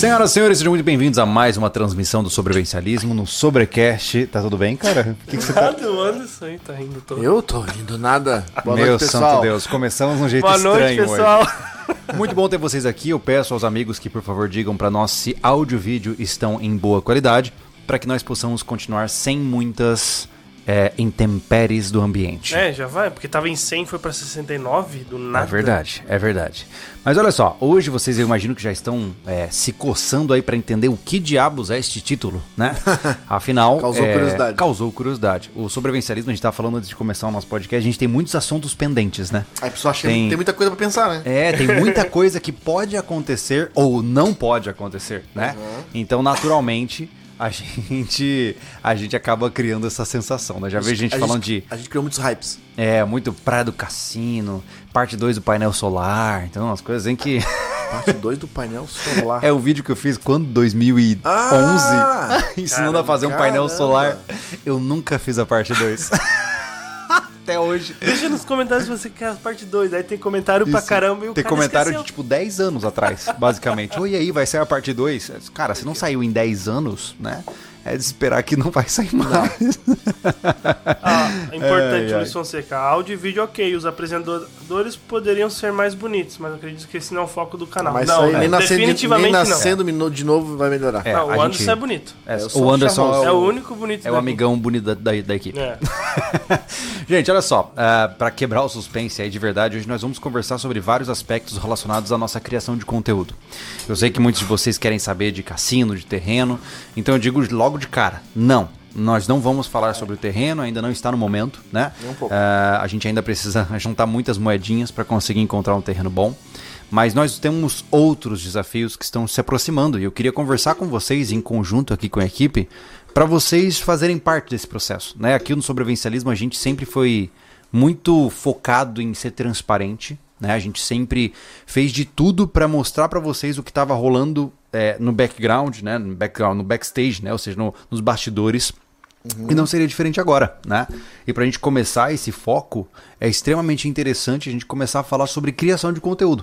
Senhoras e senhores, sejam muito bem-vindos a mais uma transmissão do Sobrevivencialismo no Sobrecast. Tá tudo bem, cara? O que, que você tá... Nada, o Anderson aí tá rindo todo. Eu tô rindo nada. Boa Meu noite, pessoal. santo Deus, começamos de um jeito Boa noite, estranho pessoal. hoje. Muito bom ter vocês aqui. Eu peço aos amigos que, por favor, digam pra nós se áudio e vídeo estão em boa qualidade, para que nós possamos continuar sem muitas é, intempéries do ambiente. É, já vai, porque tava em 100, foi pra 69, do nada. É verdade, é verdade. Mas olha só, hoje vocês eu imagino que já estão é, se coçando aí pra entender o que diabos é este título, né? Afinal, Causou é, curiosidade. Causou curiosidade. O sobrevivencialismo, a gente tá falando antes de começar o nosso podcast, a gente tem muitos assuntos pendentes, né? Aí a pessoa acha que Tem- tem muita coisa pra pensar, né? É, tem muita coisa que pode acontecer ou não pode acontecer, né? Então, naturalmente, a gente a gente acaba criando essa sensação, né? Já vejo gente A falando de A gente criou muitos hypes. é, muito Praia do Cassino, parte 2 do painel solar, então umas coisas em que Parte 2 do painel solar. é o vídeo que eu fiz quando 2011, Ah! ensinando a fazer um painel caramba. solar. Eu nunca fiz a parte 2. Até hoje. Deixa nos comentários se você quer a parte 2. Aí tem comentário pra Isso. caramba e o Tem cara comentário esqueceu. de tipo 10 anos atrás, basicamente. Oi, e aí, vai sair a parte 2? Cara, se não saiu em 10 anos, né? É de esperar que não vai sair mais. Ah, importante, Ai, ai. Luiz Fonseca. Áudio e vídeo ok. Os apresentadores poderiam ser mais bonitos, mas eu acredito que esse não é o foco do canal. Mas não, aí é, nem nascendo, definitivamente nem não. nascendo minu- de novo vai melhorar. É, não, o a Anderson gente- é bonito. É, o Anderson é É o, o único bonito é o amigão bonito da, da, da equipe. É. Gente, olha só, uh, para quebrar o suspense aí de verdade, hoje nós vamos conversar sobre vários aspectos relacionados à nossa criação de conteúdo. Eu sei que muitos de vocês querem saber de cassino, de terreno, então eu digo logo de cara, não. Nós não vamos falar sobre o terreno, ainda não está no momento, né? Um pouco. Uh, a gente ainda precisa juntar muitas moedinhas para conseguir encontrar um terreno bom. Mas nós temos outros desafios que estão se aproximando e eu queria conversar com vocês em conjunto aqui com a equipe para vocês fazerem parte desse processo. Né? Aqui no sobrevivencialismo a gente sempre foi muito focado em ser transparente. Né? A gente sempre fez de tudo para mostrar para vocês o que estava rolando é, no background, né? no background, no backstage, né? ou seja, no- nos bastidores. E não seria diferente agora, né? E pra gente começar esse foco, é extremamente interessante a gente começar a falar sobre criação de conteúdo.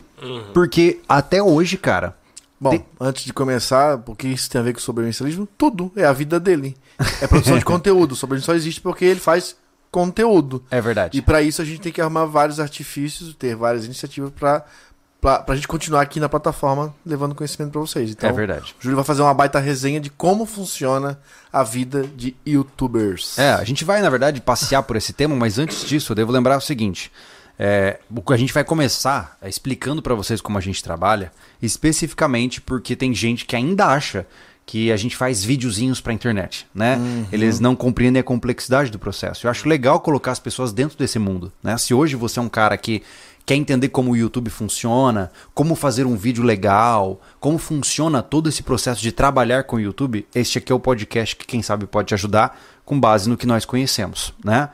Porque até hoje, cara. Bom, tem- antes de começar, porque isso tem a ver com sobrevivencialismo? Tudo. É a vida dele. É produção de conteúdo. O sobrevivencialismo só existe porque ele faz conteúdo. É verdade. E pra isso a gente tem que arrumar vários artifícios, ter várias iniciativas pra, pra, pra gente continuar aqui na plataforma levando conhecimento pra vocês. Então, É verdade. O Júlio vai fazer uma baita resenha de como funciona a vida de youtubers. É, a gente vai, na verdade, passear por esse tema, mas antes disso, eu devo lembrar o seguinte. É, o que a gente vai começar é, explicando pra vocês como a gente trabalha, especificamente porque tem gente que ainda acha que a gente faz videozinhos pra internet, né? Eles não compreendem a complexidade do processo. Eu acho legal colocar as pessoas dentro desse mundo, né? Se hoje você é um cara que quer entender como o YouTube funciona, como fazer um vídeo legal, como funciona todo esse processo de trabalhar com o YouTube, este aqui é o podcast que quem sabe pode te ajudar com base no que nós conhecemos, né?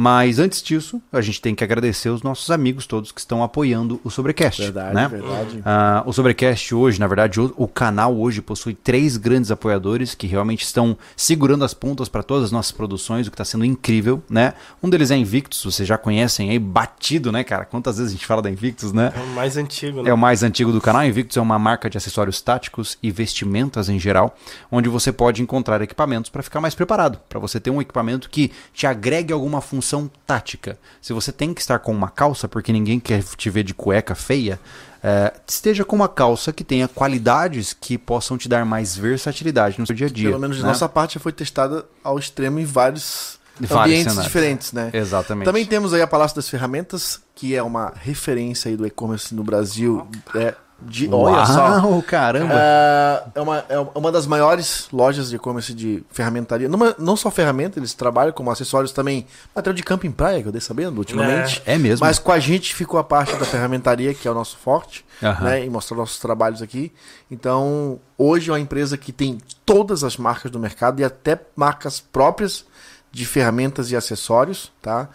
Mas antes disso, a gente tem que agradecer os nossos amigos todos que estão apoiando o Sobrecast. Verdade, né? verdade. Ah, o Sobrecast hoje, na verdade, o, o canal hoje possui três grandes apoiadores que realmente estão segurando as pontas para todas as nossas produções, o que está sendo incrível, né? Um deles é Invictus, vocês já conhecem aí, batido, né, cara? Quantas vezes a gente fala da Invictus, né? É o mais antigo, né? É o mais antigo do canal. Invictus é uma marca de acessórios táticos e vestimentas em geral, onde você pode encontrar equipamentos para ficar mais preparado, para você ter um equipamento que te agregue alguma função tática. Se você tem que estar com uma calça, porque ninguém quer te ver de cueca feia, é, esteja com uma calça que tenha qualidades que possam te dar mais versatilidade no seu dia a dia. Pelo menos né? nossa parte já foi testada ao extremo em vários, Vários ambientes cenários. diferentes, né? Exatamente. Também temos aí a Palácio das Ferramentas, que é uma referência aí do e-commerce no Brasil. É, de, olha só. Uau, caramba! É, é uma, é uma das maiores lojas de e-commerce de ferramentaria. Não, não só ferramenta, eles trabalham como acessórios também. Material de camping praia, que eu dei sabendo ultimamente. É mesmo? Mas com a gente ficou a parte da ferramentaria, que é o nosso forte, Aham. né? E mostrar nossos trabalhos aqui. Então, hoje é uma empresa que tem todas as marcas do mercado e até marcas próprias de ferramentas e acessórios, tá?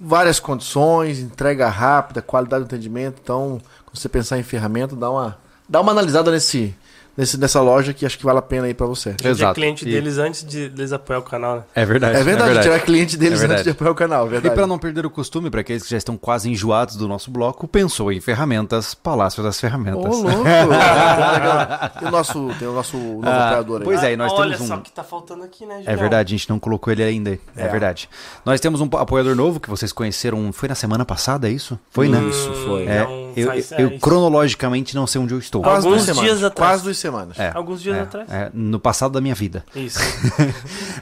Várias condições, entrega rápida, qualidade do atendimento. Então, você pensar em ferramenta, dá uma, dá uma analisada nesse, nesse, nessa loja que acho que vale a pena aí pra você. A gente é Exato. cliente E- deles antes de eles apoiar o canal, né? É verdade. É verdade, tirar cliente deles É verdade. antes de apoiar o canal, E verdade. para não perder o costume, para aqueles que já estão quase enjoados do nosso bloco, pensou em ferramentas, Palácio das Ô, Ferramentas. louco! tem o nosso, tem o nosso novo Ah, operador aí. pois é, e nós Olha temos um- só o que tá faltando aqui, né, É Julião? verdade, a gente não colocou ele ainda. É. É. verdade. Nós temos um apoiador novo que vocês conheceram. Foi na semana passada, é isso? Foi, né? Isso, foi. É, Não, eu, faz- eu- eu é, cronologicamente não sei onde eu estou. Quase Alguns duas dias semanas. atrás. Quase duas semanas. É, Alguns dias é, atrás. é, no passado da minha vida. Isso.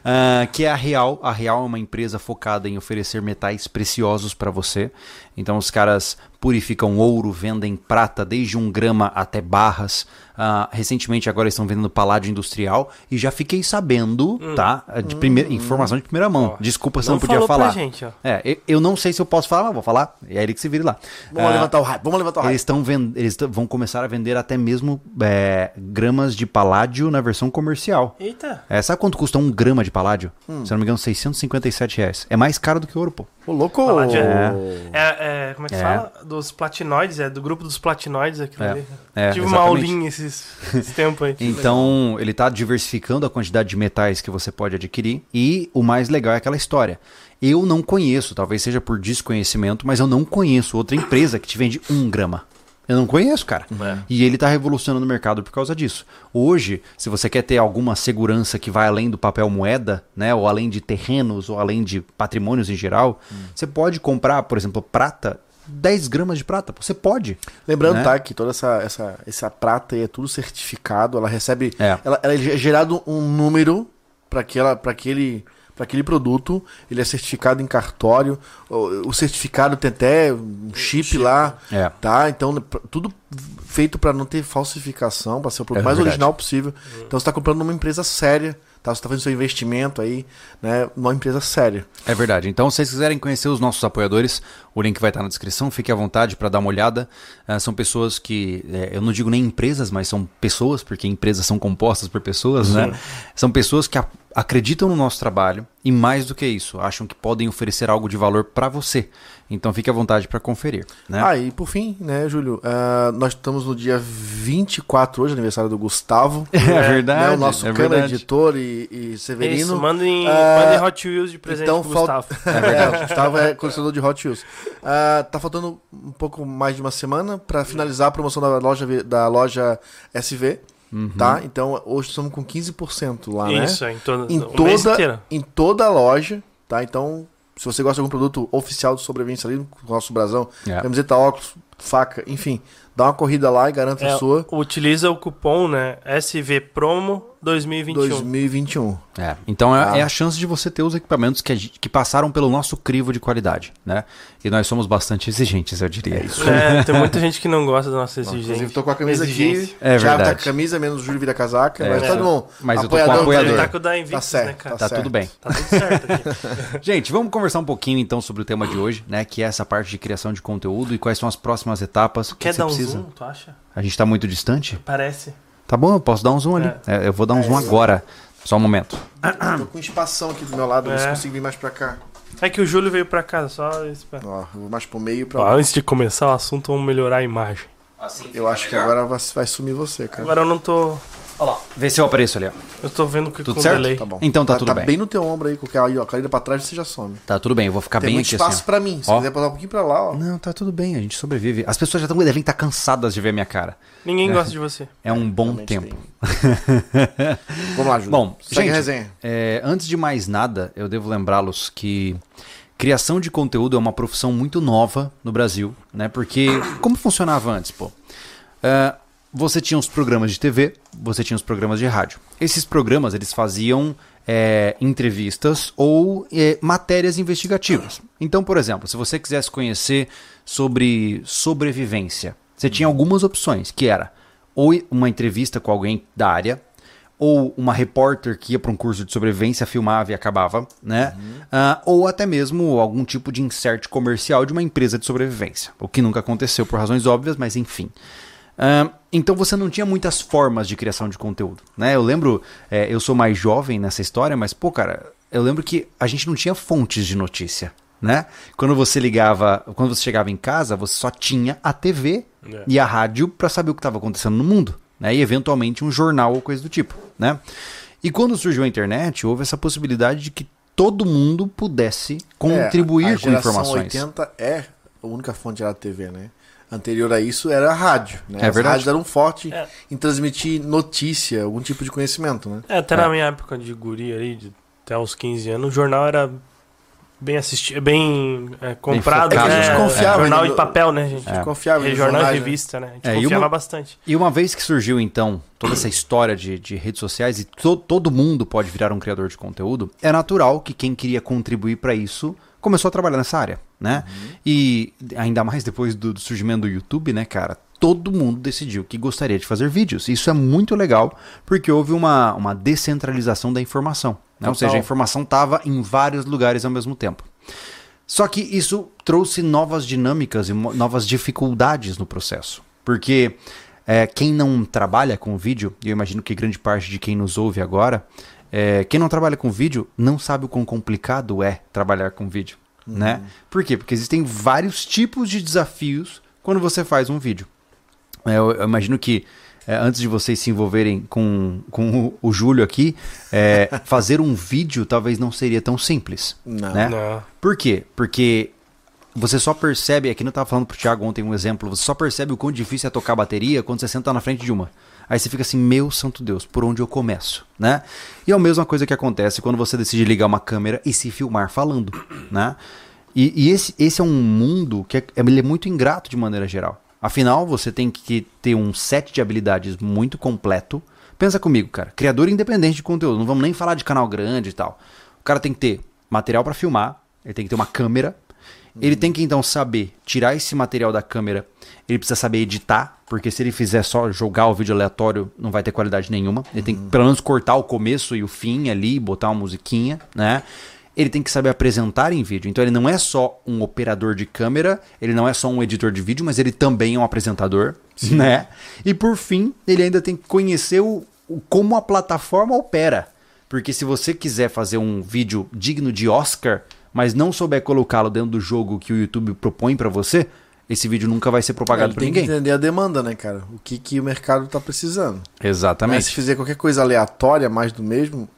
Ah, que é a Real. A Real é uma empresa focada em oferecer metais preciosos para você. Então os caras purificam ouro, vendem prata desde um grama até barras. Ah, recentemente agora estão vendendo paládio industrial e já fiquei sabendo, tá? De primeira informação de primeira mão. Hum. Ó, Desculpa se não não podia falar. gente, ó. É, eu, eu não sei se eu posso falar, mas vou falar. E é ele que se vire lá. Vamos Ah, levantar o hype, vamos levantar o hype. eles estão vend... eles vão começar a vender até mesmo é, gramas de paládio na versão comercial. Eita. É, sabe quanto custa um grama de paládio? Hum. Se eu não me engano, 657 reais. É mais caro do que ouro, pô. Ô, louco! Paládio É. É, é, como é que É. fala? Dos platinoides, é do grupo dos platinoides aquilo É. ali. É, Tive uma exatamente. aulinha esses, esse tempo aí. Então, ele está diversificando a quantidade de metais que você pode adquirir. E o mais legal é aquela história. Eu não conheço, talvez seja por desconhecimento, mas eu não conheço outra empresa que te vende um grama. Eu não conheço, cara. É. E ele está revolucionando o mercado por causa disso. Hoje, se você quer ter alguma segurança que vai além do papel moeda, né, ou além de terrenos, ou além de patrimônios em geral, você pode comprar, por exemplo, prata, 10 gramas de prata. Você pode. Lembrando, né? tá, que toda essa, essa, essa prata aí é tudo certificado, ela recebe. É. Ela, ela é gerado um número para aquele, pra aquele produto, ele é certificado em cartório, o, o certificado tem até um chip, lá, É. tá? Então, tudo feito para não ter falsificação, para ser o produto É mais verdade. original possível. Então, você está comprando numa empresa séria, tá? Você está fazendo seu investimento aí, né? Numa empresa séria. É verdade. Então, se vocês quiserem conhecer os nossos apoiadores, o link vai estar na descrição. Fique à vontade para dar uma olhada. Ah, são pessoas que, eh, eu não digo nem empresas, mas são pessoas, porque empresas são compostas por pessoas, né? São pessoas que acreditam no nosso trabalho e, mais do que isso, acham que podem oferecer algo de valor para você. Então, fique à vontade para conferir. Né? Ah, e por fim, né, Júlio? ah, nós estamos no dia 24 hoje, aniversário do Gustavo. é né, verdade. o nosso é editor e, e Severino. Isso, mandem, Ah, mandem Hot Wheels de presente então Gustavo. É, o Gustavo é colecionador de Hot Wheels. Ah, tá faltando um pouco mais de uma semana para finalizar a promoção da loja, da loja SV. Uhum. Tá? Então hoje estamos com 15% lá, né? Isso, em, todo, Em toda, em toda a loja, tá? Então, se você gosta de algum produto oficial de sobrevivência ali, com o nosso brasão, É. camiseta, óculos, faca, enfim, dá uma corrida lá e garanta É, a sua Utiliza o cupom, né? SV Promo 2021. 2021. É, então é, Ah. é a chance de você ter os equipamentos que, que passaram pelo nosso crivo de qualidade, né? E nós somos bastante exigentes, eu diria. É, tem muita gente que não gosta da nossa Inclusive, exigência. tô com a camisa exigência. aqui. É já tá verdade. com a camisa, menos o Júlio vira casaca. É. mas tá bom. Mas eu tô com Apoiador apoiador. Tá com o da Invictus, certo, né, cara? Tá certo. tudo bem. Tá tudo certo aqui. Gente, vamos conversar um pouquinho então sobre o tema de hoje, né? Que é essa parte de criação de conteúdo e quais são as próximas etapas. O que Quer você dar um precisa? zoom, tu acha? A gente tá muito distante? Parece. Tá bom, eu posso dar um zoom ali. É, eu vou dar um zoom agora. Só um momento. Tô com um espação aqui do meu lado, É. consigo vir mais pra cá. É que o Júlio veio pra cá, só pra... Ó, eu vou mais pro meio pra Ó, antes de começar o assunto, vamos melhorar a imagem. Eu acho que agora vai, vai sumir você, cara. Agora eu não tô... Vê se eu apareço ali, ó. Eu tô vendo que Tudo com certo? delay. Tá bom. Então tá tudo bem. bem no teu ombro aí, com o aí, ó. Caída pra trás você já some. Tá tudo bem, eu vou ficar Tem bem muito aqui espaço assim. pra mim. Se Ó. quiser botar um pouquinho pra lá, ó. Não, tá tudo bem, a gente sobrevive. As pessoas já tão, devem estar cansadas de ver minha cara. Ninguém gosta de você. É um bom Realmente tempo. tem. Vamos lá, Júlio. Bom, segue gente, resenha. É, antes de mais nada, eu devo lembrá-los que criação de conteúdo é uma profissão muito nova no Brasil, né? Porque como funcionava antes, pô? É, você tinha os programas de TV, você tinha os programas de rádio. Esses programas eles faziam é, entrevistas ou é, matérias investigativas. Então, por exemplo, se você quisesse conhecer sobre sobrevivência, você tinha algumas opções, que era ou uma entrevista com alguém da área, ou uma repórter que ia para um curso de sobrevivência, filmava e acabava, né? Ah, ou até mesmo algum tipo de insert comercial de uma empresa de sobrevivência, o que nunca aconteceu por razões óbvias, mas enfim. Então você não tinha muitas formas de criação de conteúdo, né? Eu lembro, é, eu sou mais jovem nessa história, mas pô, cara, eu lembro que a gente não tinha fontes de notícia, né? Quando você ligava, quando você chegava em casa, você só tinha a TV É. e a rádio para saber o que estava acontecendo no mundo. né? E eventualmente um jornal ou coisa do tipo, né? E quando surgiu a internet, houve essa possibilidade de que todo mundo pudesse contribuir é, a com informações. 80 é a única fonte da TV, né? Anterior a isso era a rádio, né? É As verdade. rádios eram fortes É. em transmitir notícia, algum tipo de conhecimento, né? É, até na minha época de guri ali, de, até os 15 anos, o jornal era bem assistido, bem é, comprado, né? É que a gente confiava jornal ainda de papel, né, gente? A gente confiava É, em jornal e jornais, né? revista, né? A gente É, e confiava uma- bastante. E uma vez que surgiu, então, toda essa história de, de redes sociais e to- todo mundo pode virar um criador de conteúdo, é natural que quem queria contribuir para isso começou a trabalhar nessa área, né? E ainda mais depois do, do surgimento do YouTube, né, cara? Todo mundo decidiu que gostaria de fazer vídeos. Isso é muito legal, porque houve uma, uma descentralização da informação. Né? Ou seja, a informação estava em vários lugares ao mesmo tempo. Só que isso trouxe novas dinâmicas e novas dificuldades no processo. Porque é, quem não trabalha com vídeo, e eu imagino que grande parte de quem nos ouve agora, é, quem não trabalha com vídeo não sabe o quão complicado é trabalhar com vídeo. Né? Por quê? Porque existem vários tipos de desafios quando você faz um vídeo. É, eu, eu imagino que é, antes de vocês se envolverem com, com o, o Júlio aqui, é, fazer um vídeo talvez não seria tão simples. Não. Né? Não. Por quê? Porque você só percebe, aqui eu tava falando pro Thiago ontem um exemplo, você só percebe o quão difícil é tocar bateria quando você senta na frente de uma. Aí você fica assim, meu santo Deus, por onde eu começo, né? E é a mesma coisa que acontece quando você decide ligar uma câmera e se filmar falando, né? E, e esse, esse é um mundo que é, ele é muito ingrato de maneira geral. Afinal, você tem que ter um set de habilidades muito completo. Pensa comigo, cara. Criador independente de conteúdo. Não vamos nem falar de canal grande e tal. O cara tem que ter material para filmar. Ele tem que ter uma câmera. Ele tem que então saber tirar esse material da câmera. Ele precisa saber editar, porque se ele fizer só jogar o vídeo aleatório, não vai ter qualidade nenhuma. Ele tem que pelo menos cortar o começo e o fim ali, botar uma musiquinha, né? Ele tem que saber apresentar em vídeo. Então ele não é só um operador de câmera, ele não é só um editor de vídeo, mas ele também é um apresentador, né? E por fim, ele ainda tem que conhecer o, o- como a plataforma opera. Porque se você quiser fazer um vídeo digno de Oscar, mas não souber colocá-lo dentro do jogo que o YouTube propõe pra você, esse vídeo nunca vai ser propagado por tem ninguém. que entender a demanda, né, cara? O que, que o mercado tá precisando. Mas se Exatamente. fizer qualquer coisa aleatória, mais do mesmo.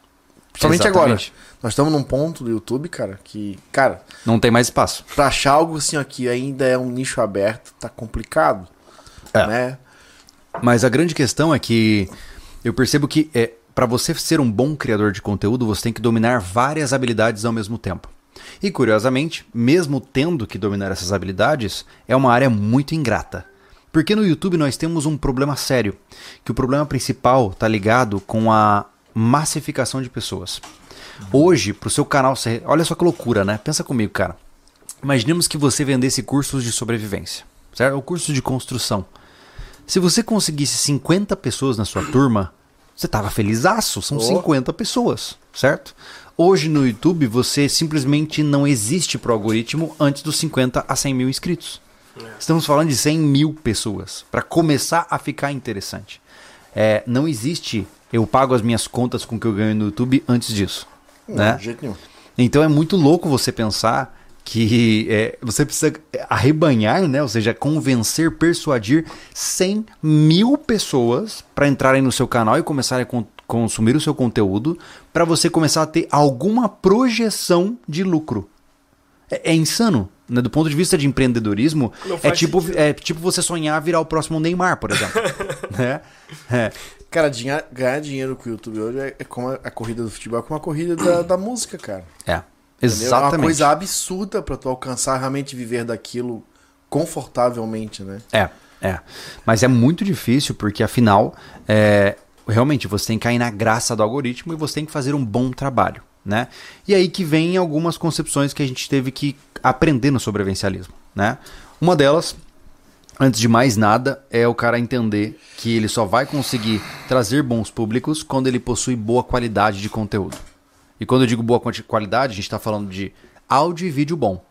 Principalmente agora. Exatamente. Nós estamos num ponto do YouTube, cara, que, cara, Não tem mais espaço. pra achar algo assim aqui ainda é um nicho aberto, tá complicado. É. Né? Mas a grande questão é que eu percebo que é, para você ser um bom criador de conteúdo, você tem que dominar várias habilidades ao mesmo tempo. E curiosamente, mesmo tendo que dominar essas habilidades, é uma área muito ingrata. Porque no YouTube nós temos um problema sério, que o problema principal está ligado com a massificação de pessoas. Hoje, para o seu canal ser. Olha só que loucura, né? Pensa comigo, cara. Imaginemos que você vendesse cursos de sobrevivência, certo? Ou cursos de construção. Se você conseguisse 50 pessoas na sua turma, você tava felizaço. São Oh. 50 pessoas, certo? Hoje no YouTube, você simplesmente não existe pro algoritmo antes dos 50 a 100 mil inscritos. Estamos falando de 100 mil pessoas para começar a ficar interessante. É, não existe eu pago as minhas contas com o que eu ganho no YouTube antes disso. Não, né? de jeito nenhum. Então é muito louco você pensar que é, você precisa arrebanhar, né? Ou seja, convencer, persuadir 100 mil pessoas para entrarem no seu canal e começarem a con- consumir o seu conteúdo para você começar a ter alguma projeção de lucro. É, é insano. Né? Do ponto de vista de empreendedorismo, é tipo, sentido. é tipo você sonhar virar o próximo Neymar, por exemplo. né? É. Cara, ganhar dinheiro com o YouTube hoje é, é como a, a corrida do futebol, é como a corrida da, da música, cara. É? Exatamente. É uma coisa absurda pra tu alcançar realmente viver daquilo confortavelmente, né? É, é. Mas é muito difícil porque, afinal, é, realmente você tem que cair na graça do algoritmo e você tem que fazer um bom trabalho, né? E aí que vem algumas concepções que a gente teve que aprender no sobrevivencialismo, né? Uma delas, antes de mais nada, é o cara entender que ele só vai conseguir trazer bons públicos quando ele possui boa qualidade de conteúdo. E quando eu digo boa qualidade, a gente está falando de áudio e vídeo bom.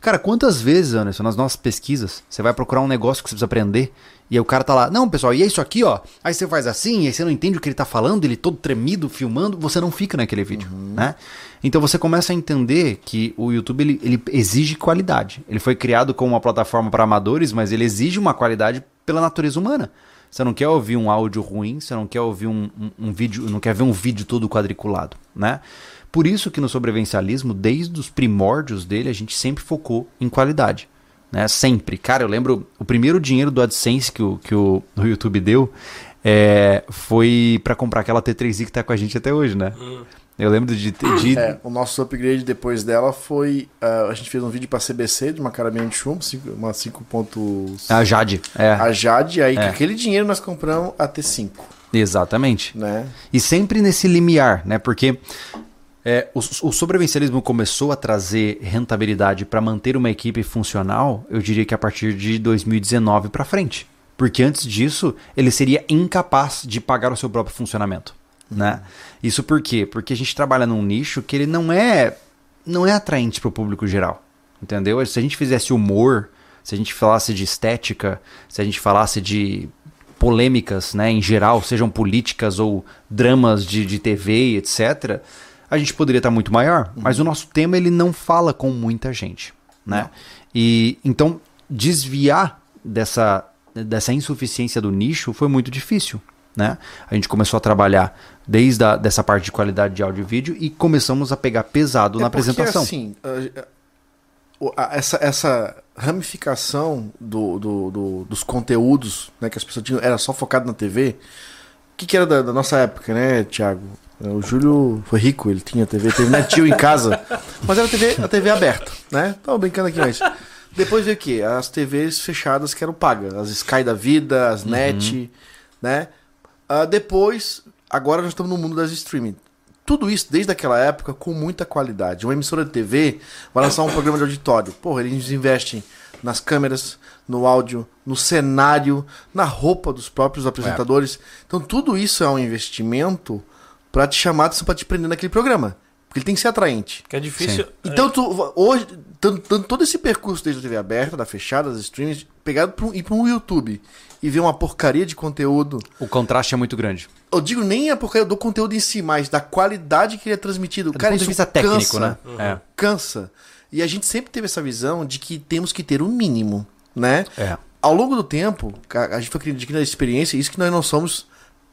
Cara, quantas vezes, Anderson, nas nossas pesquisas, você vai procurar um negócio que você precisa aprender e aí o cara tá lá, não, pessoal, e é isso aqui, ó. Aí você faz assim, aí você não entende o que ele tá falando, ele todo tremido, filmando, você não fica naquele vídeo, né? Então você começa a entender que o YouTube ele, ele exige qualidade. Ele foi criado como uma plataforma para amadores, mas ele exige uma qualidade pela natureza humana. Você não quer ouvir um áudio ruim, você não quer ouvir um, um, um vídeo, não quer ver um vídeo todo quadriculado, né? Por isso que no sobrevivencialismo, desde os primórdios dele, a gente sempre focou em qualidade. Né? Sempre. Cara, eu lembro o primeiro dinheiro do AdSense que o, que o, o YouTube deu é, foi para comprar aquela T3i que tá com a gente até hoje, né? Hum. Eu lembro de. de... É, o nosso upgrade depois dela foi. uh, a gente fez um vídeo pra CBC de uma carabina de chumbo, cinco- uma 5. A Jade. É, A Jade, aí É. com aquele dinheiro nós compramos a T5, exatamente. né? E sempre nesse limiar, né? Porque é, o, o sobrevivencialismo começou a trazer rentabilidade para manter uma equipe funcional, eu diria que a partir de 2019 para frente. Porque antes disso, ele seria incapaz de pagar o seu próprio funcionamento. Né? Isso por quê? Porque a gente trabalha num nicho que ele não é não é atraente para o público geral. Entendeu? Se a gente fizesse humor, se a gente falasse de estética, se a gente falasse de polêmicas, né, em geral, sejam políticas ou dramas de, de TV, etc., a gente poderia estar muito maior. Mas o nosso tema ele não fala com muita gente, né? E então desviar dessa dessa insuficiência do nicho foi muito difícil, né? A gente começou a trabalhar desde a, dessa parte de qualidade de áudio e vídeo e começamos a pegar pesado na É porque, apresentação. assim, a- essa, essa ramificação do, do- do- dos conteúdos né, que as pessoas tinham era só focado na TV. O que, que era da, da nossa época, né, Thiago? O Júlio foi rico, ele tinha TV, teve netinho em casa. Mas era a TV, a TV aberta, né? Tava brincando aqui, mas. Depois veio o quê? As TVs fechadas que eram pagas. As Sky da vida, as NET, né? Ah, depois, agora nós estamos no mundo das streaming. Tudo isso, desde aquela época, com muita qualidade. Uma emissora de TV vai lançar um programa de auditório. Porra, eles investem nas câmeras, no áudio, no cenário, na roupa dos próprios apresentadores. Então, tudo isso é um investimento para te chamar, para te prender naquele programa. Porque ele tem que ser atraente. Que é difícil. Então, tu, hoje, tanto, tanto todo esse percurso desde a TV aberta, da fechada, das streams, pegado pra um, ir para um YouTube e ver uma porcaria de conteúdo. O contraste é muito grande. Eu digo nem a porcaria do conteúdo em si, mas da qualidade que ele é transmitido. Do Cara, ponto de isso vista técnico, cansa, né? É. Cansa. E a gente sempre teve essa visão de que temos que ter o mínimo, né? É. Ao longo do tempo, a a gente foi adquirindo a experiência, isso que nós não somos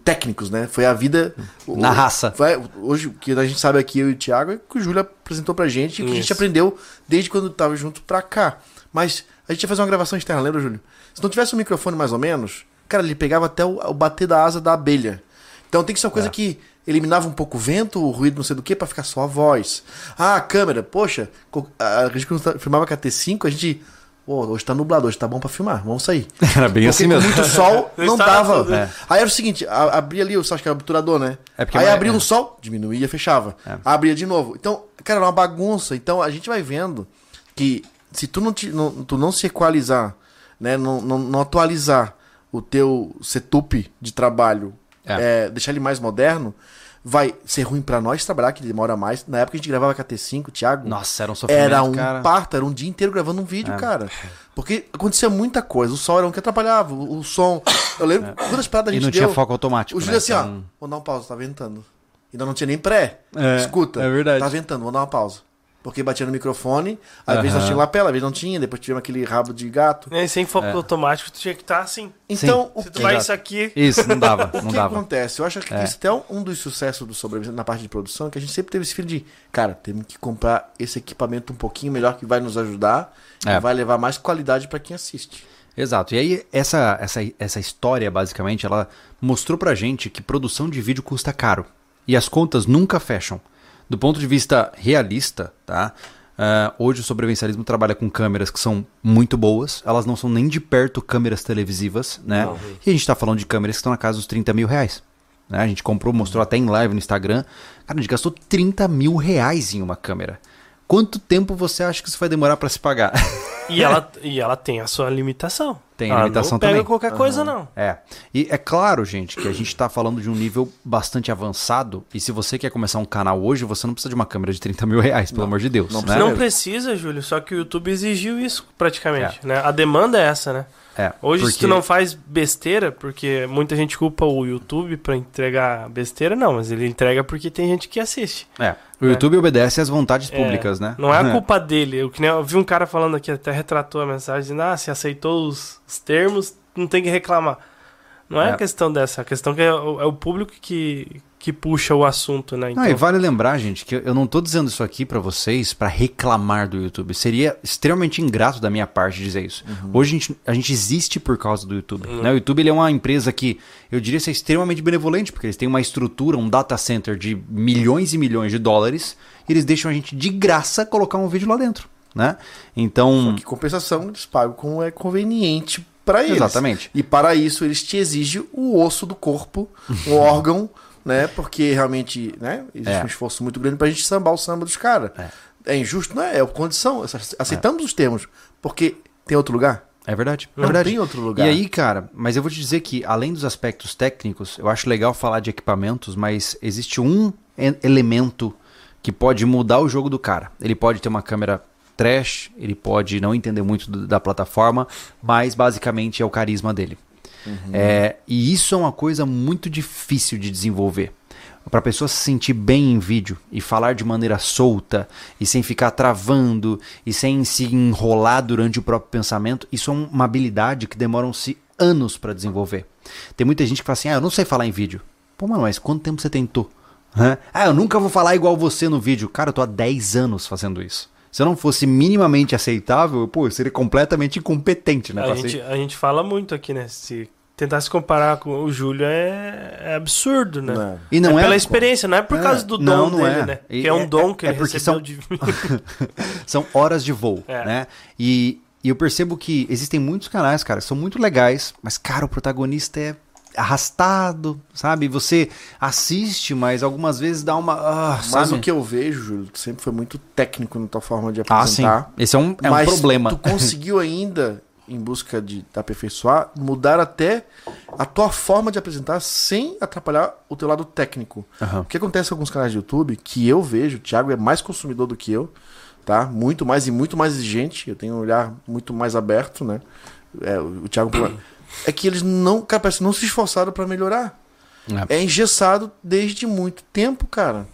técnicos, né? Foi a vida. Na o- raça. vai- hoje, o que a gente sabe aqui, eu e o Thiago, é que o Júlio apresentou pra gente e que a gente aprendeu desde quando tava junto pra cá. Mas a gente ia fazer uma gravação externa, lembra, Júlio? Se não tivesse um microfone mais ou menos, cara, ele pegava até o, o bater da asa da abelha. Então tem que ser uma coisa É. que eliminava um pouco o vento, o ruído, não sei do que, pra ficar só a voz. Ah, a câmera, poxa, a gente quando filmava com a T5, a gente. Pô, hoje tá nublado, hoje tá bom pra filmar, vamos sair. Era bem Porque assim mesmo. muito sol Não estava dava. É. Aí era o seguinte, a- abria ali, eu acho que era o obturador, né? É porque Aí vai- abria é. um sol, diminuía, fechava. É. Abria de novo. Então, cara, era uma bagunça. Então a gente vai vendo que se tu não, te, não- tu não se equalizar, né? Não, não, não atualizar o teu setup de trabalho, É. é, deixar ele mais moderno, vai ser ruim pra nós trabalhar, que demora mais. Na época a gente gravava com a T5, Thiago. Nossa, era um sofrimento, Era um cara. parto, era um dia inteiro gravando um vídeo, É. cara. Porque acontecia muita coisa. O sol era um que atrapalhava, o, o som. Eu lembro quantas paradas a É. E gente não deu. tinha foco automático. O Júlio né? assim, ó, Então, vou dar uma pausa, tá ventando. Ainda não tinha nem pré. É, Escuta, é verdade. tá ventando, vou dar uma pausa. Porque batia no microfone, às vezes nós Aham. tinha lapela, às vezes não tinha, depois tivemos aquele rabo de gato. É, sem foco É. automático, tu tinha que estar assim. Então, o Se tu vai Exato. isso aqui. Isso, não dava, o não que dava. acontece? Eu acho que É. isso até é um dos sucessos do sobrevivência na parte de produção, que a gente sempre teve esse filho de, cara, temos que comprar esse equipamento um pouquinho melhor que vai nos ajudar É. e vai levar mais qualidade pra quem assiste. Exato. E aí, essa, essa, essa história, basicamente, ela mostrou pra gente que produção de vídeo custa caro. E as contas nunca fecham. Do ponto de vista realista, tá? Ah, hoje o sobrevivencialismo trabalha com câmeras que são muito boas. Elas não são nem de perto câmeras televisivas, né? Não. E a gente tá falando de câmeras que estão na casa dos 30 mil reais. Né? A gente comprou, mostrou até em live no Instagram. Cara, a gente gastou 30 mil reais em uma câmera. Quanto tempo você acha que isso vai demorar pra se pagar? E ela, e ela tem a sua limitação. Tem ela limitação não pega também. qualquer coisa, não. É. E é claro, gente, que a gente tá falando de um nível bastante avançado. E se você quer começar um canal hoje, você não precisa de uma câmera de 30 mil reais, pelo Não, amor de Deus. não né? Não precisa, Júlio, só que o YouTube exigiu isso praticamente, né? A demanda é essa, né? É, Hoje, se porque- tu não faz besteira, porque muita gente culpa o YouTube pra entregar besteira, não, mas ele entrega porque tem gente que assiste. É. O YouTube obedece às vontades É, públicas, né? Não é a culpa dele. Eu, que nem, eu vi um cara falando aqui, até retratou a mensagem, dizendo, ah, se aceitou os, os termos, não tem que reclamar. Não é, É. a questão dessa, a questão que é o, é o público que, que puxa o assunto, né? Então, Não, e vale lembrar, gente, que eu não tô dizendo isso aqui pra vocês pra reclamar do YouTube. Seria extremamente ingrato da minha parte dizer isso. Hoje a gente, a gente existe por causa do YouTube. né? O YouTube ele é uma empresa que eu diria ser extremamente benevolente, porque eles têm uma estrutura, um data center de milhões e milhões de dólares, e eles deixam a gente de graça colocar um vídeo lá dentro. Né? Então. Que compensação eles pagam como é conveniente para eles. Exatamente. E para isso eles te exigem o osso do corpo, o órgão, né? Porque realmente, né? Existe É. um esforço muito grande pra gente sambar o samba dos caras. É. injusto, não é? É condição. Aceitamos os termos. Porque tem outro lugar? É verdade. É Não verdade. tem outro lugar. E aí, cara, mas eu vou te dizer que, além dos aspectos técnicos, eu acho legal falar de equipamentos, mas existe um elemento que pode mudar o jogo do cara. Ele pode ter uma câmera trash, ele pode não entender muito do- da plataforma, mas basicamente é o carisma dele. É, e isso é uma coisa muito difícil de desenvolver. Para a pessoa se sentir bem em vídeo e falar de maneira solta e sem ficar travando e sem se enrolar durante o próprio pensamento, isso é uma habilidade que demoram-se anos para desenvolver. Tem muita gente que fala assim: ah, eu não sei falar em vídeo. Pô, mano, mas quanto tempo você tentou? Ah, eu nunca vou falar igual você no vídeo. Cara, eu tô há 10 anos fazendo isso. Se eu não fosse minimamente aceitável, pô, eu seria completamente incompetente, né? a, gente, ser- a gente fala muito aqui, né? Se tentar se comparar com o Júlio é, é absurdo, né? Não. E não é é pela experiência, não é por É, causa do não, dom não dele, é. né? E que é um é- dom que é ele porque recebeu são- de mim. são horas de voo, É. né? E, e eu percebo que existem muitos canais, cara, que são muito legais, mas, cara, o protagonista é arrastado, sabe? Você assiste, mas algumas vezes dá uma. ah, Mas sabe? o que eu vejo, Júlio, tu sempre foi muito técnico na tua forma de Ah, sim. apresentar. Esse é um, é um mas problema. tu conseguiu ainda, em busca de aperfeiçoar, mudar até a tua forma de apresentar sem atrapalhar o teu lado técnico. Aham. O que acontece com alguns canais de YouTube, que eu vejo, o Thiago é mais consumidor do que eu, tá? Muito mais e muito mais exigente, eu tenho um olhar muito mais aberto, né? É, o Thiago... É que eles não, cara, parece não se esforçaram pra melhorar. É. É engessado desde muito tempo, cara.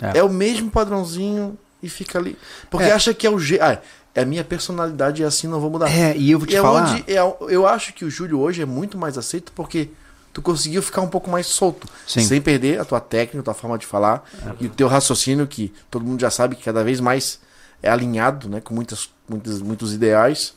É. É, o mesmo padrãozinho e fica ali. Porque É. acha que é o jeito. Ah, é a minha personalidade, é assim, não vou mudar. É, e eu vou te é falar. onde é, eu acho que o Júlio hoje é muito mais aceito porque tu conseguiu ficar um pouco mais solto. Sim. Sem perder a tua técnica, a tua forma de falar e o teu raciocínio, que todo mundo já sabe que cada vez mais é alinhado, né? Com muitas, muitos, muitos ideais.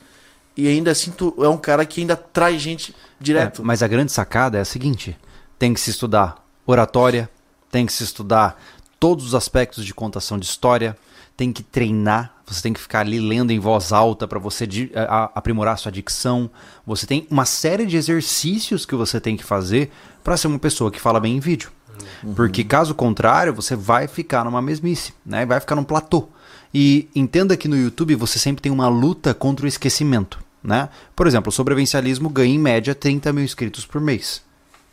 E ainda assim, tu é um cara que ainda traz gente direto. É, mas a grande sacada é a seguinte: tem que se estudar oratória, tem que se estudar todos os aspectos de contação de história, tem que treinar, você tem que ficar ali lendo em voz alta para você di- a- a- aprimorar sua dicção. Você tem uma série de exercícios que você tem que fazer para ser uma pessoa que fala bem em vídeo. Porque caso contrário, você vai ficar numa mesmice, né? Vai ficar num platô. E entenda que no YouTube você sempre tem uma luta contra o esquecimento, né? Por exemplo, o sobrevivencialismo ganha em média 30 mil inscritos por mês.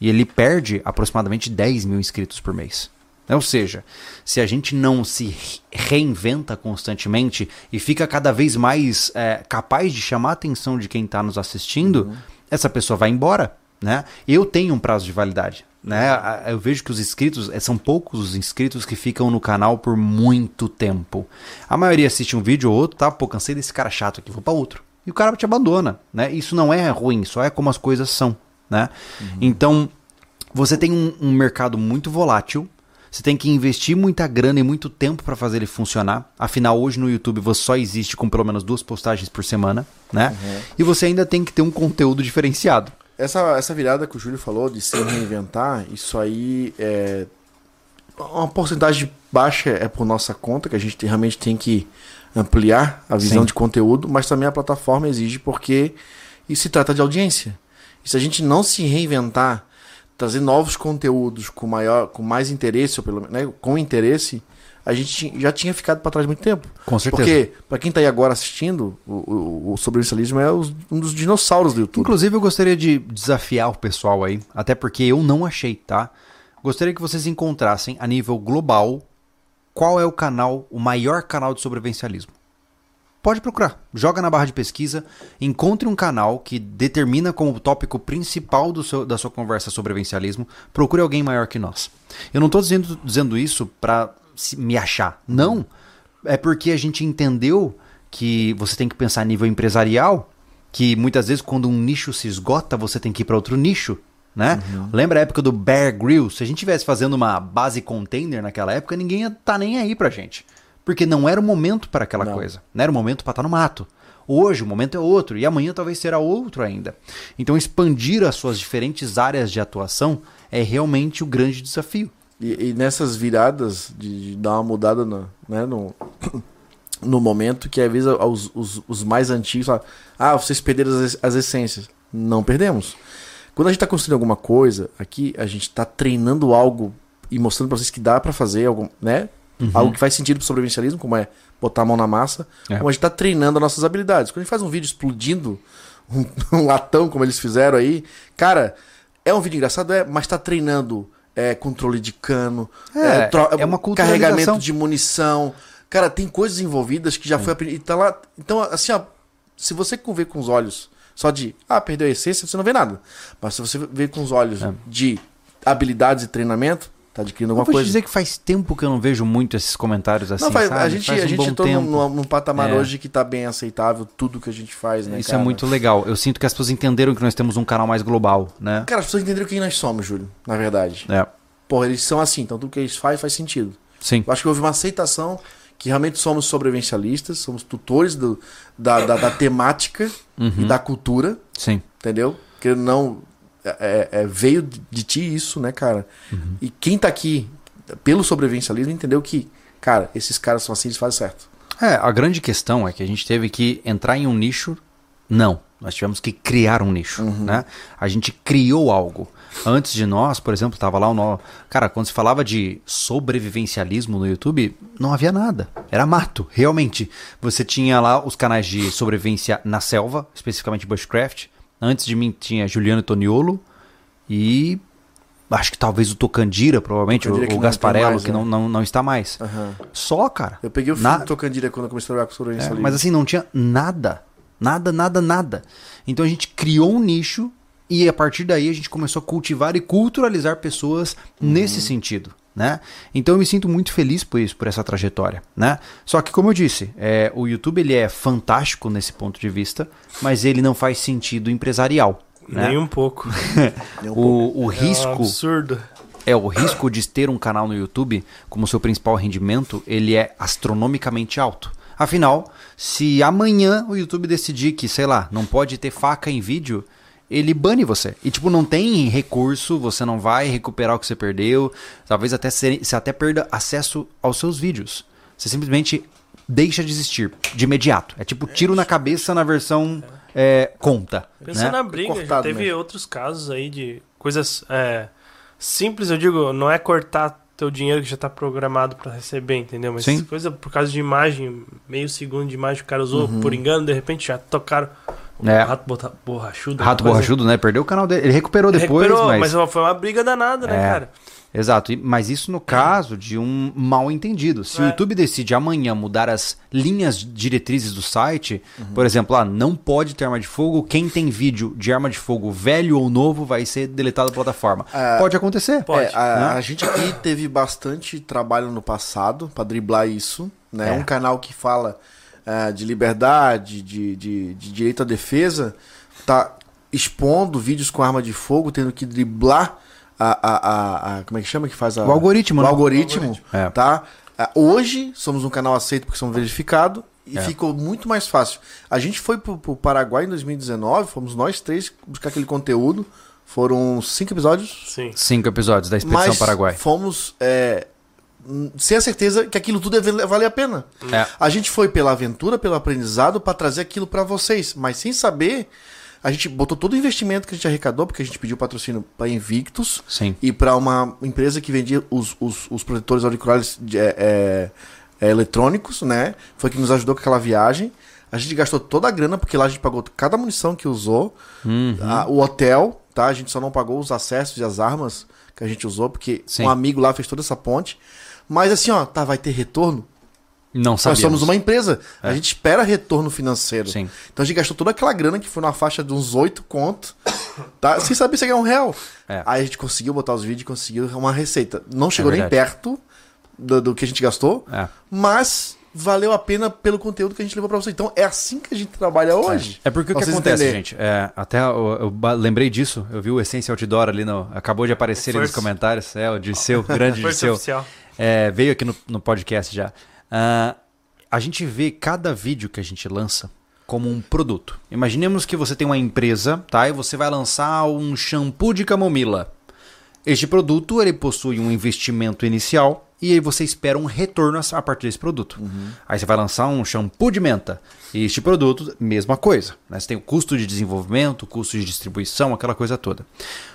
E ele perde aproximadamente 10 mil inscritos por mês. Ou seja, se a gente não se re- reinventa constantemente e fica cada vez mais é, capaz de chamar a atenção de quem está nos assistindo, essa pessoa vai embora. Né? Eu tenho um prazo de validade. Né? Eu vejo que os inscritos, é, são poucos os inscritos que ficam no canal por muito tempo. A maioria assiste um vídeo ou outro, tá? Pô, cansei desse cara chato aqui, vou para outro. E o cara te abandona. Né? Isso não é ruim, só é como as coisas são. Né? Então, você tem um, um mercado muito volátil. Você tem que investir muita grana e muito tempo para fazer ele funcionar. Afinal, hoje no YouTube você só existe com pelo menos duas postagens por semana, né? E você ainda tem que ter um conteúdo diferenciado. Essa, essa virada que o Júlio falou de se reinventar, isso aí é. Uma porcentagem baixa é por nossa conta, que a gente tem- realmente tem que ampliar a visão Sim. de conteúdo, mas também a plataforma exige porque isso se trata de audiência. E se a gente não se reinventar, trazer novos conteúdos com maior, com mais interesse, ou pelo menos né, com interesse, a gente já tinha ficado para trás muito tempo. Com certeza. Porque, para quem tá aí agora assistindo, o, o, o sobrevivencialismo é os- um dos dinossauros do YouTube. Inclusive, eu gostaria de desafiar o pessoal aí, até porque eu não achei, tá? Gostaria que vocês encontrassem a nível global qual é o canal, o maior canal de sobrevivencialismo. Pode procurar, joga na barra de pesquisa, encontre um canal que determina como tópico principal seu- da sua conversa sobrevivencialismo, procure alguém maior que nós. Eu não estou dizendo, dizendo isso para me achar, não. É porque a gente entendeu que você tem que pensar a nível empresarial, que muitas vezes quando um nicho se esgota, você tem que ir para outro nicho. Né? Lembra a época do Bear Grylls? Se a gente tivesse fazendo uma base container naquela época, ninguém ia estar nem aí pra gente. Porque não era o momento para aquela Não. coisa. Não era o momento para estar no mato. Hoje o momento é outro e amanhã talvez será outro ainda. Então expandir as suas diferentes áreas de atuação é realmente o grande desafio. E, e nessas viradas de, de dar uma mudada no, né, no, no momento que às vezes os, os, os mais antigos falam, ah, vocês perderam as, as essências. Não perdemos. Quando a gente está construindo alguma coisa, aqui a gente está treinando algo e mostrando para vocês que dá para fazer algo, né? Algo que faz sentido pro sobrevivencialismo, como é botar a mão na massa. É. Como a gente tá treinando as nossas habilidades. Quando a gente faz um vídeo explodindo um, um latão, como eles fizeram aí, cara, é um vídeo engraçado, é, mas tá treinando é, controle de cano, É, tro- é uma carregamento de munição. Cara, tem coisas envolvidas que já foi aprendido. e Tá lá. Então, assim, ó, se você ver com os olhos só de, ah, perdeu a essência, você não vê nada. Mas se você ver com os olhos É. de habilidades e treinamento, tá adquirindo Eu alguma vou te coisa. dizer que faz tempo que eu não vejo muito esses comentários assim, Não, faz- sabe? a gente, Faz a um gente bom tá tempo. num, num patamar É. hoje que tá bem aceitável tudo que a gente faz, né? Isso cara? é muito legal. Eu sinto que as pessoas entenderam que nós temos um canal mais global, né? Cara, as pessoas entenderam quem nós somos, Júlio, na verdade. É. Porra, eles são assim, então tudo que eles fazem faz sentido. Sim. Eu acho que houve uma aceitação que realmente somos sobrevivencialistas, somos tutores do, da, da, da temática Uhum. e da cultura, Sim. entendeu? Que não. é- é- veio de, ti isso, né, cara? Uhum. E quem tá aqui pelo sobrevivencialismo entendeu que, cara, esses caras são assim, eles fazem certo. É, a grande questão é que a gente teve que entrar em um nicho. Não. Nós tivemos que criar um nicho, né? A gente criou algo. Antes de nós, por exemplo, tava lá o nó. Cara, quando se falava de sobrevivencialismo no YouTube, não havia nada. Era mato, realmente. Você tinha lá os canais de sobrevivência na selva, especificamente Bushcraft. Antes de mim tinha Juliano Toniolo e acho que talvez o Tocandira, provavelmente, Tocandira o, o Gasparello, mais, que né? não, não, não está mais. Aham. Só, cara. Eu peguei o filme Na- do Tocandira quando eu comecei a trabalhar com É, sobrevivencialismo. mas assim, não tinha nada. Nada, nada, nada. Então a gente criou um nicho e a partir daí a gente começou a cultivar e culturalizar pessoas nesse sentido. Né? Então eu me sinto muito feliz por isso, por essa trajetória. Né? Só que, como eu disse, é, o YouTube ele é fantástico nesse ponto de vista, mas ele não faz sentido empresarial. Né? Nem um pouco. Nem um pouco. O, o É um risco absurdo. é o risco de ter um canal no YouTube como seu principal rendimento, ele é astronomicamente alto. Afinal, se amanhã o YouTube decidir que, sei lá, não pode ter faca em vídeo, ele bane você. E tipo, não tem recurso, você não vai recuperar o que você perdeu, talvez até se- você até perda acesso aos seus vídeos. Você simplesmente deixa de existir de imediato. É tipo tiro na cabeça na versão é, conta. Pensa né? na briga, já teve mesmo. outros casos aí de coisas é, simples, eu digo, não é cortar teu dinheiro que já tá programado pra receber, entendeu? Mas Sim. coisa por causa de imagem, meio segundo de imagem que o cara usou Uhum. por engano, de repente já tocaram o É. rato bota- borrachudo. Rato borrachudo, né? Perdeu o canal dele. Ele recuperou depois, Recuperou, mas... mas... foi uma briga danada, né, É. cara? Exato, mas isso no caso de um mal entendido. Se o É. YouTube decide amanhã mudar as linhas diretrizes do site, Uhum. por exemplo, ah, não pode ter arma de fogo, quem tem vídeo de arma de fogo velho ou novo vai ser deletado da plataforma. É. Pode acontecer. Pode, É, a, né? a gente aqui teve bastante trabalho no passado pra driblar isso. Né? É. Um canal que fala ah, de liberdade, de, de, de direito à defesa, tá expondo vídeos com arma de fogo, tendo que driblar a. a, a, a- como é que chama que faz a. O algoritmo, O né? algoritmo, É. tá? Ah, Hoje somos um canal aceito porque somos verificados e É. ficou muito mais fácil. A gente foi pro, pro Paraguai em 2019, fomos nós três buscar aquele conteúdo. Foram cinco episódios, Sim. Cinco episódios da Expedição mas Paraguai. fomos é, sem a certeza que aquilo tudo ia val- valer a pena. É. A gente foi pela aventura, pelo aprendizado, para trazer aquilo para vocês, mas sem saber, a gente botou todo o investimento que a gente arrecadou, porque a gente pediu patrocínio para Invictus Sim. e para uma empresa que vendia os, os, os protetores auriculares de- é, é, é, eletrônicos, né? Foi que nos ajudou com aquela viagem. A gente gastou toda a grana, porque lá a gente pagou cada munição que usou, Uhum. a- o hotel, tá? A gente só não pagou os acessos e as armas que a gente usou, porque Sim. um amigo lá fez toda essa ponte. Mas assim, ó, tá, vai ter retorno? Não Nós sabíamos. somos uma empresa. É. A gente espera retorno financeiro. Sim. Então a gente gastou toda aquela grana que foi na faixa de uns 8 conto, tá? Sem saber se ia ganhar um real. É. Aí a gente conseguiu botar os vídeos e conseguiu uma receita. Não chegou nem verdade. perto do, do que a gente gastou, É. mas valeu a pena pelo conteúdo que a gente levou pra você. Então é assim que a gente trabalha hoje. É porque o que acontece, entenderem. gente? É, até eu, eu lembrei disso, eu vi o Essência Outdoor ali, no, acabou de aparecer ali nos comentários. É, o Dirceu, o grande oficial. É, veio aqui no, no podcast já. Ah, a gente vê cada vídeo que a gente lança como um produto. Imaginemos que você tem uma empresa, tá? E você vai lançar um shampoo de camomila. Este produto ele possui um investimento inicial e aí você espera um retorno a partir desse produto. Aí você vai lançar um shampoo de menta. E este produto, mesma coisa. Né? Você tem o custo de desenvolvimento, o custo de distribuição, aquela coisa toda.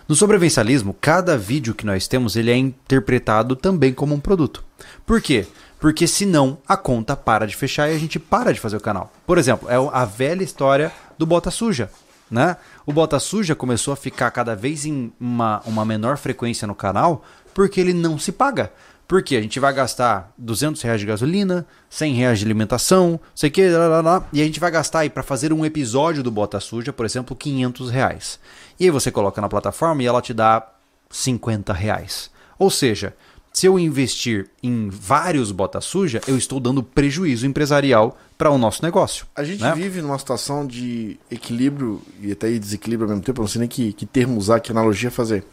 No sobrevivencialismo, cada vídeo que nós temos ele é interpretado também como um produto. Por quê? Porque senão a conta para de fechar e a gente para de fazer o canal. Por exemplo, é a velha história do bota suja né? O Bota Suja começou a ficar cada vez em uma, uma menor frequência no canal porque ele não se paga. Porque a gente vai gastar 200 reais de gasolina, 100 reais de alimentação, sei que, lá, lá, lá, e a gente vai gastar aí para fazer um episódio do Bota Suja, por exemplo, 500 reais. E aí você coloca na plataforma e ela te dá 50 reais. Ou seja, se eu investir em vários Bota Suja, eu estou dando prejuízo empresarial para o nosso negócio. A gente né? vive numa situação de equilíbrio e até desequilíbrio ao mesmo tempo. Eu não sei nem que, que termo usar, que analogia fazer.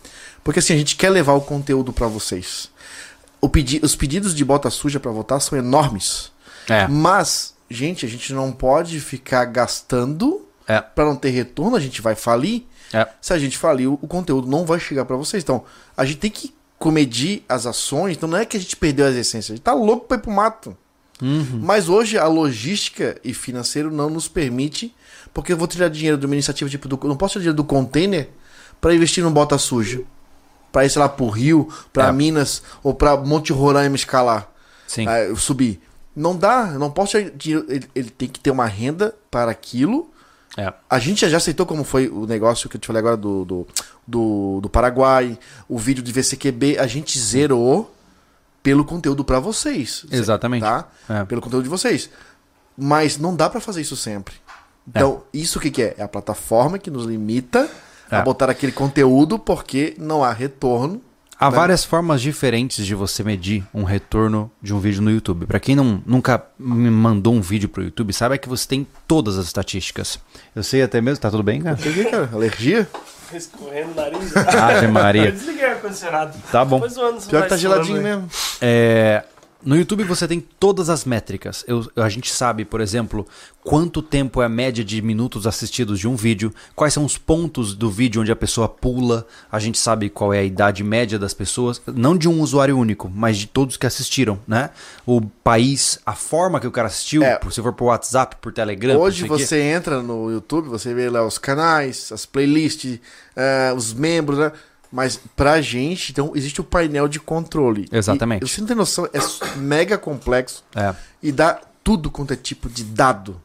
Porque assim, a gente quer levar o conteúdo pra vocês. O pedi os pedidos de bota suja pra votar são enormes. É. Mas, gente, a gente não pode ficar gastando É. pra não ter retorno. A gente vai falir. É. Se a gente falir, o conteúdo não vai chegar pra vocês. Então, a gente tem que comedir as ações. Então, não é que a gente perdeu as essências. A gente tá louco pra ir pro mato. Mas hoje a logística e financeiro não nos permite, porque eu vou tirar dinheiro de uma iniciativa tipo do, não posso tirar dinheiro do container para investir num bota suja, para ir sei lá pro Rio, para É. Minas ou para Monte Roraima escalar, Sim. eu subir. Não dá, não posso tirar dinheiro, ele, ele tem que ter uma renda para aquilo. É. A gente já aceitou como foi o negócio que eu te falei agora do, do, do, do Paraguai, o vídeo de VCQB, a gente zerou pelo conteúdo para vocês. Exatamente. Tá? É. Pelo conteúdo de vocês. Mas não dá pra fazer isso sempre. Então, isso o que, que é? É a plataforma que nos limita É. a botar aquele conteúdo porque não há retorno. Há né? várias formas diferentes de você medir um retorno de um vídeo no YouTube. Para quem não, nunca me mandou um vídeo pro YouTube, saiba que você tem todas as estatísticas. Eu sei até mesmo, tá tudo bem, cara? O que, cara? Alergia? Escorrendo o nariz. Ave Maria. Eu desliguei o ar-condicionado. Tá bom. Depois o ano você Pior vai que tá geladinho mesmo. É, no YouTube você tem todas as métricas. Eu- a gente sabe, por exemplo, quanto tempo é a média de minutos assistidos de um vídeo, quais são os pontos do vídeo onde a pessoa pula. A gente sabe qual é a idade média das pessoas, não de um usuário único, mas de todos que assistiram, né? O país, a forma que o cara assistiu, É. se for por WhatsApp, por Telegram. Hoje quê. você entra no YouTube, você vê lá os canais, as playlists, eh, os membros, né? Mas pra gente, então, existe o painel de controle. Exatamente. E, você não tem noção, é mega complexo. É. e dá tudo quanto é tipo de dado,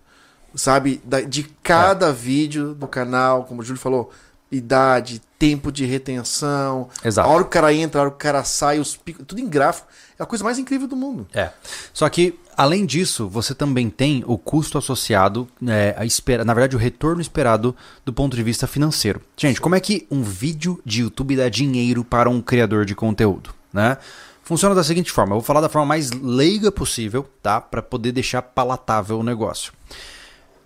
sabe? De cada É. vídeo do canal, como o Júlio falou, idade, tempo de retenção, Exato. a hora que o cara entra, a hora que o cara sai, os picos, tudo em gráfico. É a coisa mais incrível do mundo. É. Só que, além disso, você também tem o custo associado, é, a espera, na verdade, o retorno esperado do ponto de vista financeiro. Gente, como é que um vídeo de YouTube dá dinheiro para um criador de conteúdo? Né? Funciona da seguinte forma: eu vou falar da forma mais leiga possível, tá? Para poder deixar palatável o negócio.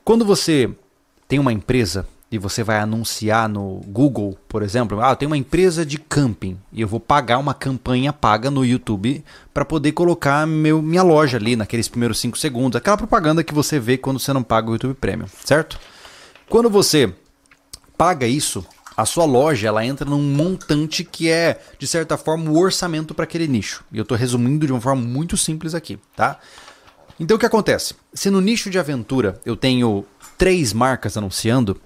Quando você tem uma empresa e você vai anunciar no Google, por exemplo, ah, tenho uma empresa de camping e eu vou pagar uma campanha paga no YouTube para poder colocar meu, minha loja ali naqueles primeiros 5 segundos, aquela propaganda que você vê quando você não paga o YouTube Premium, certo? Quando você paga isso, a sua loja ela entra num montante que é, de certa forma, o orçamento para aquele nicho. E eu estou resumindo de uma forma muito simples aqui, tá? Então o que acontece? Se no nicho de aventura eu tenho três marcas anunciando,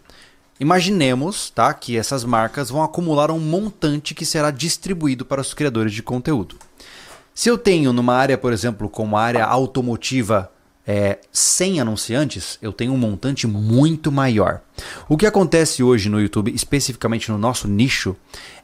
imaginemos tá, que essas marcas vão acumular um montante que será distribuído para os criadores de conteúdo. Se eu tenho numa área, por exemplo, como a área automotiva, é, 100 anunciantes, eu tenho um montante muito maior. O que acontece hoje no YouTube, especificamente no nosso nicho,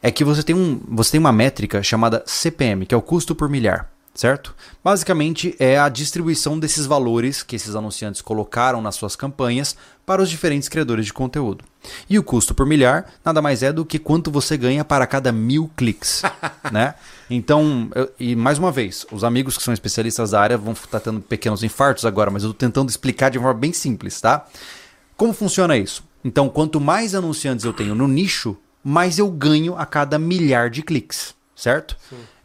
é que você tem, um, você tem uma métrica chamada CPM, que é o custo por milhar. Certo? Basicamente é a distribuição desses valores que esses anunciantes colocaram nas suas campanhas para os diferentes criadores de conteúdo. E o custo por milhar nada mais é do que quanto você ganha para cada mil cliques, né? Então, eu- e mais uma vez, os amigos que são especialistas da área vão estar tendo pequenos infartos agora, mas eu estou tentando explicar de uma forma bem simples, tá? Como funciona isso? Então, quanto mais anunciantes eu tenho no nicho, mais eu ganho a cada milhar de cliques, certo?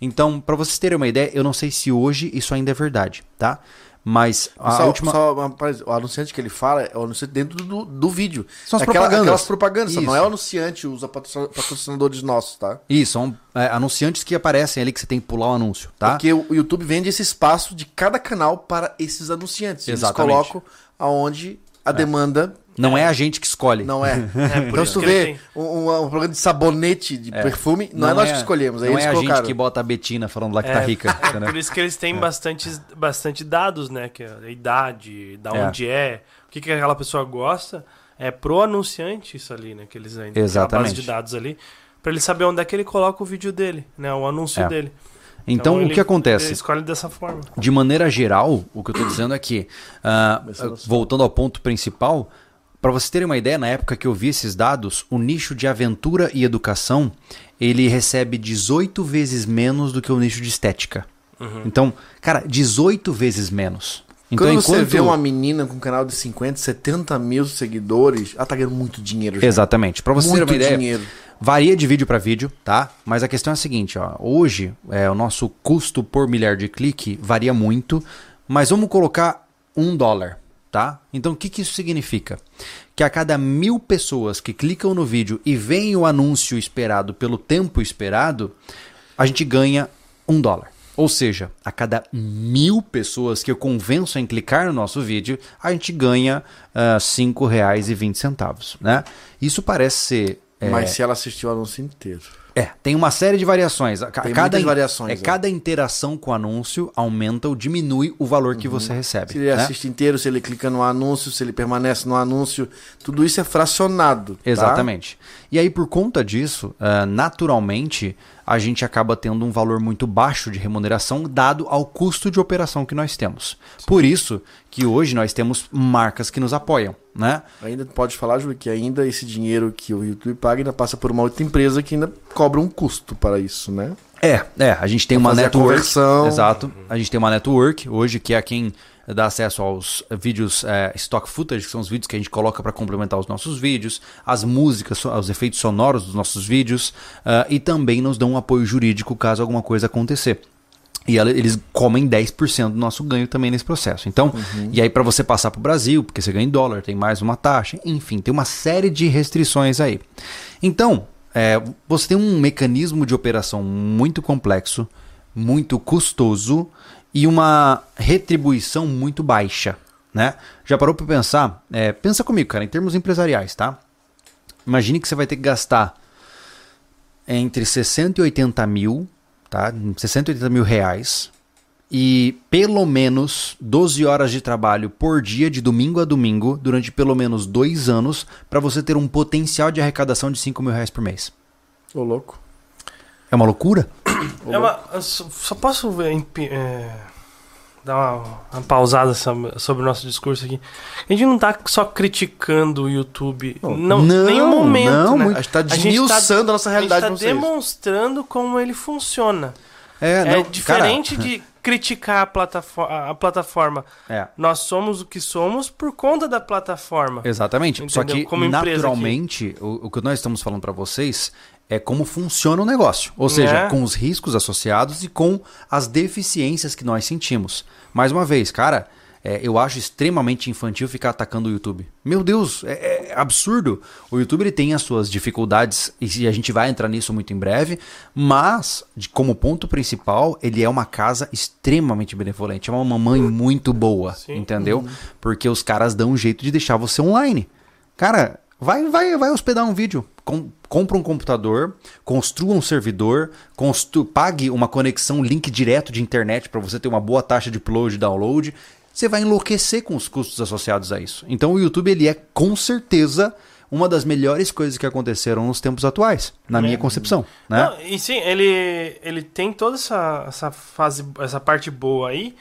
Então, para vocês terem uma ideia, eu não sei se hoje isso ainda é verdade, tá? Mas a só, última. só o anunciante que ele fala é o anunciante dentro do, do vídeo. São as É aquela- propagandas. Aquelas propagandas, não é o anunciante, os patrocina- patrocinadores nossos, tá? Isso, são é, anunciantes que aparecem ali que você tem que pular o anúncio, tá? Porque o YouTube vende esse espaço de cada canal para esses anunciantes. Eles Exatamente. colocam aonde a demanda Não é a gente que escolhe. não é. por então, se tu vê tem. um, um, programa de sabonete, de perfume, não, é nós que escolhemos, é não eles é a gente que bota a Betina falando lá que tá rica. É por isso que eles têm bastante, bastante dados, né? Que é a idade, da É. onde é, o que, que aquela pessoa gosta. É pro anunciante isso ali, né? Que eles ainda Exatamente. a base de dados ali. Pra ele saber onde é que ele coloca o vídeo dele, né? O anúncio É. dele. Então, o ele- que acontece? Ele escolhe dessa forma. De maneira geral, o que eu tô dizendo é que, a- voltando ao ponto principal, para vocês terem uma ideia, na época que eu vi esses dados, o nicho de aventura e educação, ele recebe 18 vezes menos do que o nicho de estética. Então, cara, 18 vezes menos. Então, Quando você enquanto... vê uma menina com um canal de 50, 70 mil seguidores, ela tá ganhando muito dinheiro já. Exatamente. Para vocês terem Muito uma ideia, dinheiro. Varia de vídeo para vídeo, tá? Mas a questão é a seguinte, ó. Hoje, é, o nosso custo por milhar de clique varia muito, mas vamos colocar um dólar, tá? Então, o que, que isso significa? Que a cada mil pessoas que clicam no vídeo e veem o anúncio esperado pelo tempo esperado, a gente ganha um dólar. Ou seja, a cada mil pessoas que eu convenço em clicar no nosso vídeo, a gente ganha ah, R$ 5,20, né? Isso parece ser... é, Mas se ela assistiu o anúncio inteiro. É, tem uma série de variações. Tem cada variações, É, é. cada interação com o anúncio aumenta ou diminui o valor que você recebe. Se ele né? assiste inteiro, se ele clica no anúncio, se ele permanece no anúncio, tudo isso é fracionado. tá? E aí, por conta disso, ah, naturalmente, a gente acaba tendo um valor muito baixo de remuneração dado ao custo de operação que nós temos. Por isso que hoje nós temos marcas que nos apoiam, né? Ainda pode falar, Júlio, que ainda esse dinheiro que o YouTube paga ainda passa por uma outra empresa que ainda cobra um custo para isso, né? É, é, a gente tem Pra uma network. Exato. A gente tem uma network hoje que é quem dá acesso aos vídeos é, stock footage, que são os vídeos que a gente coloca para complementar os nossos vídeos, as músicas, os efeitos sonoros dos nossos vídeos ah, e também nos dão um apoio jurídico caso alguma coisa acontecer. E ela- eles comem 10% do nosso ganho também nesse processo. Então, e aí para você passar para o Brasil, porque você ganha em dólar, tem mais uma taxa, enfim, tem uma série de restrições aí. Então, é, você tem um mecanismo de operação muito complexo, muito custoso e uma retribuição muito baixa, né? Já parou para pensar? É, pensa comigo, cara, em termos empresariais, tá? Imagine que você vai ter que gastar entre 60 e 80 mil, tá? 60 e 80 mil reais e pelo menos 12 horas de trabalho por dia, de domingo a domingo, durante pelo menos dois anos, para você ter um potencial de arrecadação de 5 mil reais por mês. Ô, louco. É uma loucura? É uma- só só posso é, dar uma, uma pausada sobre, sobre o nosso discurso aqui. A gente não tá só criticando o YouTube. Não, Não, nenhum momento. não, né? A gente tá A gente tá- desmiuçando a nossa A gente realidade tá pra vocês. demonstrando como ele funciona. É, É, não, diferente cara, de criticar a, platafo- a plataforma. É. Nós somos o que somos por conta da plataforma. Exatamente. Só Entendeu? que Como naturalmente, o, o que nós estamos falando para vocês é como funciona o negócio. Ou seja, É. com os riscos associados e com as deficiências que nós sentimos. Mais uma vez, cara, é, eu acho extremamente infantil ficar atacando o YouTube. Meu Deus, é, é absurdo. O YouTube ele tem as suas dificuldades e a gente vai entrar nisso muito em breve, mas de- como ponto principal, ele é uma casa extremamente benevolente, é uma mamãe muito boa, Sim. entendeu? Porque os caras dão um jeito de deixar você online. Cara, vai vai vai hospedar um vídeo, com, compra um computador, construa um servidor, constru, pague uma conexão link direto de internet para você ter uma boa taxa de upload e download. Você vai enlouquecer com os custos associados a isso. Então o YouTube ele é com certeza uma das melhores coisas que aconteceram nos tempos atuais, na minha concepção, né? Não, e sim, ele, ele tem toda essa, essa fase, essa parte boa aí,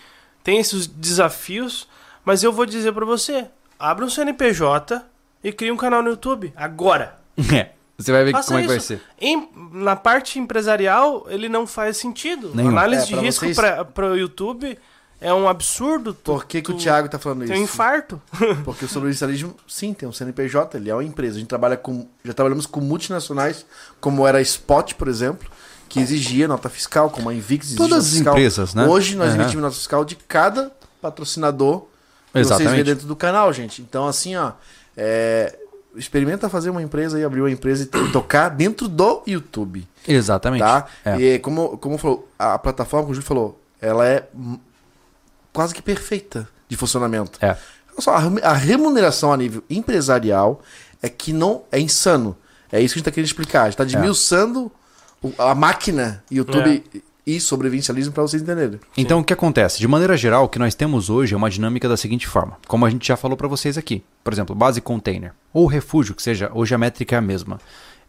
tem esses desafios, mas eu vou dizer pra você, abre um CNPJ e cria um canal no YouTube, agora. É. Você vai ver Faça como é que vai ser. Em- na parte empresarial, ele não faz sentido. Nenhum. Análise É, de pra risco vocês- para o YouTube é um absurdo. Tu, Por que, que o Thiago tá falando Tem um isso? infarto. Porque o sobrevivencialismo, sim, tem um CNPJ, ele é uma empresa. A gente trabalha com. Já trabalhamos com multinacionais, como era a Spot, por exemplo, que exigia nota fiscal, como a Invix exigia Todas nota as fiscal. empresas, né? Hoje nós Aham. emitimos nota fiscal de cada patrocinador que vocês Exatamente. vêem dentro do canal, gente. Então, assim, ó. é, Experimenta fazer uma empresa e abrir uma empresa e to- tocar dentro do YouTube. Exatamente. Tá? É. E como, como falou, a plataforma, como o Júlio falou, ela é quase que perfeita de funcionamento. É. Olha só, a remu- a remuneração a nível empresarial é que não é insano. É isso que a gente está querendo explicar. A gente está desmiuçando o- a máquina YouTube e sobrevivencialismo para vocês entenderem. Então, o que acontece? De maneira geral, o que nós temos hoje é uma dinâmica da seguinte forma, como a gente já falou para vocês aqui. Por exemplo, base container ou refúgio, que seja, hoje a métrica é a mesma.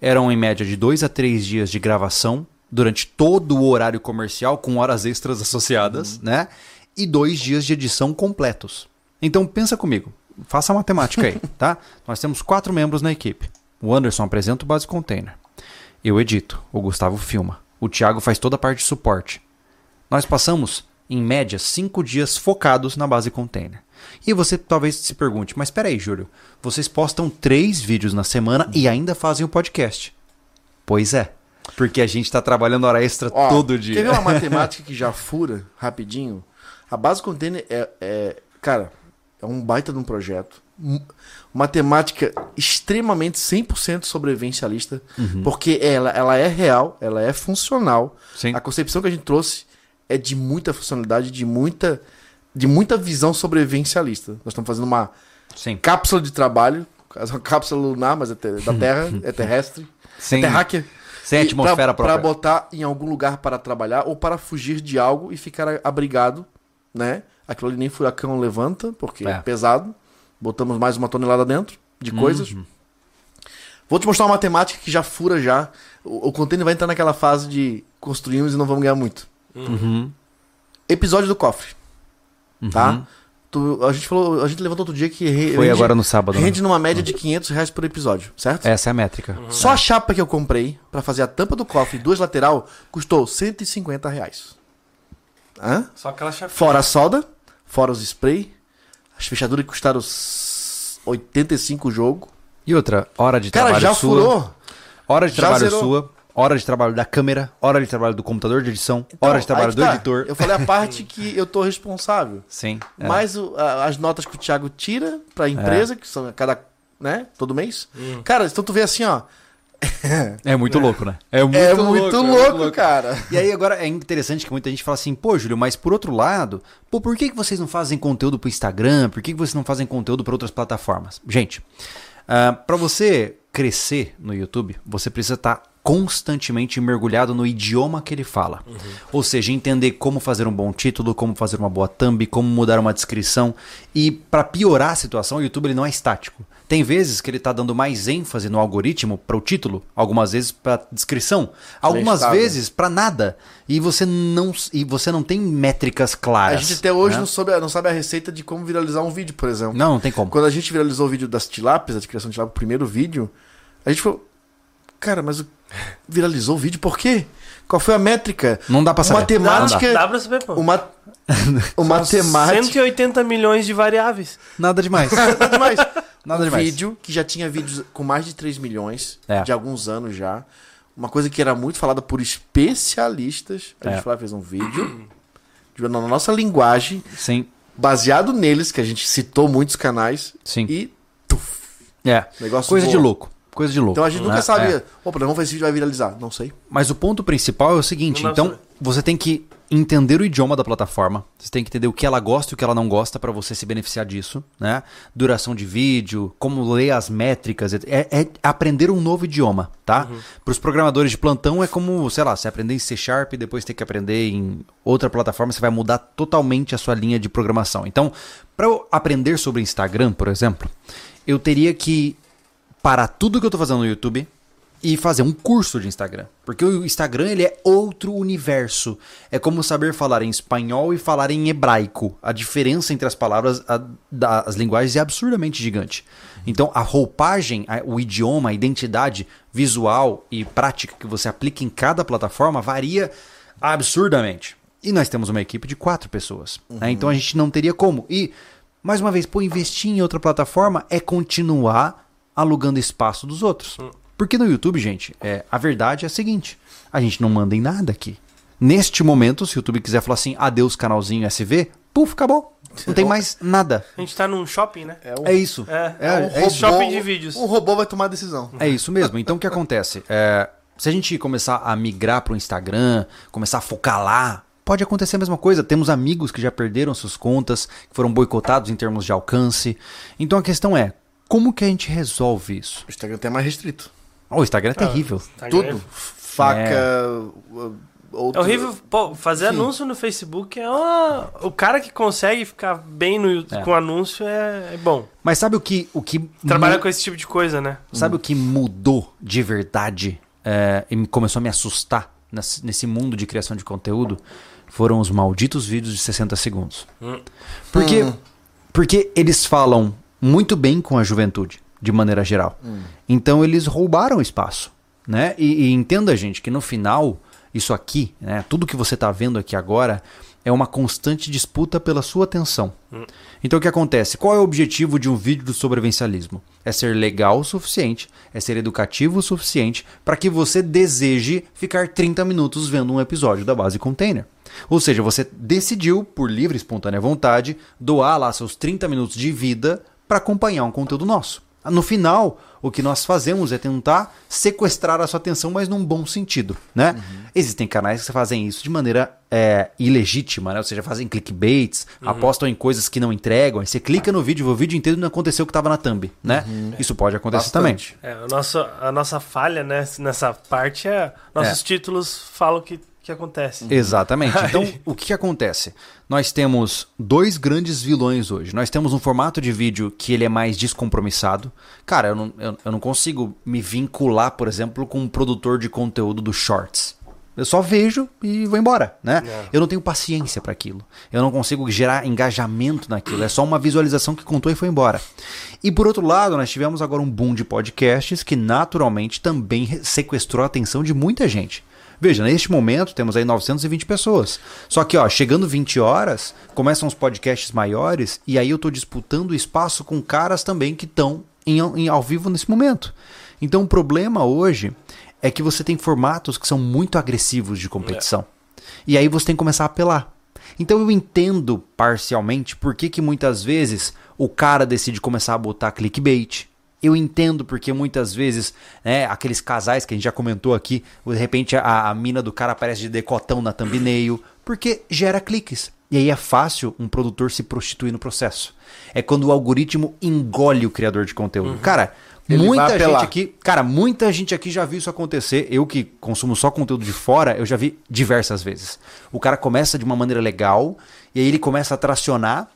Eram em média de dois a três dias de gravação durante todo o horário comercial, com horas extras associadas, né? E dois dias de edição completos. Então, pensa comigo, faça a matemática aí, tá? Nós temos quatro membros na equipe. O Anderson apresenta o base container. Eu edito, o Gustavo filma. O Thiago faz toda a parte de suporte. Nós passamos, em média, cinco dias focados na base container. E você talvez se pergunte, mas peraí, Júlio, vocês postam três vídeos na semana e ainda fazem o podcast. Pois é, porque a gente está trabalhando hora extra Ó, todo dia. Quer ver uma matemática que já fura rapidinho? A base container é, é- cara, é um baita de um projeto. M- Matemática extremamente 100% sobrevivencialista, Uhum. porque ela, ela é real, ela é funcional. Sim. A concepção que a gente trouxe é de muita funcionalidade, de muita, de muita visão sobrevivencialista. Nós estamos fazendo uma Sim. cápsula de trabalho, uma cápsula lunar, mas é da Terra, é terrestre, Sem, é terráquea. sem atmosfera pra, própria. Pra botar em algum lugar para trabalhar ou para fugir de algo e ficar abrigado, né? Aquilo ali nem furacão levanta, porque é, É. pesado. Botamos mais uma tonelada dentro de coisas. Uhum. Vou te mostrar uma matemática que já fura já. O, o container vai entrar naquela fase de construímos e não vamos ganhar muito. Uhum. Episódio do cofre, Uhum. tá? Tu- a gente falou, a gente levantou outro dia que re- Foi rende, agora no sábado. né? rende numa média de 500 reais por episódio, certo? Essa é a métrica. Só a chapa que eu comprei pra fazer a tampa do cofre e duas lateral custou 150 reais. Hã? Só aquela chave. Fora a solda, fora os spray, as fechaduras que custaram s- 85 o jogo. E outra, hora de Cara, trabalho já sua. furou. Hora de Já trabalho zerou. sua, hora de trabalho da câmera, hora de trabalho do computador de edição, hora de Então, trabalho que do tá. editor. Eu falei a parte que eu tô responsável. Sim. é. Mais o- a- as notas que o Thiago tira pra empresa, que são a cada, né, todo mês. Cara, então tu vê assim, ó. É muito louco, né? É muito, é muito é louco, cara. E aí agora é interessante que muita gente fala assim, pô, Júlio, mas por outro lado, pô, por que, que vocês não fazem conteúdo pro Instagram? Por que, que vocês não fazem conteúdo para outras plataformas? Gente, ah, pra você crescer no YouTube, você precisa estar constantemente mergulhado no idioma que ele fala. Ou seja, entender como fazer um bom título, como fazer uma boa thumb, como mudar uma descrição. E pra piorar a situação, o YouTube ele não é estático. Tem vezes que ele tá dando mais ênfase no algoritmo para o título, algumas vezes para descrição, algumas vezes para nada. E você não e você não tem métricas A claras. gente até hoje né? não, soube, não sabe a receita de como viralizar um vídeo, por exemplo. não, não tem como. Quando a gente viralizou o vídeo das tilápias, da criação de tilápia, o primeiro vídeo, a gente falou, cara, mas o- viralizou o vídeo por quê? Qual foi a métrica? Não dá pra saber. Matemática. Dá pra saber, pô. Uma, o matemática. 180 milhões de variáveis. Nada demais. Nada demais. Nada um demais. vídeo que já tinha vídeos com mais de 3 milhões, É. de alguns anos já. Uma coisa que era muito falada por especialistas. A É. gente foi lá, fez um vídeo de- na nossa linguagem, Sim, baseado neles, que a gente citou muitos canais. sim. E tuf, É. negócio Coisa de louco. Coisa de louco. Então a gente nunca né? sabe. É. Opa, vamos ver se esse vídeo vai viralizar. Não sei. Mas o ponto principal é o seguinte: então saber. você tem que entender o idioma da plataforma, você tem que entender o que ela gosta e o que ela não gosta para você se beneficiar disso, né? Duração de vídeo, como ler as métricas, é, é aprender um novo idioma, tá? Para os programadores de plantão é como, sei lá, você aprender em C Sharp e depois ter que aprender em outra plataforma, você vai mudar totalmente a sua linha de programação. Então, para eu aprender sobre Instagram, por exemplo, eu teria que parar tudo que eu tô fazendo no YouTube e fazer um curso de Instagram. Porque o Instagram ele é outro universo. É como saber falar em espanhol e falar em hebraico. A diferença entre as palavras, a, da, as linguagens é absurdamente gigante. Então a roupagem, a, o idioma, a identidade visual e prática que você aplica em cada plataforma varia absurdamente. E nós temos uma equipe de quatro pessoas. né? Então a gente não teria como. E, mais uma vez, pô, investir em outra plataforma é continuar alugando espaço dos outros. Porque no YouTube, gente, é, a verdade é a seguinte: a gente não manda em nada aqui. Neste momento, se o YouTube quiser falar assim, adeus canalzinho SV, puf, acabou. Não tem mais nada. A gente tá num shopping, né? É um, É isso. É, É, é um é isso. shopping de vídeos. Um robô vai tomar a decisão. É isso mesmo. Então o que acontece? É, se a gente começar a migrar para o Instagram, começar a focar lá, pode acontecer a mesma coisa. Temos amigos que já perderam suas contas, que foram boicotados em termos de alcance. Então a questão é, como que a gente resolve isso? O Instagram tem mais restrito. Oh, o Instagram é terrível. Tá Tudo. grande. Faca. É outro- horrível. Pô, fazer anúncio no Facebook é uma... O cara que consegue ficar bem no, É. com anúncio é, é bom. Mas sabe o que o que Trabalhar mu- com esse tipo de coisa, né? sabe o que mudou de verdade é, e me começou a me assustar nesse, nesse mundo de criação de conteúdo? Foram os malditos vídeos de 60 segundos. Porque, porque eles falam muito bem com a juventude, de maneira geral. Então eles roubaram espaço. Né? E, e entenda, gente, que no final, isso aqui, né, tudo que você está vendo aqui agora, é uma constante disputa pela sua atenção. Então o que acontece? Qual é o objetivo de um vídeo do sobrevivencialismo? É ser legal o suficiente, é ser educativo o suficiente para que você deseje ficar 30 minutos vendo um episódio da base container. Ou seja, você decidiu, por livre e espontânea vontade, doar lá seus 30 minutos de vida para acompanhar um conteúdo nosso. No final, o que nós fazemos é tentar sequestrar a sua atenção, mas num bom sentido, né? Existem canais que fazem isso de maneira é, ilegítima, né? Ou seja, fazem clickbaits, apostam em coisas que não entregam. Aí você clica no vídeo, o vídeo inteiro não aconteceu o que estava na thumb, né? Isso pode acontecer também. Bastante. É, o nosso, a nossa falha né, nessa parte é. Nossos É. títulos falam que, que acontece. Exatamente. Então, o que, acontece? Nós temos dois grandes vilões hoje. Nós temos um formato de vídeo que ele é mais descompromissado. Cara, eu não, eu, eu não consigo me vincular, por exemplo, com um produtor de conteúdo do Shorts. Eu só vejo e vou embora, né? É. Eu não tenho paciência para aquilo. Eu não consigo gerar engajamento naquilo. É só uma visualização que contou e foi embora. E por outro lado, nós tivemos agora um boom de podcasts que naturalmente também sequestrou a atenção de muita gente. Veja, neste momento temos aí 920 pessoas. Só que, ó, chegando 20 horas, começam os podcasts maiores e aí eu tô disputando espaço com caras também que estão em, em- ao vivo nesse momento. Então o problema hoje é que você tem formatos que são muito agressivos de competição. E aí você tem que começar a apelar. Então eu entendo parcialmente por que, que muitas vezes o cara decide começar a botar clickbait. Eu entendo porque muitas vezes, né, aqueles casais que a gente já comentou aqui, de repente a, a mina do cara aparece de decotão na thumbnail, porque gera cliques. E aí é fácil um produtor se prostituir no processo. É quando o algoritmo engole o criador de conteúdo. Cara, Ele muita gente aqui, cara, muita gente aqui já viu isso acontecer. Eu que consumo só conteúdo de fora, eu já vi diversas vezes. O cara começa de uma maneira legal e aí ele começa a tracionar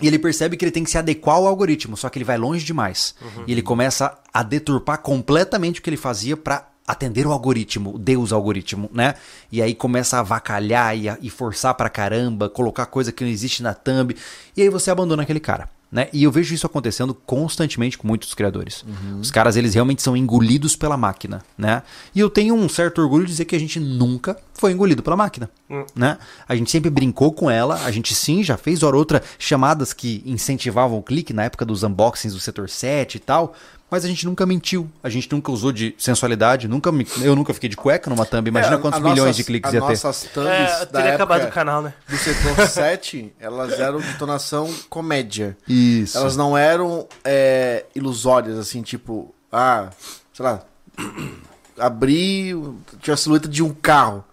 e ele percebe que ele tem que se adequar ao algoritmo, só que ele vai longe demais. E ele começa a deturpar completamente o que ele fazia para atender o algoritmo, Deus algoritmo, né? E aí começa a avacalhar e, a- e forçar pra caramba, colocar coisa que não existe na thumb, e aí você abandona aquele cara. Né? E eu vejo isso acontecendo constantemente com muitos criadores. Os caras, eles realmente são engolidos pela máquina, né? E eu tenho um certo orgulho de dizer que a gente nunca foi engolido pela máquina, né? A gente sempre brincou com ela, a gente sim já fez hora ou outra chamadas que incentivavam o clique na época dos unboxings do setor 7 e tal, mas a gente nunca mentiu, a gente nunca usou de sensualidade, nunca me- eu nunca fiquei de cueca numa thumb, imagina É, quantos milhões nossas- de cliques as ia ter. nossas thumbs É, da teria acabado o época canal, né? do setor 7, elas eram de tonação comédia. Isso. Elas não eram é, ilusórias, assim, tipo, ah, sei lá, abri, tinha a silhueta de um carro.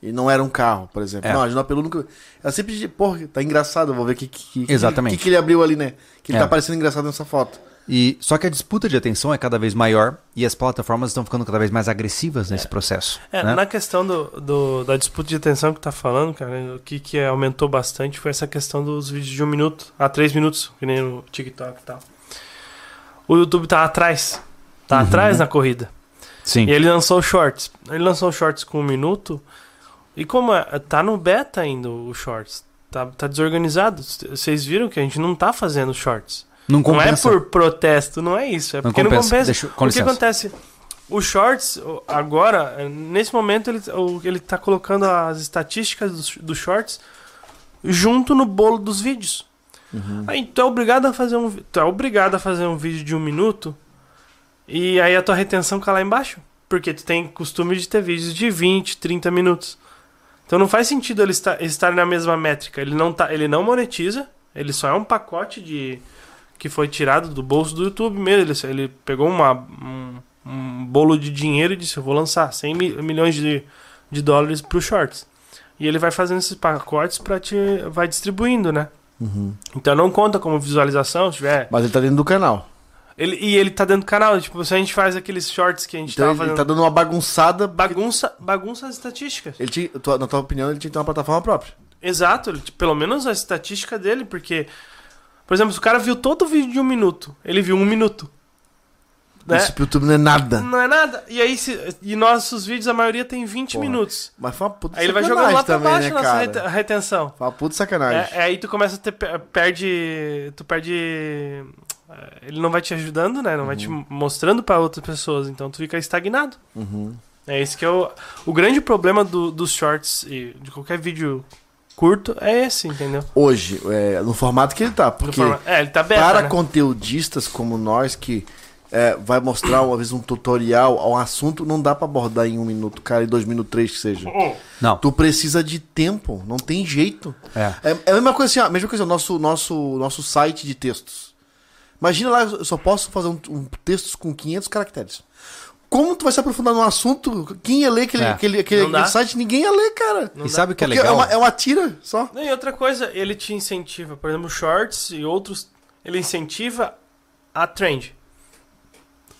E não era um carro, por exemplo. É. Não, a gente apelou nunca. Ela sempre dizia, porra, tá engraçado, eu vou ver o que, que, que, Exatamente. que, que ele abriu ali, né? Que ele É. tá parecendo engraçado nessa foto. E só que a disputa de atenção é cada vez maior e as plataformas estão ficando cada vez mais agressivas nesse processo. É, né? na questão do, do- da disputa de atenção que tá falando, cara, o que, que aumentou bastante foi essa questão dos vídeos de um minuto a três minutos, que nem no TikTok e tal. O YouTube tá atrás. Tá atrás na corrida. Sim. E ele lançou Shorts. Ele lançou Shorts com um minuto. E como é, tá no beta ainda o Shorts. Tá, tá desorganizado. Vocês viram que a gente não tá fazendo Shorts. Não Não é compensa. por protesto, não é isso. É Não porque não compensa. compensa. Deixa com o que acontece? O Shorts, agora, nesse momento, ele, ele tá colocando as estatísticas dos do Shorts junto no bolo dos vídeos. Aí tu é obrigado a fazer um tu é obrigado a fazer um vídeo de um minuto e aí a tua retenção cai lá embaixo, porque tu tem costume de ter vídeos de 20, 30 minutos. Então não faz sentido ele estar, estar na mesma métrica. Ele não tá, ele não monetiza, ele só é um pacote de que foi tirado do bolso do YouTube mesmo. Ele, ele pegou uma, um, um bolo de dinheiro e disse: Eu vou lançar 100 mi- milhões de, de dólares pro Shorts. E ele vai fazendo esses pacotes para te. vai distribuindo, né? Então não conta como visualização, se tiver. Mas ele tá dentro do canal. Ele, e ele tá dentro do canal. Tipo, se a gente faz aqueles shorts que a gente Então tava ele, fazendo. tá dando uma bagunçada. Bagunça, bagunça as estatísticas. Ele tinha, na tua opinião, ele tinha que ter uma plataforma própria. Exato, ele- pelo menos a estatística dele, porque. Por exemplo, se o cara viu todo o vídeo de um minuto, ele viu um minuto. Né? Isso pro YouTube não é nada. Não é nada. E aí, se, e nossos vídeos, a maioria tem 20 Porra. minutos. Mas foi uma puta Aí ele vai jogando lá pra também, baixo né, nossa cara? rete- retenção. Foi uma puta sacanagem. É, é aí tu começa a ter. per- Perde. Tu perde. é, Ele não vai te ajudando, né? Não vai te mostrando pra outras pessoas. Então tu fica estagnado. Uhum. É esse que é o. O grande problema do- dos shorts e de qualquer vídeo curto é esse, entendeu? Hoje, é, no formato que ele tá. Porque É, ele tá beta, para né? conteudistas como nós, que é, vai mostrar, uma vez, um tutorial a um assunto, não dá pra abordar em um minuto, cara, em dois minutos, três que seja. Não. Tu precisa de tempo, não tem jeito. É. É, é a mesma coisa assim, ó, a mesma coisa, o nosso, nosso, nosso site de textos. Imagina lá, eu só posso fazer um, um textos com 500 caracteres. Como tu vai se aprofundar num assunto? Quem ia ler aquele, É. aquele, aquele, site? Ninguém ia ler, cara. Não E dá. sabe o que é Porque legal? uma, é uma tira só. Não, E outra coisa, ele te incentiva, por exemplo, shorts e outros, ele incentiva a trend.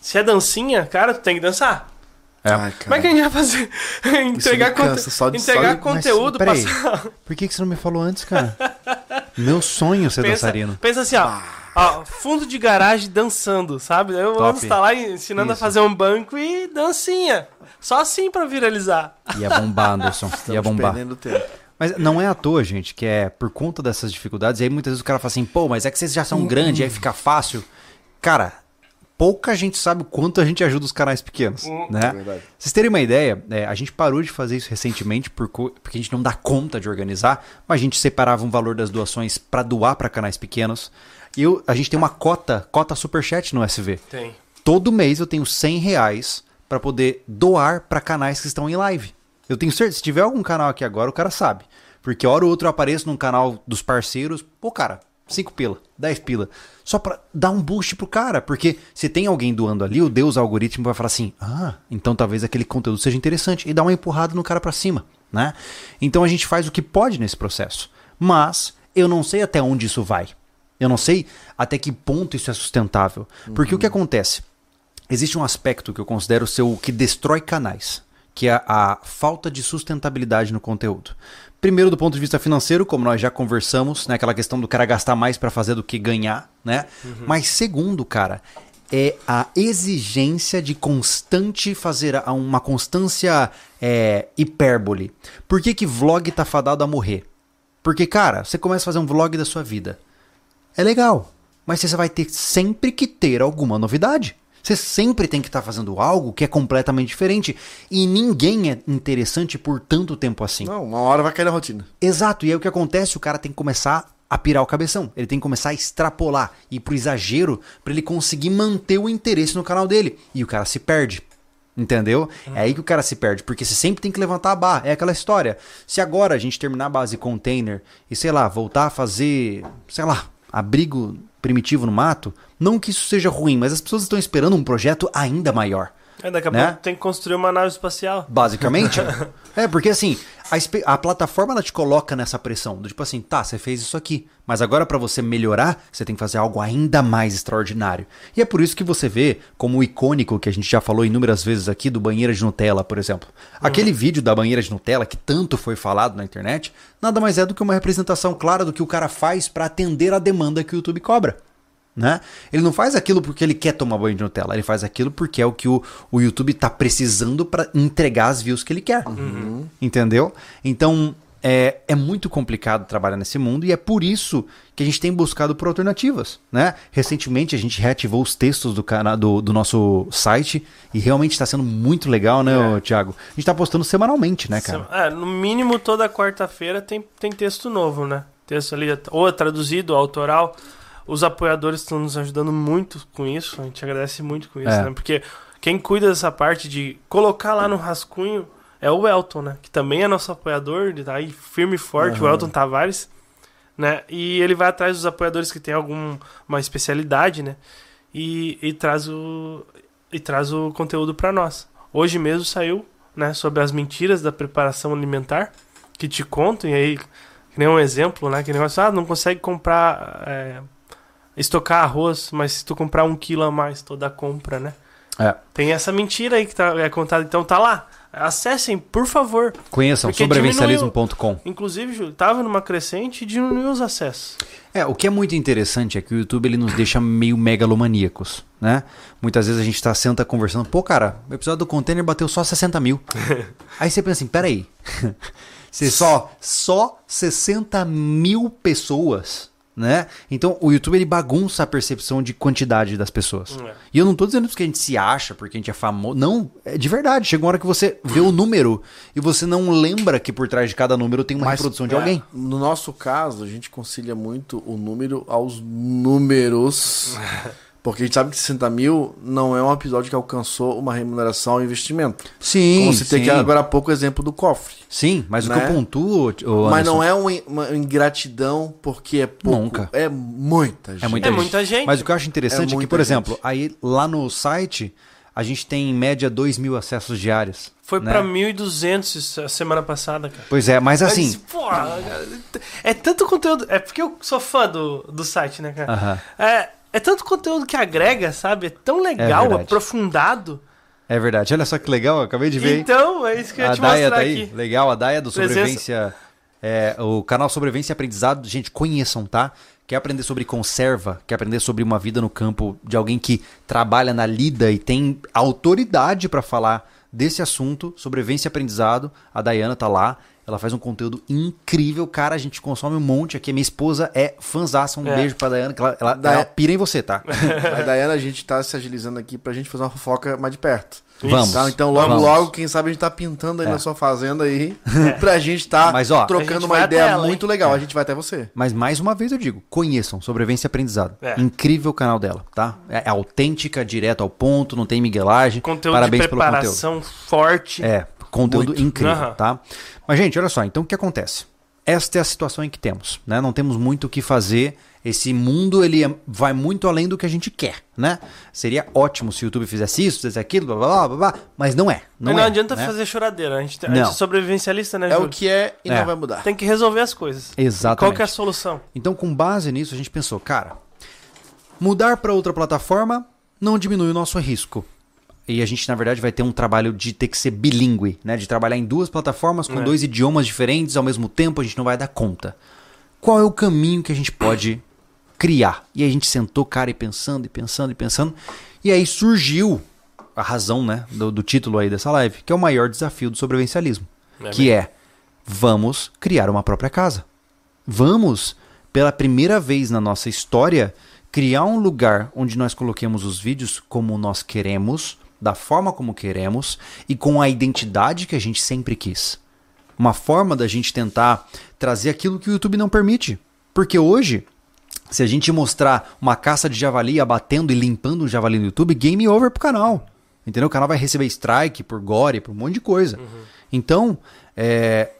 Se é dancinha, cara, tu tem que dançar. É. Ai, Como é que a gente vai fazer? entregar conte- cansa, só de- entregar de- conteúdo, Mas, passar. Por que, que você não me falou antes, cara? Meu sonho é ser Pensa, dançarino. pensa assim, ó, ó, fundo de garagem dançando, sabe? Eu Top. vou estar lá ensinando Isso. a fazer um banco e dancinha. Só assim pra viralizar. Ia bombar, Anderson. Ia Estamos bombar. perdendo tempo. Mas não é à toa, gente, que é por conta dessas dificuldades. E aí muitas vezes o cara fala assim, pô, mas é que vocês já são grandes, aí fica fácil. Cara, pouca gente sabe o quanto a gente ajuda os canais pequenos, né? É verdade. Pra Vocês terem uma ideia, é, a gente parou de fazer isso recentemente por porque a gente não dá conta de organizar, mas a gente separava um valor das doações para doar para canais pequenos. Eu, a gente tem uma cota, cota superchat no SV. Tem. Todo mês eu tenho 100 reais para poder doar para canais que estão em live. Eu tenho certeza, se tiver algum canal aqui agora, o cara sabe. Porque hora ou outra eu apareço num canal dos parceiros, pô, cara, 5 pila, 10 pila. Só pra dar um boost pro cara. Porque se tem alguém doando ali, o Deus algoritmo vai falar assim: ah, então talvez aquele conteúdo seja interessante. E dá uma empurrada no cara pra cima, né? Então a gente faz o que pode nesse processo. Mas eu não sei até onde isso vai. Eu não sei até que ponto isso é sustentável. Porque o que acontece? Existe um aspecto que eu considero ser o que destrói canais, que é a falta de sustentabilidade no conteúdo. Primeiro, do ponto de vista financeiro, como nós já conversamos, né, aquela questão do cara gastar mais para fazer do que ganhar, né? Mas segundo, cara, é a exigência de constante fazer uma constância é, hipérbole. Por que que vlog tá fadado a morrer? Porque, cara, você começa a fazer um vlog da sua vida. É legal, mas você vai ter sempre que ter alguma novidade. Você sempre tem que estar fazendo algo que é completamente diferente. E ninguém é interessante por tanto tempo assim. Não, uma hora vai cair na rotina. Exato, e aí o que acontece? O cara tem que começar a pirar o cabeção. Ele tem que começar a extrapolar, ir pro exagero, pra ele conseguir manter o interesse no canal dele. E o cara se perde. Entendeu? É aí que o cara se perde, porque você sempre tem que levantar a barra. É aquela história. Se agora a gente terminar a base container e, sei lá, voltar a fazer, sei lá, abrigo primitivo no mato, não que isso seja ruim, mas as pessoas estão esperando um projeto ainda maior. É, daqui a Né? pouco tem que construir uma nave espacial. Basicamente. é, porque assim, a, a plataforma ela te coloca nessa pressão. Do tipo assim, tá, você fez isso aqui. Mas agora para você melhorar, você tem que fazer algo ainda mais extraordinário. E é por isso que você vê como o icônico que a gente já falou inúmeras vezes aqui do banheira de Nutella, por exemplo. Aquele vídeo da banheira de Nutella que tanto foi falado na internet, nada mais é do que uma representação clara do que o cara faz para atender a demanda que o YouTube cobra. Né? Ele não faz aquilo porque ele quer tomar banho de Nutella, ele faz aquilo porque é o que o, o YouTube tá precisando para entregar as views que ele quer. Entendeu? Então é, é muito complicado trabalhar nesse mundo e é por isso que a gente tem buscado por alternativas. Né? Recentemente a gente reativou os textos do, cana do, do nosso site e realmente está sendo muito legal, né, É. Thiago? A gente tá postando semanalmente, né, cara? É, no mínimo toda quarta-feira tem, tem texto novo, né? Texto ali, ou é traduzido, ou autoral. Os apoiadores estão nos ajudando muito com isso. A gente agradece muito com isso, É. né? Porque quem cuida dessa parte de colocar lá no rascunho é o Elton, né? Que também é nosso apoiador, ele tá aí firme e forte, o Aham. Elton Tavares, né? E ele vai atrás dos apoiadores que tem alguma especialidade, né? E, e traz o e traz o conteúdo para nós. Hoje mesmo saiu, né, sobre as mentiras da preparação alimentar, que te contam, e aí, que nem um exemplo, né, que negócio, ah, não consegue comprar, é, estocar arroz, mas se tu comprar um quilo a mais toda a compra, né? É. Tem essa mentira aí que tá, é contada, então tá lá. Acessem, por favor. Conheçam sobrevivencialismo.com. Inclusive, Júlio, tava numa crescente e diminuiu os acessos. É, o que é muito interessante é que o YouTube ele nos deixa meio megalomaníacos, né? Muitas vezes a gente tá senta conversando, pô, cara, o episódio do container bateu só 60 mil. Aí você pensa assim, peraí. Você só, só 60 mil pessoas, né? Então o YouTube ele bagunça a percepção de quantidade das pessoas. É. E eu não tô dizendo isso que a gente se acha porque a gente é famoso. Não, é de verdade. Chega uma hora que você vê o número e você não lembra que por trás de cada número tem uma Mas, reprodução de é, alguém. No nosso caso, a gente concilia muito o número aos números. Porque a gente sabe que 60 mil não é um episódio que alcançou uma remuneração ao investimento. Sim, Como você tem aqui agora há pouco o exemplo do cofre. Sim, mas o que Né? eu pontuo. ô, Mas não é uma, ingratidão porque é pouco. Nunca. É muita gente. É muita, É gente. muita gente. Mas o que eu acho interessante É é, que, por gente. exemplo, aí lá no site a gente tem em média 2 mil acessos diários. Foi né? pra 1.200 a semana passada, cara. Pois é, mas assim. Mas, porra, é tanto conteúdo. É porque eu sou fã do, do site, né, cara? aham, É, é tanto conteúdo que agrega, sabe? É tão legal, verdade. aprofundado. é verdade. Olha só que legal, eu acabei de ver. Então, é isso que eu ia a te Daia mostrar tá aí. aqui. Legal, a Daia do. Sobrevivência. É, o canal Sobrevivência e Aprendizado. Gente, conheçam, tá? Quer aprender sobre conserva? Quer aprender sobre uma vida no campo de alguém que trabalha na lida e tem autoridade pra falar desse assunto, sobrevivência e aprendizado? A Dayana tá lá. Ela faz um conteúdo incrível, cara. A gente consome um monte aqui. Minha esposa é fãzaça. Um É. beijo pra Dayana, que ela, ela, Daia- ela pira em você, tá? Mas Dayana, a gente tá se agilizando aqui pra gente fazer uma fofoca mais de perto. Vamos. Tá? Então, logo, Vamos. logo, quem sabe a gente tá pintando aí É. na sua fazenda aí. Pra gente tá Mas, ó, A trocando gente uma ideia ela, hein? muito legal. A gente vai até você. Mas mais uma vez eu digo, conheçam Sobrevivência e Aprendizado. É. Incrível o canal dela, tá? É é autêntica, direto ao ponto, não tem miguelagem. Conteúdo Parabéns de pelo conteúdo. preparação forte. É, conteúdo Muito. incrível, Aham. tá? Mas, gente, olha só, então o que acontece? Esta é a situação em que temos, né? Não temos muito o que fazer. Esse mundo, ele é- vai muito além do que a gente quer, né? Seria ótimo se o YouTube fizesse isso, fizesse aquilo, blá, blá, blá, blá, blá, mas não é. Não, não é, adianta né? fazer choradeira. A gente, a gente é sobrevivencialista, né, É Júlio? o que é e É. não vai mudar. Tem que resolver as coisas. Exatamente. Qual que é a solução? Então, com base nisso, a gente pensou, cara, mudar para outra plataforma não diminui o nosso risco. E a gente, na verdade, vai ter um trabalho de ter que ser bilíngue, né? De trabalhar em duas plataformas com É. dois idiomas diferentes ao mesmo tempo, a gente não vai dar conta. Qual é o caminho que a gente pode criar? E a gente sentou, cara, e pensando, e pensando, e pensando. E aí surgiu a razão, né, do, do título aí dessa live, que é o maior desafio do sobrevivencialismo. É que é, vamos criar uma própria casa. Vamos, pela primeira vez na nossa história, criar um lugar onde nós coloquemos os vídeos como nós queremos, da forma como queremos e com a identidade que a gente sempre quis. Uma forma da gente tentar trazer aquilo que o YouTube não permite. Porque hoje, se a gente mostrar uma caça de javali abatendo e limpando um javali no YouTube, game over pro canal. Entendeu? O canal vai receber strike por gore, por um monte de coisa. Então, é,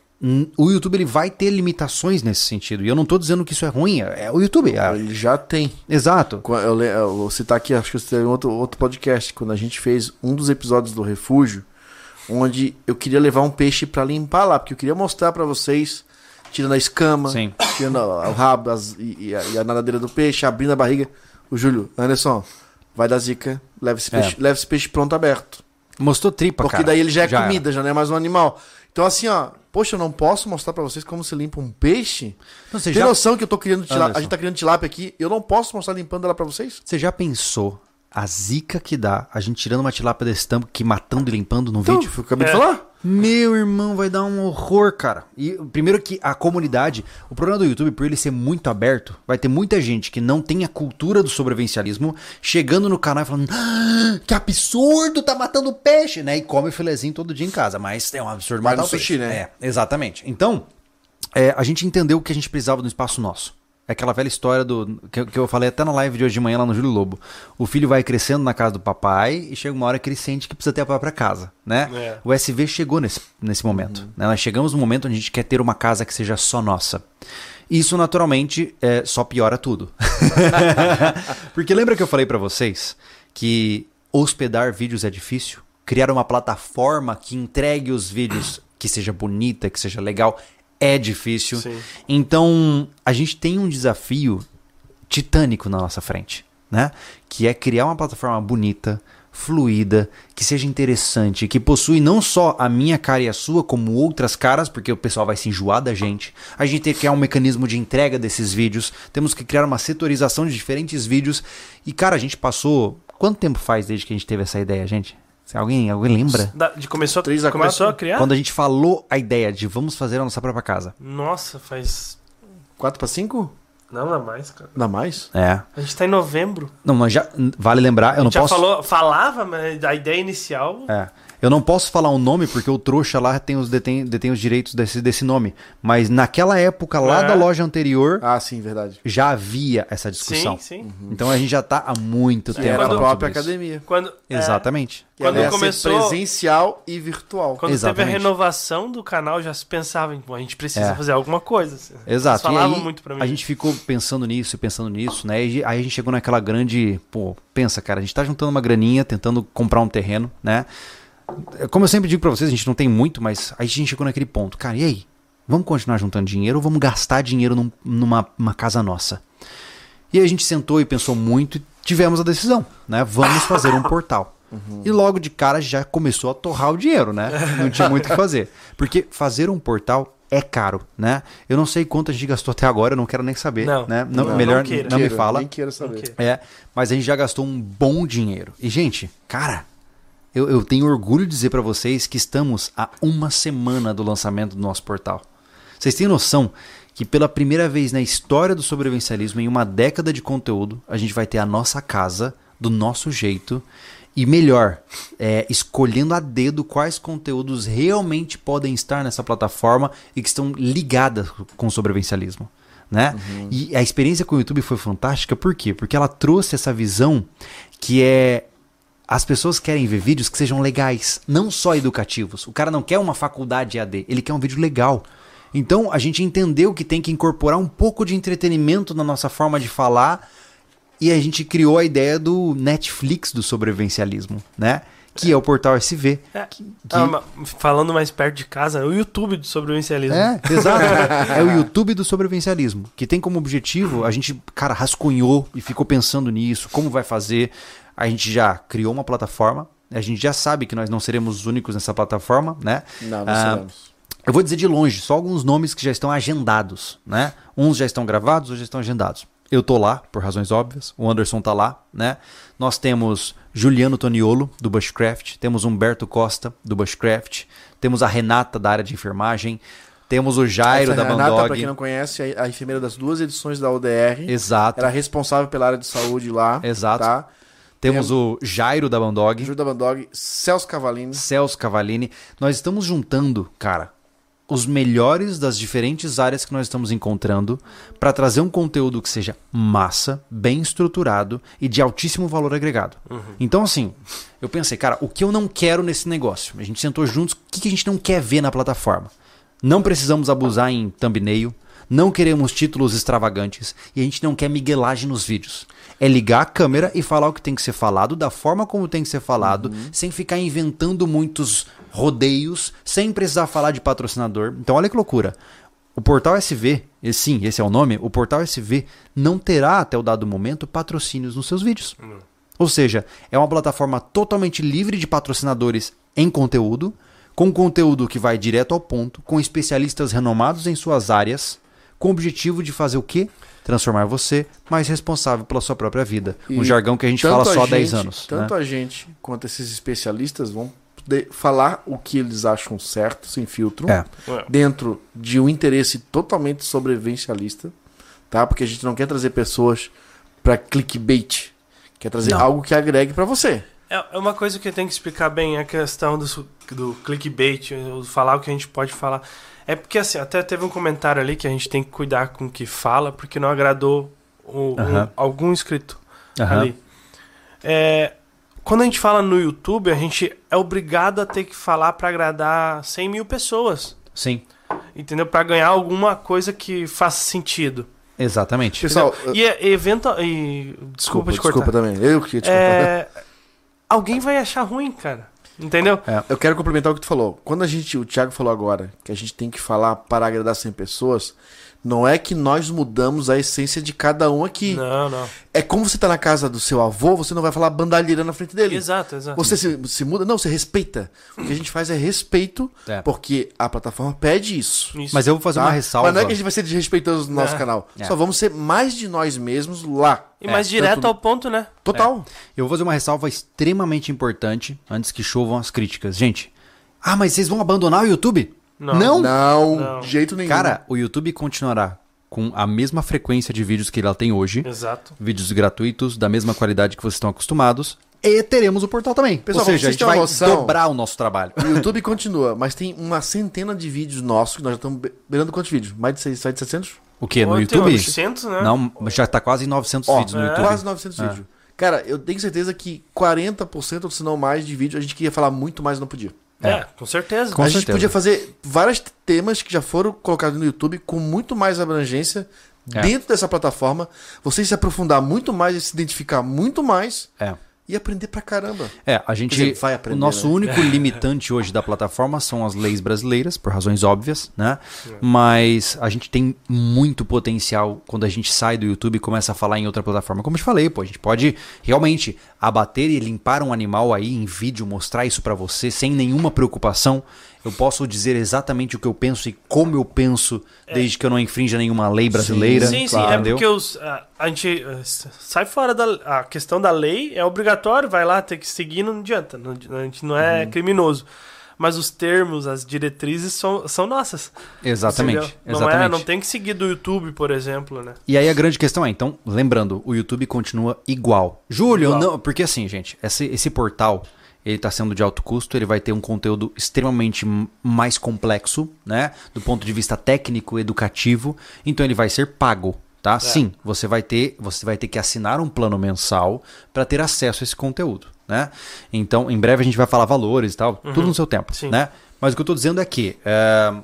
o YouTube ele vai ter limitações nesse sentido. E eu não tô dizendo que isso é ruim. É é o YouTube. é- Ele já tem. exato. Eu, eu vou citar aqui, acho que você teve outro, outro podcast, quando a gente fez um dos episódios do Refúgio, onde eu queria levar um peixe pra limpar lá, porque eu queria mostrar pra vocês, tirando a escama, Sim. tirando o rabo as- e, e a, e a nadadeira do peixe, abrindo a barriga. O Júlio, Anderson, vai dar zica, leva esse É. peixe, leva esse peixe pronto aberto. Mostrou tripa, Porque cara. daí ele já é era. comida, já não é mais um animal. Então, assim, ó, poxa, eu não posso mostrar pra vocês como se limpa um peixe? Não, Tem já, noção que eu tô criando tilápia? A gente tá criando tilápia aqui, eu não posso mostrar limpando ela pra vocês? você já pensou a zica que dá a gente tirando uma tilápia desse tampo, que matando e limpando no Então, vídeo? eu acabei É. de falar. Meu irmão, vai dar um horror, cara. E primeiro que a comunidade, o problema do YouTube, por ele ser muito aberto, vai ter muita gente que não tem a cultura do sobrevivencialismo chegando no canal e falando: "Ah, que absurdo, tá matando peixe, né? E come filezinho todo dia em casa, mas é um absurdo Vai matar no o peixe. sushi, né? É, exatamente. Então, é, a gente entendeu que a gente precisava do espaço nosso. É aquela velha história do que, eu- que eu falei até na live de hoje de manhã lá no Júlio Lobo. O filho vai crescendo na casa do papai e chega uma hora que ele sente que precisa ter a própria casa, né? É. O SV chegou nesse, nesse momento. Uhum. né? Nós chegamos no momento onde a gente quer ter uma casa que seja só nossa. Isso, naturalmente, é, só piora tudo. Porque lembra que eu falei pra vocês que hospedar vídeos é difícil? Criar uma plataforma que entregue os vídeos que seja bonita, que seja legal, é difícil. Sim. Então, a gente tem um desafio titânico na nossa frente, né? Que é criar uma plataforma bonita, fluida, que seja interessante, que possui não só a minha cara e a sua, como outras caras, porque o pessoal vai se enjoar da gente. A gente tem que criar um mecanismo de entrega desses vídeos, temos que criar uma setorização de diferentes vídeos. E, cara, a gente passou. Quanto tempo faz desde que a gente teve essa ideia, gente? Se alguém, alguém lembra? Da- de começou, Três a começou quatro? a criar? Quando a gente falou a ideia de vamos fazer a nossa própria casa. Nossa, faz. 4 para 5? Não, não é mais, cara. Dá mais? É. A gente tá em novembro. Não, mas já. Vale lembrar, eu A não gente já posso. falou, falava, mas a ideia inicial. É. Eu não posso falar o nome porque o trouxa lá tem os, detém, detém os direitos desse, desse nome. Mas naquela época, lá É. da loja anterior, Ah, sim, verdade. já havia essa discussão. Sim, sim. Então a gente já tá há muito Que tempo era a própria sobre isso. academia. Quando, é, Exatamente. Que Quando começou- presencial e virtual. quando teve Exatamente. a renovação do canal, já se pensava em, "Pô, a gente precisa É. fazer alguma coisa. assim. Exato. Eles E falavam aí, muito pra mim. a gente ficou pensando nisso e pensando nisso, né? E aí a gente chegou naquela grande. Pô, pensa, cara, a gente tá juntando uma graninha, tentando comprar um terreno, né? Como eu sempre digo pra vocês, a gente não tem muito, mas aí a gente chegou naquele ponto. Cara, e aí? Vamos continuar juntando dinheiro ou vamos gastar dinheiro num- numa uma casa nossa? E aí a gente sentou e pensou muito e tivemos a decisão, né? Vamos fazer um portal. E logo de cara já começou a torrar o dinheiro, né? Não tinha muito o que fazer. Porque fazer um portal é caro, né? Eu não sei quanto a gente gastou até agora, eu não quero nem saber, Não, né? não, melhor não queira. não me fala. Nem queira saber. É, mas a gente já gastou um bom dinheiro. E, gente, cara, eu, eu tenho orgulho de dizer pra vocês que estamos a uma semana do lançamento do nosso portal. Vocês têm noção que pela primeira vez na história do sobrevivencialismo, em uma década de conteúdo, a gente vai ter a nossa casa, do nosso jeito, e melhor, é, escolhendo a dedo quais conteúdos realmente podem estar nessa plataforma e que estão ligadas com o sobrevivencialismo. Né? E a experiência com o YouTube foi fantástica, por quê? Porque ela trouxe essa visão que é as pessoas querem ver vídeos que sejam legais, não só educativos. O cara não quer uma faculdade AD, ele quer um vídeo legal. Então a gente entendeu que tem que incorporar um pouco de entretenimento na nossa forma de falar e a gente criou a ideia do Netflix do sobrevivencialismo, né? Que é o portal SV. É. Que- que- Ah, falando mais perto de casa, o YouTube do sobrevivencialismo. É, exato. é o YouTube do sobrevivencialismo, que tem como objetivo, a gente, cara, rascunhou e ficou pensando nisso, como vai fazer. A gente já criou uma plataforma, a gente já sabe que nós não seremos os únicos nessa plataforma, né? Não, não Ah, seremos. Eu vou dizer de longe, só alguns nomes que já estão agendados, né? Uns já estão gravados, outros já estão agendados. Eu tô lá, por razões óbvias. O Anderson tá lá, né? Nós temos Juliano Toniolo, do Bushcraft. Temos Humberto Costa, do Bushcraft. Temos a Renata, da área de enfermagem. Temos o Jairo, Essa da Renata, pra Bandog. quem não conhece, é a enfermeira das duas edições da ODR. Exato. Era responsável pela área de saúde lá. Exato. Tá? Temos o Jairo, da Bandog. Júlio da Bandog, Celso Cavalini. Celso Cavalini. Nós estamos juntando, cara, os melhores das diferentes áreas que nós estamos encontrando para trazer um conteúdo que seja massa, bem estruturado e de altíssimo valor agregado. Então, assim, eu pensei, cara, o que eu não quero nesse negócio? A gente sentou juntos, o que que a gente não quer ver na plataforma? Não precisamos abusar em thumbnail, não queremos títulos extravagantes e a gente não quer miguelagem nos vídeos. É ligar a câmera e falar o que tem que ser falado, da forma como tem que ser falado, sem ficar inventando muitos rodeios, sem precisar falar de patrocinador. Então, olha que loucura. O Portal SV, e sim, esse é o nome, o Portal SV não terá até o dado momento patrocínios nos seus vídeos. Ou seja, é uma plataforma totalmente livre de patrocinadores em conteúdo, com conteúdo que vai direto ao ponto, com especialistas renomados em suas áreas, com o objetivo de fazer o quê? Transformar você mais responsável pela sua própria vida. Um E jargão que a gente fala só há gente- 10 anos. Tanto né? a gente quanto esses especialistas vão poder falar o que eles acham certo, sem filtro, É. Dentro de um interesse totalmente sobrevivencialista, tá? Porque a gente não quer trazer pessoas para clickbait, quer trazer Não. algo que agregue para você. É é uma coisa que tem que explicar bem a questão do, do clickbait, o falar o que a gente pode falar. É porque assim, até teve um comentário ali que a gente tem que cuidar com o que fala, porque não agradou o- um- algum inscrito ali. É, quando a gente fala no YouTube, a gente é obrigado a ter que falar para agradar 100 mil pessoas. Sim, Entendeu? Para ganhar alguma coisa que faça sentido. exatamente. Pessoal, E, é- evento, e desculpa, te cortar. desculpa também. Eu que ia te. É, alguém vai achar ruim, cara. Entendeu? Eu quero complementar o que tu falou. Quando a gente, o Thiago falou agora, que a gente tem que falar para agradar 100 pessoas, não é que nós mudamos a essência de cada um aqui. Não, não. É como você tá na casa do seu avô, você não vai falar bandalheira na frente dele. Exato, exato. Você se, se muda? Não, você respeita. O que a gente faz é respeito, É. porque a plataforma pede isso. Isso. Mas eu vou fazer tá? uma ressalva. Mas não é que a gente vai ser desrespeitoso no nosso É. canal. É. Só vamos ser mais de nós mesmos lá. E mais É, direto tanto- ao ponto, né? Total. Eu vou fazer uma ressalva extremamente importante antes que chovam as críticas. Gente, ah, mas vocês vão abandonar o YouTube? Não. Não. Não, Não. de jeito nenhum. Cara, o YouTube continuará com a mesma frequência de vídeos que ela tem hoje. Exato. Vídeos gratuitos, da mesma qualidade que vocês estão acostumados. E teremos o portal também. Pessoal, Ou seja, a gente vai noção? dobrar o nosso trabalho. o YouTube continua, mas tem uma centena de vídeos nossos que nós já estamos be- beirando quantos vídeos? Mais de 6, mais de 700? O quê? No YouTube? 800, né? Não, mas já tá quase em 900 Ó, vídeos no é. YouTube. quase 900 vídeos. Cara, eu tenho certeza que 40% ou se não mais de vídeo a gente queria falar muito mais e não podia. É, com certeza. Com a gente certeza. podia fazer vários temas que já foram colocados no YouTube com muito mais abrangência É. dentro dessa plataforma. Você se aprofundar muito mais e se identificar muito mais É. e aprender pra caramba. É, a gente. Dizer, vai aprender, o nosso né? único limitante hoje da plataforma são as leis brasileiras, por razões óbvias, né? Mas a gente tem muito potencial quando a gente sai do YouTube e começa a falar em outra plataforma. Como eu te falei, pô, a gente pode realmente abater e limpar um animal aí em vídeo, mostrar isso pra você sem nenhuma preocupação. Eu posso dizer exatamente o que eu penso e como eu penso, desde que eu não infrinja nenhuma lei brasileira. Sim, sim, claro, é entendeu? porque os, a, a gente eh, sai fora da a questão da lei, é obrigatório, vai lá, tem que seguir, não adianta. Não, a gente não é Uhum. criminoso. Mas os termos, as diretrizes são, são nossas. Exatamente. entendeu? Não, exatamente. é, não tem que seguir do YouTube, por exemplo, né? E aí a grande questão é, então, lembrando, o YouTube continua igual. Júlio, Igual. não, porque assim, gente, esse, esse portal, ele está sendo de alto custo, ele vai ter um conteúdo extremamente mais complexo, né, do ponto de vista técnico, educativo, então ele vai ser pago, tá? Sim, você vai ter, você vai ter que assinar um plano mensal para ter acesso a esse conteúdo, né? Então, em breve a gente vai falar valores e tal, tudo no seu tempo, Sim. né? Mas o que eu tô dizendo é que é,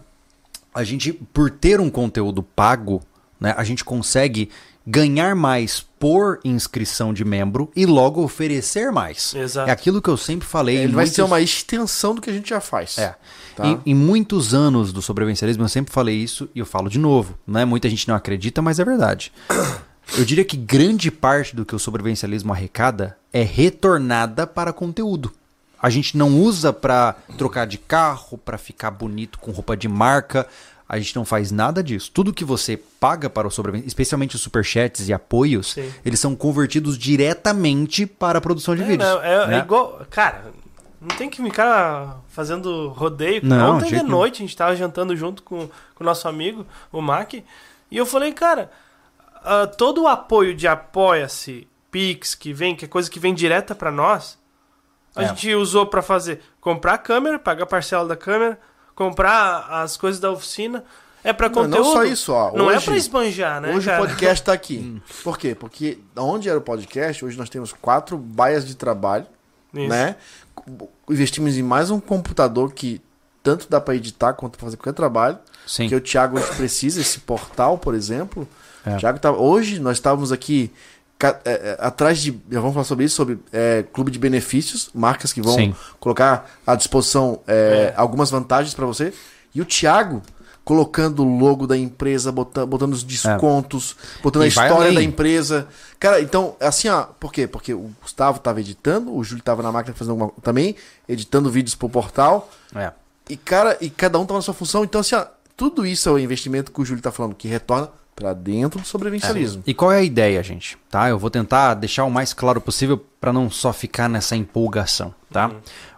a gente, por ter um conteúdo pago, né, a gente consegue ganhar mais por inscrição de membro e logo oferecer mais. Exato. É aquilo que eu sempre falei. Ele em vai muitos- ser uma extensão do que a gente já faz. É. Tá? Em, em muitos anos do sobrevivencialismo, eu sempre falei isso e eu falo de novo. Né? Muita gente não acredita, mas é verdade. Eu diria que grande parte do que o sobrevivencialismo arrecada é retornada para conteúdo. A gente não usa para trocar de carro, para ficar bonito com roupa de marca. A gente não faz nada disso. Tudo que você paga para o sobrevivencialismo, especialmente os superchats e apoios, Sim. eles são convertidos diretamente para a produção de É, vídeos. não, é, é né? igual. Cara, não tem que ficar fazendo rodeio. Não, Ontem de noite a gente tava jantando junto com o nosso amigo, o Mac. E eu falei, cara, ah, todo o apoio de Apoia-se, Pix, que vem, que é coisa que vem direta pra nós, a É. gente usou pra fazer comprar a câmera, pagar a parcela da câmera, comprar as coisas da oficina. É pra Não, conteúdo. não só isso, ó. Não é Hoje- pra esbanjar, né, Hoje cara? o podcast tá aqui. Por quê? Porque onde era o podcast, hoje nós temos quatro baias de trabalho, Isso. né? Investimos em mais um computador que tanto dá para editar quanto pra fazer qualquer trabalho. Sim. Que o Thiago hoje precisa, esse portal, por exemplo. É. O Thiago tá, hoje nós estávamos aqui é, é, atrás de. Já vamos falar sobre isso, sobre é, clube de benefícios, marcas que vão Sim. colocar à disposição é, É. algumas vantagens para você. E o Thiago colocando o logo da empresa, botando, botando os descontos, botando É. E a história além. da empresa. Cara, então, assim, ó, por quê? Porque o Gustavo tava editando, o Júlio tava na máquina fazendo alguma, também, editando vídeos pro portal. É. E, cara, e cada um tá na sua função. Então, assim, ó, tudo isso é o investimento que o Júlio tá falando, que retorna pra dentro do sobrevivencialismo. E qual é a ideia, gente? Tá? Eu vou tentar deixar o mais claro possível para não só ficar nessa empolgação, tá?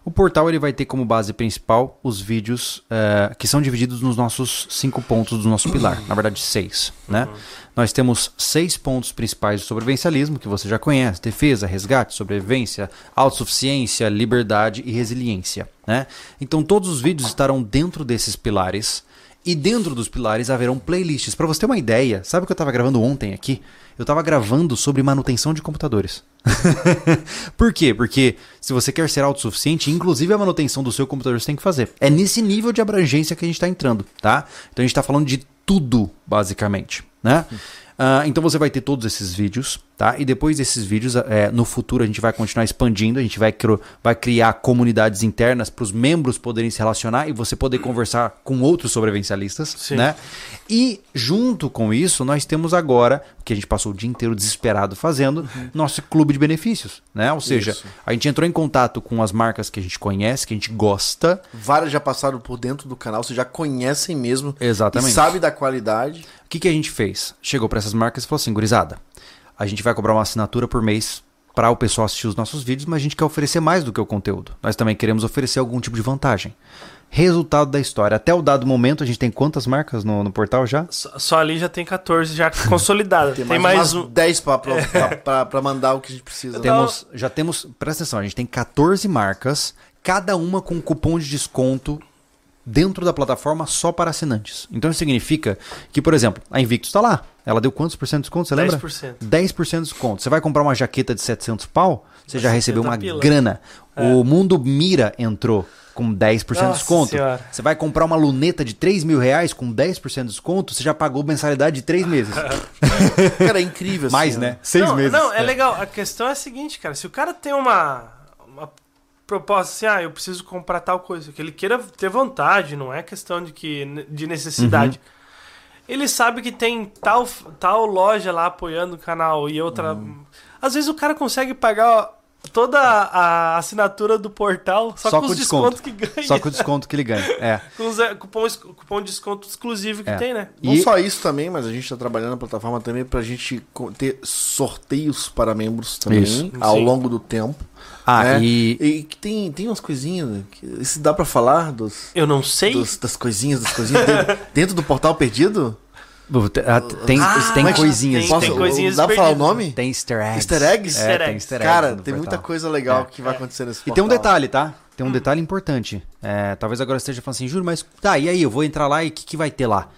O portal ele vai ter como base principal os vídeos eh, que são divididos nos nossos cinco pontos do nosso pilar, na verdade seis, né? Nós temos seis pontos principais do sobrevivencialismo que você já conhece: defesa, resgate, sobrevivência, autossuficiência, liberdade e resiliência, né? Então todos os vídeos estarão dentro desses pilares. E dentro dos pilares haverão playlists. Para você ter uma ideia, sabe o que eu estava gravando ontem aqui? Eu estava gravando sobre manutenção de computadores. Por quê? Porque se você quer ser autossuficiente, inclusive a manutenção do seu computador você tem que fazer. É nesse nível de abrangência que a gente está entrando, tá? Então a gente está falando de tudo, basicamente, né? Ah, então você vai ter todos esses vídeos, tá? E depois desses vídeos, é, no futuro a gente vai continuar expandindo, a gente vai, cro- vai criar comunidades internas para os membros poderem se relacionar e você poder conversar com outros sobrevivencialistas, Sim. né? E junto com isso, nós temos agora, que a gente passou o dia inteiro desesperado fazendo, nosso clube de benefícios, né? Ou seja, Isso. a gente entrou em contato com as marcas que a gente conhece, que a gente gosta, Várias já passaram por dentro do canal, vocês já conhecem mesmo. Exatamente. E sabe da qualidade. O que, que a gente fez? Chegou para essas marcas e falou assim, gurizada, a gente vai cobrar uma assinatura por mês para o pessoal assistir os nossos vídeos, mas a gente quer oferecer mais do que o conteúdo. Nós também queremos oferecer algum tipo de vantagem. Resultado da história. Até o dado momento, a gente tem quantas marcas no, no portal já? Só, só ali já tem 14 já consolidada. Tem, Tem, mais, mais umas um. 10 pra, pra, pra, pra- pra mandar o que a gente precisa. Temos, já temos, presta atenção, a gente tem 14 marcas, cada uma com um cupom de desconto dentro da plataforma só para assinantes. Então isso significa que, por exemplo, a Invictus está lá. Ela deu quantos por cento de desconto, você lembra? 10%. 10% de desconto. Você vai comprar uma jaqueta de 700 pau, você já 70 recebeu uma pila. grana. O Mundo Mira entrou com 10% de desconto. Senhora. Você vai comprar uma luneta de 3 mil reais com 10% de desconto, você já pagou mensalidade de 3 meses. Cara, é incrível. Mais, assim, né? 6 não, meses. Não, é legal. A questão é a seguinte, cara. Se o cara tem uma, uma proposta assim, ah, eu preciso comprar tal coisa, que ele queira ter vontade, não é questão de, que, de necessidade. Uhum. Ele sabe que tem tal, tal loja lá apoiando o canal e outra. Uhum. Às vezes o cara consegue pagar toda a assinatura do portal só, Só com com os desconto. descontos que ganha. Só com o desconto que ele ganha. É. Com os, é, cupom, cupom de desconto exclusivo que É. tem, né? Não E- só isso também, mas a gente está trabalhando na plataforma também para a gente ter sorteios para membros também Isso. ao Sim. longo do tempo. Ah, né? e E que tem, tem umas coisinhas. né, Que, se dá para falar dos, Eu não sei. dos- das coisinhas, das coisinhas dentro, dentro do portal perdido? Ah, tem, tem mas coisinhas. tem- Posso, tem coisinhas dá pra falar o nome? Tem easter eggs. Easter eggs? É, Easter tem eggs. easter eggs Cara, tem muita coisa legal É. que vai acontecer nesse E portal. tem um detalhe, tá? Tem um detalhe importante. É, talvez agora esteja falando assim, Júlio, mas tá, e aí? Eu vou entrar lá e o que, que vai ter lá?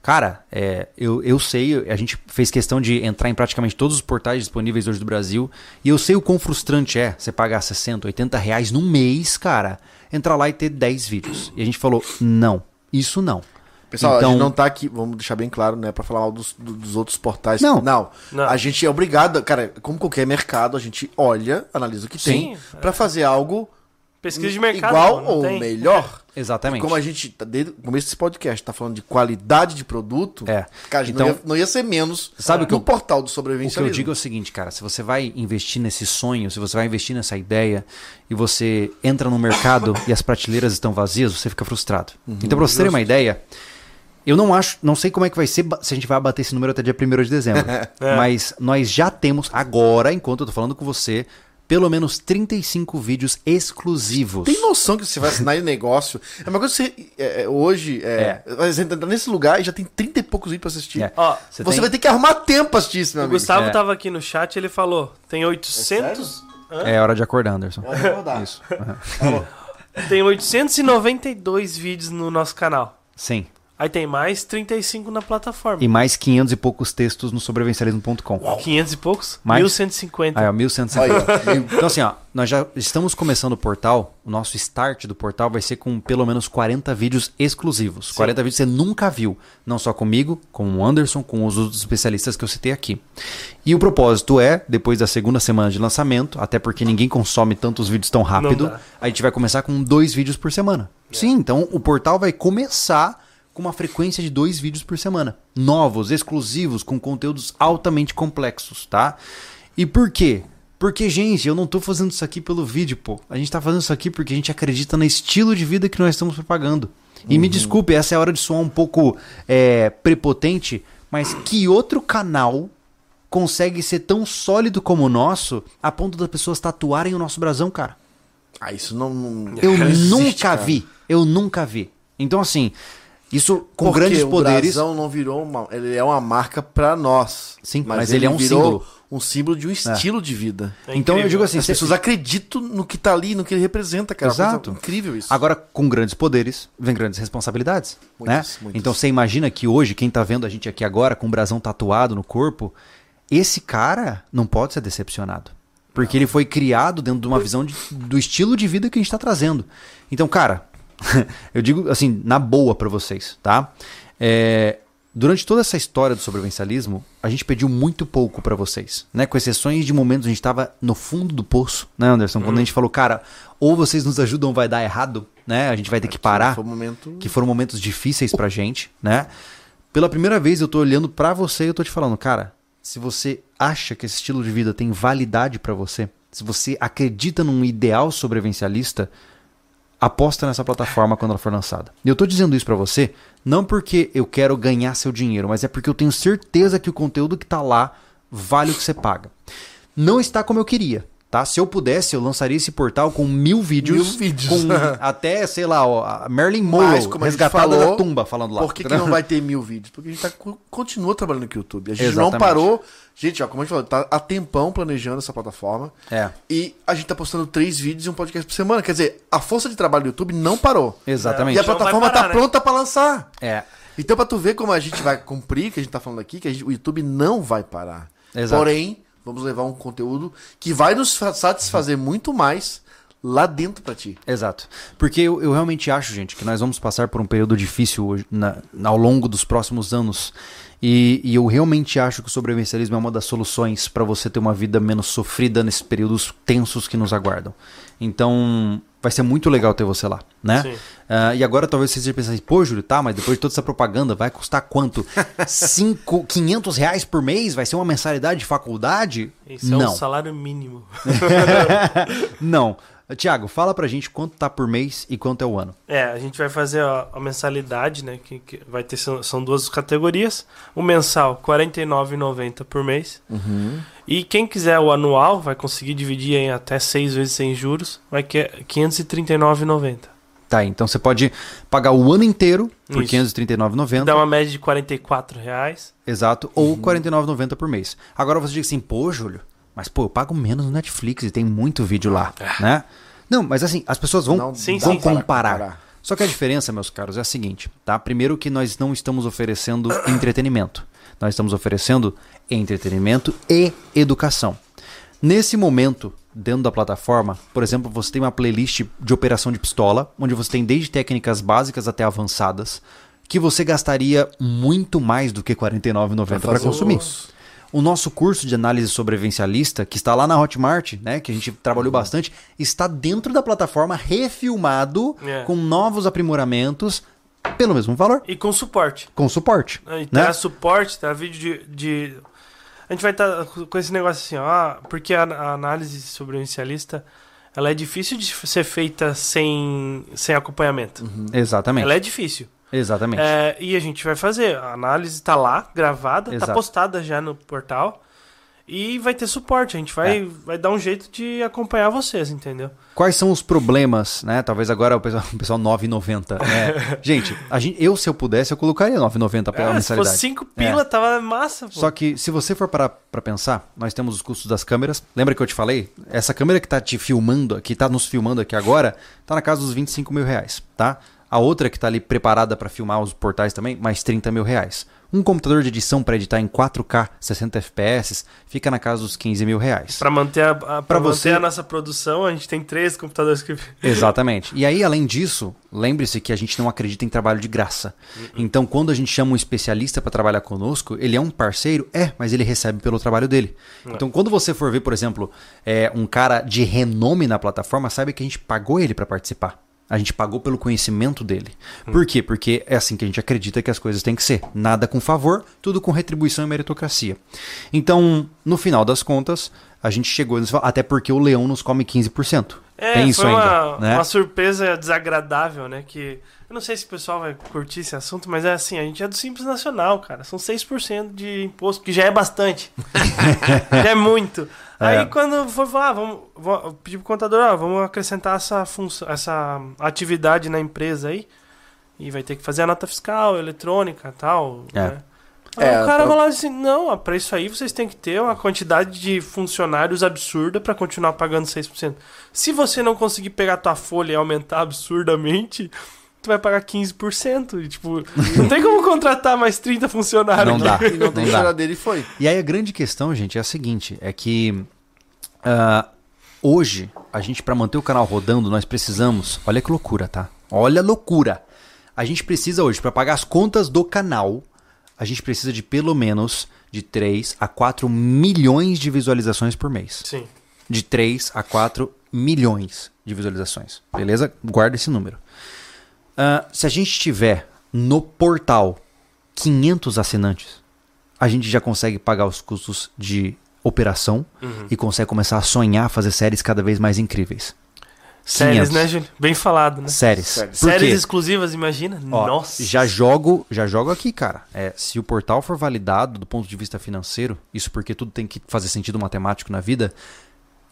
Cara, é, eu, eu sei, a gente fez questão de entrar em praticamente todos os portais disponíveis hoje do Brasil, e eu sei o quão frustrante é você pagar 60, 80 reais num mês, cara, entrar lá e ter 10 vídeos. E a gente falou, não, isso não. Pessoal, a Então- gente não tá aqui, vamos deixar bem claro, né, pra falar mal dos, do- dos outros portais. Não. não. Não. A gente é obrigado, cara, como qualquer mercado, a gente olha, analisa o que tem Sim, pra fazer algo Pesquisa de mercado. igual não ou tem. melhor. Exatamente. Como a gente, tá desde o começo desse podcast, tá falando de qualidade de produto, É. cara, a Então- não, ia, não ia ser menos Sabe o que no eu- portal do O que eu digo é o seguinte, cara, se você vai investir nesse sonho, se você vai investir nessa ideia e você entra no mercado e as prateleiras estão vazias, você fica frustrado. então, pra você ter uma ideia, eu não acho, não sei como é que vai ser se a gente vai bater esse número até dia 1 de dezembro, mas nós já temos agora, enquanto eu tô falando com você, pelo menos 35 vídeos exclusivos. Tem noção que você vai assinar em negócio? É uma coisa que você, é, é, hoje, é, você entra nesse lugar e já tem 30 e poucos vídeos pra assistir. É. Ó, Você, tem- vai ter que arrumar tempo pra assistir isso, meu o amigo. Gustavo É. tava aqui no chat ele falou: tem 800. É hora de acordar, Anderson. Pode recordar. Isso. Tem 892 vídeos no nosso canal. Sim. Aí tem mais 35 na plataforma. E mais 500 e poucos textos no sobrevivencialismo.com. 500 e poucos? Mais? 1150. Ah, é, 1150. Olha, Então, assim, ó, nós já estamos começando o portal. O nosso start do portal vai ser com pelo menos 40 vídeos exclusivos. 40 vídeos que você nunca viu. Não só comigo, com o Anderson, com os outros especialistas que eu citei aqui. E o propósito é, depois da segunda semana de lançamento, até porque ninguém consome tantos vídeos tão rápido, a gente vai começar com dois vídeos por semana. Sim, então o portal vai começar com uma frequência de dois vídeos por semana. Novos, exclusivos, com conteúdos altamente complexos, tá? E por quê? Porque, gente, eu não tô fazendo isso aqui pelo vídeo, pô. A gente tá fazendo isso aqui porque a gente acredita no estilo de vida que nós estamos propagando. E me desculpe, essa é a hora de soar um pouco é, prepotente, mas que outro canal consegue ser tão sólido como o nosso a ponto das pessoas tatuarem o nosso brasão, cara? Ah, isso não. não- Eu existe, nunca cara. vi. Eu nunca vi. Então, assim, isso com Porque grandes o poderes. brasão não virou uma. Ele é uma marca pra nós. Sim, mas ele é um virou símbolo. Um símbolo de um estilo de vida. É Então eu digo assim, As pessoas acreditam no que tá ali, no que ele representa, cara. Exato. Coisa Incrível isso. Agora, com grandes poderes, vem grandes responsabilidades. Muitas, né? muitas. Então você imagina que hoje, quem tá vendo a gente aqui agora, com o brasão tatuado no corpo, esse cara não pode ser decepcionado. Porque ele foi criado dentro de uma visão de- do estilo de vida que a gente tá trazendo. Então, cara, eu digo assim, na boa pra vocês, tá? É, durante toda essa história do sobrevivencialismo, a gente pediu muito pouco pra vocês, né? Com exceções de momentos a gente tava no fundo do poço, né, Anderson? Quando a gente falou, cara, ou vocês nos ajudam ou vai dar errado, né? A gente vai ter que parar Foi um momento. que foram momentos difíceis pra gente, né? Pela primeira vez eu tô olhando pra você e eu tô te falando, cara, se você acha que esse estilo de vida tem validade pra você, se você acredita num ideal sobrevivencialista, aposta nessa plataforma quando ela for lançada. E eu tô dizendo isso pra você não porque eu quero ganhar seu dinheiro, mas é porque eu tenho certeza que o conteúdo que tá lá vale o que você paga. Não está como eu queria. Tá? Se eu pudesse, eu lançaria esse portal com mil vídeos. Mil vídeos. Com até, sei lá, ó, Mas, Monroe resgatada falou, da tumba falando lá. Por que, que não vai ter mil vídeos? Porque a gente tá, co- continua trabalhando com o YouTube. A gente Exatamente. não parou. Gente, ó, como a gente falou, tá há tempão planejando essa plataforma. É. E a gente tá postando três vídeos e um podcast por semana. Quer dizer, a força de trabalho do YouTube não parou. Exatamente. E a plataforma parar, tá né? pronta pra lançar. É. Então, pra tu ver como a gente vai cumprir, que a gente tá falando aqui, que a gente- o YouTube não vai parar. Exato. Porém, vamos levar um conteúdo que vai nos fa- satisfazer muito mais lá dentro pra ti. Exato. Porque eu, eu realmente acho, gente, que nós vamos passar por um período difícil hoje, na- ao longo dos próximos anos. E, e eu realmente acho que o sobrevivencialismo é uma das soluções para você ter uma vida menos sofrida nesses períodos tensos que nos aguardam. Então, vai ser muito legal ter você lá, né? Ah, e agora talvez você esteja pensando, pô, Júlio, tá, mas depois de toda essa propaganda, vai custar quanto? Cinco, 500 reais por mês? Vai ser uma mensalidade de faculdade? Isso é Não. um salário mínimo. Não. Tiago, fala pra gente quanto tá por mês e quanto é o ano. É, a gente vai fazer a, a mensalidade, né? Que, que vai ter são, duas categorias. O mensal, R$ 49,90 por mês. E quem quiser o anual vai conseguir dividir em até seis vezes sem juros. Vai que é R$ 539,90. Tá, então você pode pagar o ano inteiro por R$ Isso. 539,90. Dá uma média de 44 reais. Exato, ou R$ 49,90 por mês. Agora você diz assim, pô, Júlio, mas pô, eu pago menos no Netflix e tem muito vídeo lá, né? Não, mas assim, as pessoas vão, Não Sim, vão sim, comparar. comparar. Só que a diferença, meus caros, é a seguinte, tá? Primeiro que nós não estamos oferecendo entretenimento. Nós estamos oferecendo entretenimento e educação. Nesse momento, dentro da plataforma, por exemplo, você tem uma playlist de operação de pistola, onde você tem desde técnicas básicas até avançadas, que você gastaria muito mais do que R$ 49,90 para consumir. os- O nosso curso de análise sobrevivencialista, que está lá na Hotmart, né, que a gente trabalhou bastante, está dentro da plataforma refilmado É. com novos aprimoramentos pelo mesmo valor, E com suporte. com suporte, E né? terá suporte, terá vídeo de, de- A gente vai estar com esse negócio assim, ó, porque a, a análise sobrevivencialista ela é difícil de ser feita sem, sem acompanhamento. Exatamente. Ela é difícil. Exatamente. É, e a gente vai fazer. A análise está lá, gravada, está postada já no portal. E vai ter suporte. A gente vai, É. vai dar um jeito de acompanhar vocês, entendeu? Quais são os problemas, né? Talvez agora o pessoal, o pessoal 9,90. né? gente, a gente, eu se eu pudesse, eu colocaria 9,90 pela se mensalidade. fosse 5 pila, tava massa, pô. Só que se você for parar pra pensar, nós temos os custos das câmeras. Lembra que eu te falei? Essa câmera que tá te filmando, que tá nos filmando aqui agora, tá na casa dos 25 mil reais, tá? A outra que tá ali preparada pra filmar os portais também, mais 30 mil reais. Um computador de edição pra editar em 4K, 60 FPS, fica na casa dos 15 mil reais. Pra manter, a, a, pra manter você- a nossa produção, a gente tem três computadores que. Exatamente. E aí, além disso, lembre-se que a gente não acredita em trabalho de graça. Então, quando a gente chama um especialista para trabalhar conosco, ele é um parceiro? É, mas ele recebe pelo trabalho dele. Então, quando você for ver, por exemplo, é, um cara de renome na plataforma, saiba que a gente pagou ele para participar. A gente pagou pelo conhecimento dele. Por quê? Porque é assim que a gente acredita que as coisas têm que ser. Nada com favor, tudo com retribuição e meritocracia. Então, no final das contas, a gente chegou. Até porque o leão nos come 15%. É, Tem isso foi ainda, uma, né? uma surpresa desagradável, né? Que eu não sei se o pessoal vai curtir esse assunto, mas é assim, a gente é do Simples Nacional, cara. São 6% de imposto, que já é bastante. já é muito. É. Aí quando foi falar, ah, vamos, vamos eu pedi pro contador, ah, vamos acrescentar essa função, essa atividade na empresa aí. E vai ter que fazer a nota fiscal, eletrônica e tal. É. Né? Aí É, o cara pra- falou assim, não, ó, pra isso aí vocês têm que ter uma quantidade de funcionários absurda pra continuar pagando 6%. Se você não conseguir pegar tua folha e aumentar absurdamente, tu vai pagar 15%. E, tipo, não tem como contratar mais 30 funcionários. Não dá. E não tem Não dá. choradeira e foi. E aí a grande questão, gente, é a seguinte: é que ah, hoje, a gente, para manter o canal rodando, nós precisamos. Olha que loucura, tá? Olha a loucura. A gente precisa hoje, para pagar as contas do canal, a gente precisa de pelo menos de 3 a 4 milhões de visualizações por mês. Sim. De 3 a 4 milhões de visualizações. Beleza? Guarda esse número. Ah, se a gente tiver no portal 500 assinantes, a gente já consegue pagar os custos de operação Uhum. e consegue começar a sonhar fazer séries cada vez mais incríveis. Séries, 500. né, Júlio? Bem falado, né? Séries. Séries. Séries exclusivas, imagina? Ó, Nossa. Já jogo, já jogo aqui, cara. É, se o portal for validado do ponto de vista financeiro, isso porque tudo tem que fazer sentido matemático na vida,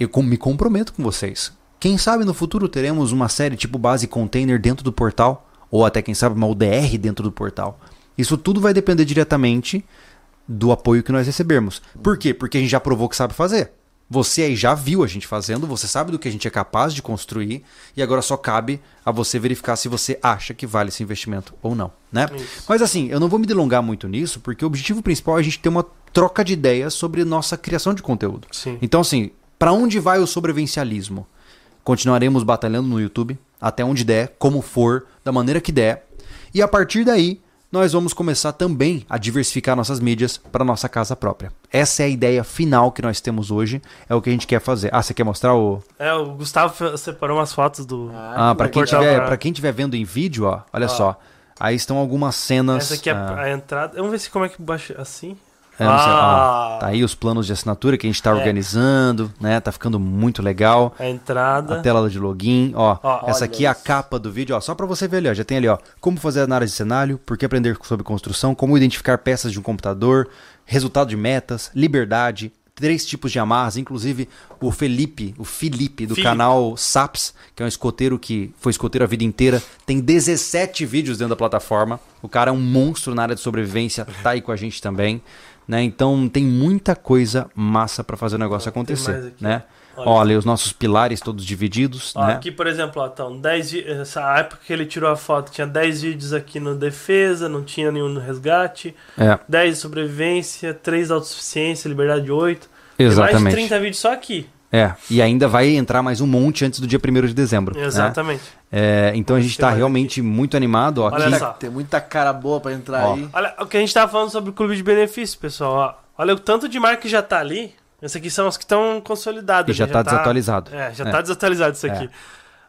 eu com- me comprometo com vocês. Quem sabe no futuro teremos uma série tipo base container dentro do portal, ou até quem sabe uma UDR dentro do portal. Isso tudo vai depender diretamente do apoio que nós recebermos. Por quê? Porque a gente já provou que sabe fazer. Você aí já viu a gente fazendo, você sabe do que a gente é capaz de construir, e agora só cabe a você verificar se você acha que vale esse investimento ou não, né? Isso. Mas assim, eu não vou me delongar muito nisso, porque o objetivo principal é a gente ter uma troca de ideias sobre nossa criação de conteúdo. Sim. Então assim, para onde vai o sobrevivencialismo? Continuaremos batalhando no YouTube, até onde der, como for, da maneira que der. E a partir daí, nós vamos começar também a diversificar nossas mídias para nossa casa própria. Essa é a ideia final que nós temos hoje, é o que a gente quer fazer. Ah, você quer mostrar o É, o Gustavo separou umas fotos do. Ah, para do quem tiver, pra- para quem tiver vendo em vídeo, ó, olha só. Aí estão algumas cenas. Essa aqui é ah, a entrada. Vamos ver se como é que baixa assim. É, não sei, ó, Ah. tá aí os planos de assinatura que a gente tá É. organizando, né? Tá ficando muito legal. A entrada. A tela de login, ó. Ó, essa aqui é a isso. capa do vídeo, ó. Só pra você ver ali, ó. Já tem ali, ó. Como fazer análise de cenário, por que aprender sobre construção, como identificar peças de um computador, resultado de metas, liberdade, três tipos de amarras, inclusive o Felipe, o Felipe do Felipe. canal Saps, que é um escoteiro que foi escoteiro a vida inteira, tem 17 vídeos dentro da plataforma. O cara é um monstro na área de sobrevivência, tá aí com a gente também, né? Então tem muita coisa massa pra fazer o negócio tem acontecer, né? Olha. Olha, os nossos pilares todos divididos, Ó, né? Aqui, por exemplo, ó, então, 10 vi- essa época que ele tirou a foto, tinha 10 vídeos aqui no defesa, não tinha nenhum no resgate, É, 10 de sobrevivência, 3 de autossuficiência, liberdade 8. Tem mais de exatamente. 30 vídeos só aqui. É, e ainda vai entrar mais um monte antes do dia 1 de dezembro. né? Exatamente. É, então a gente tá mais realmente muito animado. Ó, Olha aqui, só. Tem muita cara boa pra entrar Ó. aí. Olha o que a gente tava falando sobre o clube de benefícios, pessoal. Ó. Olha o tanto de marca que já tá ali. Esses aqui são os que estão consolidados. que já ali, tá desatualizado. É, já É. tá desatualizado isso aqui.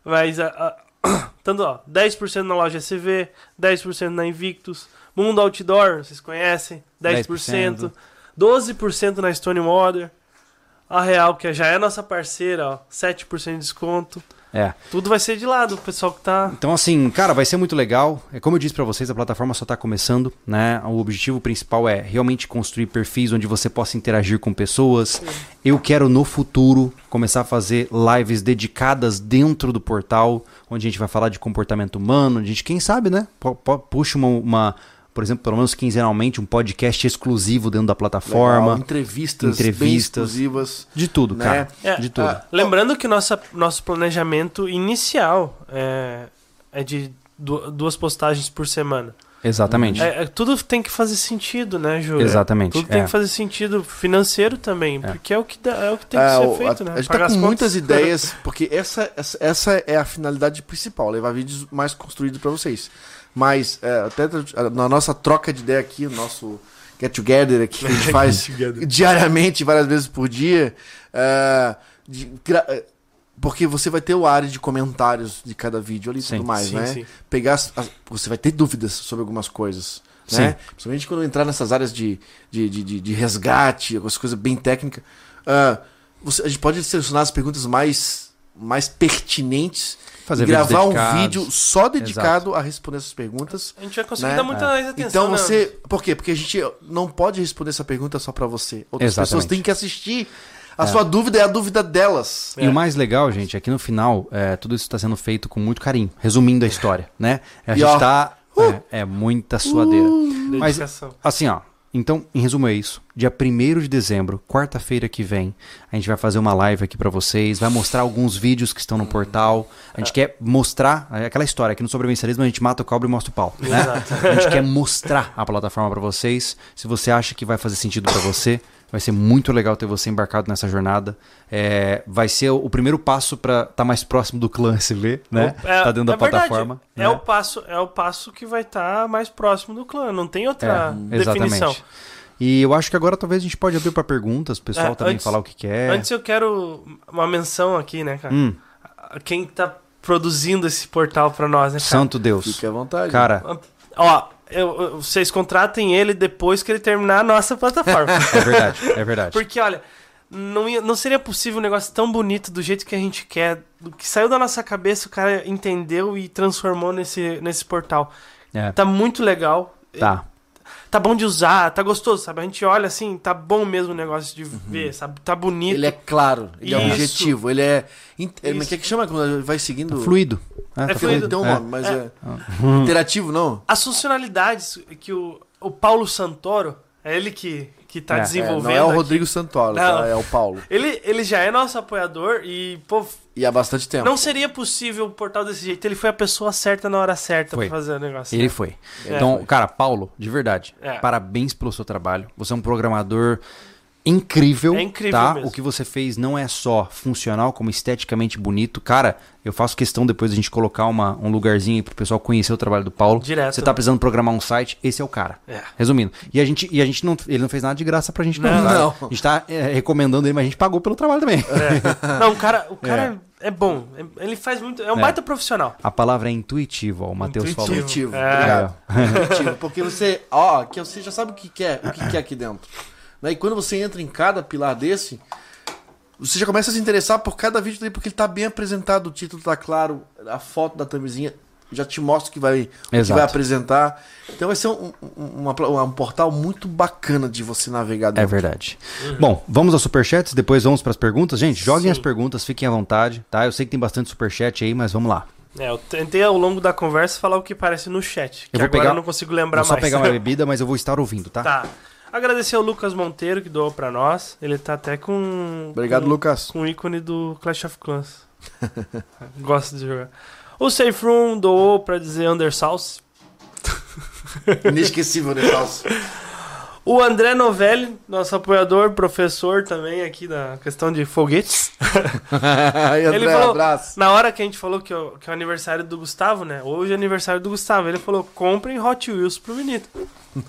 Mas, ah, ah, tanto, ó, 10% na loja SV, 10% na Invictus, Mundo Outdoor, vocês conhecem, 10%, 12% na Stone Modern, a Real, que já é nossa parceira, ó, 7% de desconto. É. Tudo vai ser de lado, o pessoal que tá. Então, assim, cara, vai ser muito legal. É como eu disse pra vocês, a plataforma só tá começando, né? O objetivo principal é realmente construir perfis onde você possa interagir com pessoas. Eu quero no futuro começar a fazer lives dedicadas dentro do portal, onde a gente vai falar de comportamento humano, a gente, quem sabe, né? pu- pu- Puxa uma, uma, por exemplo, pelo menos quinzenalmente, um podcast exclusivo dentro da plataforma. Legal, entrevistas, bem Entrevistas. exclusivas. De tudo, Né? cara. É, de tudo. ah, Lembrando que nossa, nosso planejamento inicial é, é de du- duas postagens por semana. Exatamente. É, é, tudo tem que fazer sentido, né, Júlio? Exatamente. Tudo tem é. que fazer sentido financeiro também, porque é o que, dá- é o que tem que É, ser o- feito, a, né? a gente Pagar tá as com muitas ideias, porque essa, essa, essa é a finalidade principal, levar vídeos mais construídos pra vocês. Mas é, até na nossa troca de ideia aqui, no nosso get together aqui que a gente faz diariamente, várias vezes por dia, é, de é, porque você vai ter o área de comentários de cada vídeo ali e Sim. tudo mais, Sim, né? sim. Pegar as- as- você vai ter dúvidas sobre algumas coisas, né? Principalmente quando entrar nessas áreas de, de, de, de- resgate, algumas coisas bem técnicas. Ah, você- a gente pode selecionar as perguntas mais, mais pertinentes Fazer e gravar um vídeo só dedicado a responder essas perguntas. A gente vai conseguir Né? dar muita mais atenção. Então né? você. Por quê? Porque a gente não pode responder essa pergunta só pra você. Outras Exatamente. pessoas têm que assistir. A sua dúvida é a dúvida delas. E o mais legal, gente, é que no final, é, tudo isso está sendo feito com muito carinho, resumindo a história, né? A E gente ó, tá. É, é muita suadeira. Mas, Dedicação. assim, ó. Então, em resumo, é isso. Dia 1 de dezembro, quarta-feira que vem, a gente vai fazer uma live aqui pra vocês, vai mostrar alguns vídeos que estão no portal. A gente quer mostrar é aquela história que no sobrevivencialismo a gente mata o cobre e mostra o pau, né? Exato. A gente quer mostrar a plataforma pra vocês. Se você acha que vai fazer sentido pra você, vai ser muito legal ter você embarcado nessa jornada. É, vai ser o primeiro passo pra estar mais próximo do clã SV, né? É, tá dentro da é verdade. plataforma. É né? o passo, é o passo que vai estar mais próximo do clã. Não tem outra É, definição. exatamente. E eu acho que agora talvez a gente pode abrir pra perguntas, o pessoal É, também antes- falar o que quer. Antes eu quero uma menção aqui, né, cara? Hum, Quem tá produzindo esse portal pra nós, né, cara? santo Deus. Fique à vontade. Cara, Ó, eu- eu- vocês contratem ele depois que ele terminar a nossa plataforma. é verdade, é verdade. Porque, olha, não, ia- não seria possível um negócio tão bonito do jeito que a gente quer, do que saiu da nossa cabeça, o cara entendeu e transformou nesse, nesse portal. É, Tá muito legal. tá. Tá bom de usar, tá gostoso, sabe? A gente olha assim, tá bom mesmo o negócio de ver, sabe? Tá bonito. Ele é claro, ele é Isso. objetivo, ele é. é, Mas o que é que chama quando vai seguindo? Fluido. É, tá fluido. Tem um É. nome, mas é. Uhum. Interativo, não? As funcionalidades que o, o Paulo Santoro, é ele que, que tá É, é, É, desenvolvendo. não é o aqui. Rodrigo Santoro, Não. tá? é o Paulo. Ele, ele já é nosso apoiador e, pô, E há bastante tempo. não seria possível um portal desse jeito. Ele foi a pessoa certa na hora certa pra fazer o negócio. Ele foi. É. Então, cara, Paulo, de verdade, É. parabéns pelo seu trabalho. Você é um programador incrível, É incrível tá? mesmo. O que você fez não é só funcional, como esteticamente bonito. Cara, eu faço questão depois a gente colocar uma, um lugarzinho aí pro pessoal conhecer o trabalho do Paulo. Direto. Você tá precisando programar um site, esse é o cara. É. Resumindo. E a gente, e a gente não, ele não fez nada de graça pra gente não. Não, não. A gente tá é, recomendando ele, mas a gente pagou pelo trabalho também. É. Não, o cara, o cara é. bom. É- Ele faz muito. É um É. baita profissional. A palavra é intuitivo, ó, o Matheus falou. Intuitivo, É. obrigado. Intuitivo, porque você, ó, que você já sabe o que quer, o que quer aqui dentro. Né? E quando você entra em cada pilar desse, você já começa a se interessar por cada vídeo dele, porque ele tá bem apresentado, o título tá claro, a foto da thumbzinha já te mostra o que vai, o que vai apresentar. Então vai ser um, um, uma pla- um portal muito bacana de você navegar É dentro. verdade. Bom, vamos aos superchats, depois vamos pras perguntas. Gente, joguem Sim. as perguntas, fiquem à vontade, tá? Eu sei que tem bastante superchat aí, mas vamos lá. É, eu tentei ao longo da conversa falar o que parece no chat. Que Eu vou agora pegar- eu não consigo lembrar Vou só mais. pegar uma bebida, mas eu vou estar ouvindo, tá? Tá. Agradecer ao Lucas Monteiro que doou pra nós. Ele tá até com. Obrigado, com, Lucas. Com o ícone do Clash of Clans. Gosto de jogar. O Safe Room doou pra dizer Undersauce. Inesquecível, Falso? O André Novelli, nosso apoiador, professor também aqui da questão de foguetes. Aí, André, Ele falou- abraço. Na hora que a gente falou que, o- que é o aniversário do Gustavo, né? Hoje é aniversário do Gustavo. Ele falou: comprem Hot Wheels pro Benito.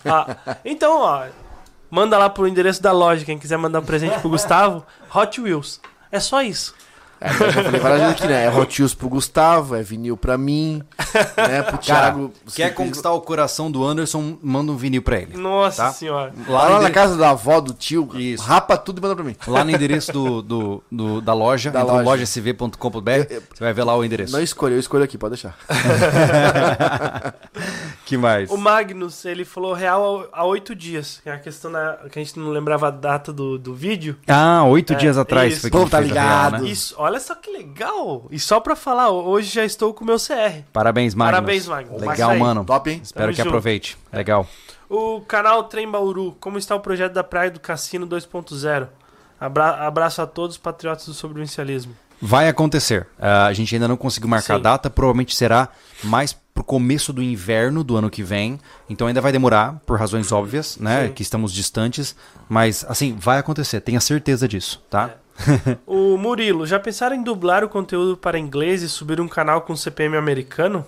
Ah, então, ó, manda lá pro endereço da loja. Quem quiser mandar um presente pro Gustavo, Hot Wheels. É só isso. É, eu já falei várias vezes aqui, né? É Hot Wheels pro Gustavo, é vinil pra mim, né? Pro Thiago. você Quer fez- conquistar o coração do Anderson, manda um vinil pra ele. Nossa Tá. senhora. Lá, lá no na casa da avó, do tio, Isso. rapa tudo e manda pra mim. Lá no endereço do, do, do- da loja, Da então loja. lojasv.com.br, você vai ver lá o endereço. Não escolho, eu escolho aqui, pode deixar. Que mais? O Magnus, ele falou real há oito dias. Que é a questão da, que a gente não lembrava a data do, do vídeo. Ah, oito É, dias atrás isso. foi que Pô, tá a real, ligado. né? Isso, olha só que legal. E só pra falar, hoje já estou com o meu CR. Parabéns, Magnus. Parabéns, Magnus. Legal, mano. Top, hein? Espero Tamo que junto. aproveite. Legal. O canal Trem Bauru, como está o projeto da Praia do Cassino 2.0? Abra abraço a todos os patriotas do sobrevivencialismo. Vai acontecer. Ah, a gente ainda não conseguiu marcar a data, provavelmente será mais pro começo do inverno do ano que vem. Então ainda vai demorar, por razões óbvias, né? Sim. Que estamos distantes. Mas, assim, vai acontecer, tenha certeza disso, tá? O Murilo, já pensaram em dublar o conteúdo para inglês e subir um canal com CPM americano?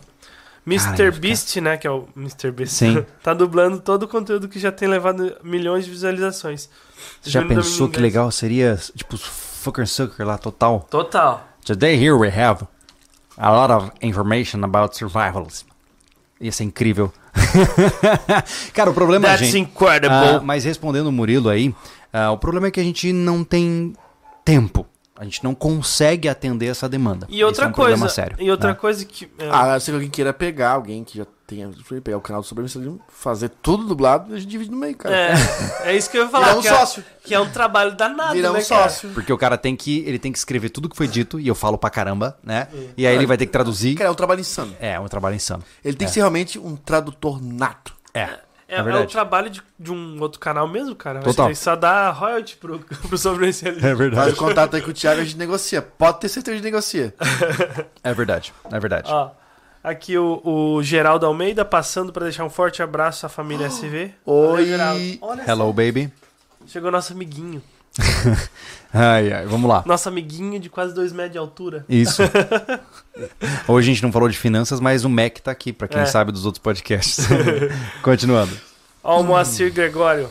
ia Mr. ficar- Beast, né? Que é o Mr. Beast. Sim. tá dublando todo o conteúdo que já tem levado milhões de visualizações. Você já pensou que legal seria, tipo, fucker sucker lá, total? Total. Today here we have a lot of information about survivalism. Isso é incrível. Cara, o problema, That's gente... incredible. Ah, mas respondendo o Murilo aí, ah, o problema é que a gente não tem tempo. A gente não consegue atender essa demanda. E outra Esse é um coisa, problema sério. e outra né? coisa que é, Ah, se alguém queira pegar alguém que já tenha. Pegar o canal do Sobrevivencialismo, fazer tudo dublado, a gente divide no meio, cara. é, é isso que eu ia falar, Virar um que, sócio. É, que é um trabalho danado, Virar né, um cara? sócio. Porque o cara tem que, ele tem que escrever tudo que foi dito, e eu falo pra caramba, né? E aí ele vai ter que traduzir. Cara, é um trabalho insano. É, é um trabalho insano. Ele tem que ser realmente um tradutor nato. É, É, é é o trabalho de, de um outro canal mesmo, cara. Total. Ele só dá royalty pro, pro sobrevivencialismo. É Faz verdade. o contato aí com o Thiago, a gente negocia. Pode ter certeza que a gente negocia. É verdade, é verdade. Ó, aqui o, o Geraldo Almeida passando pra deixar um forte abraço à família SV. Valeu, Oi. Geraldo. Olha Hello, baby. chegou nosso amiguinho. Ai, ai, vamos lá. Nosso amiguinho de quase 2 metros de altura. Isso. Hoje a gente não falou de finanças, mas o Mac tá aqui, pra quem É. sabe dos outros podcasts. Continuando. Ó, o Moacir Gregório.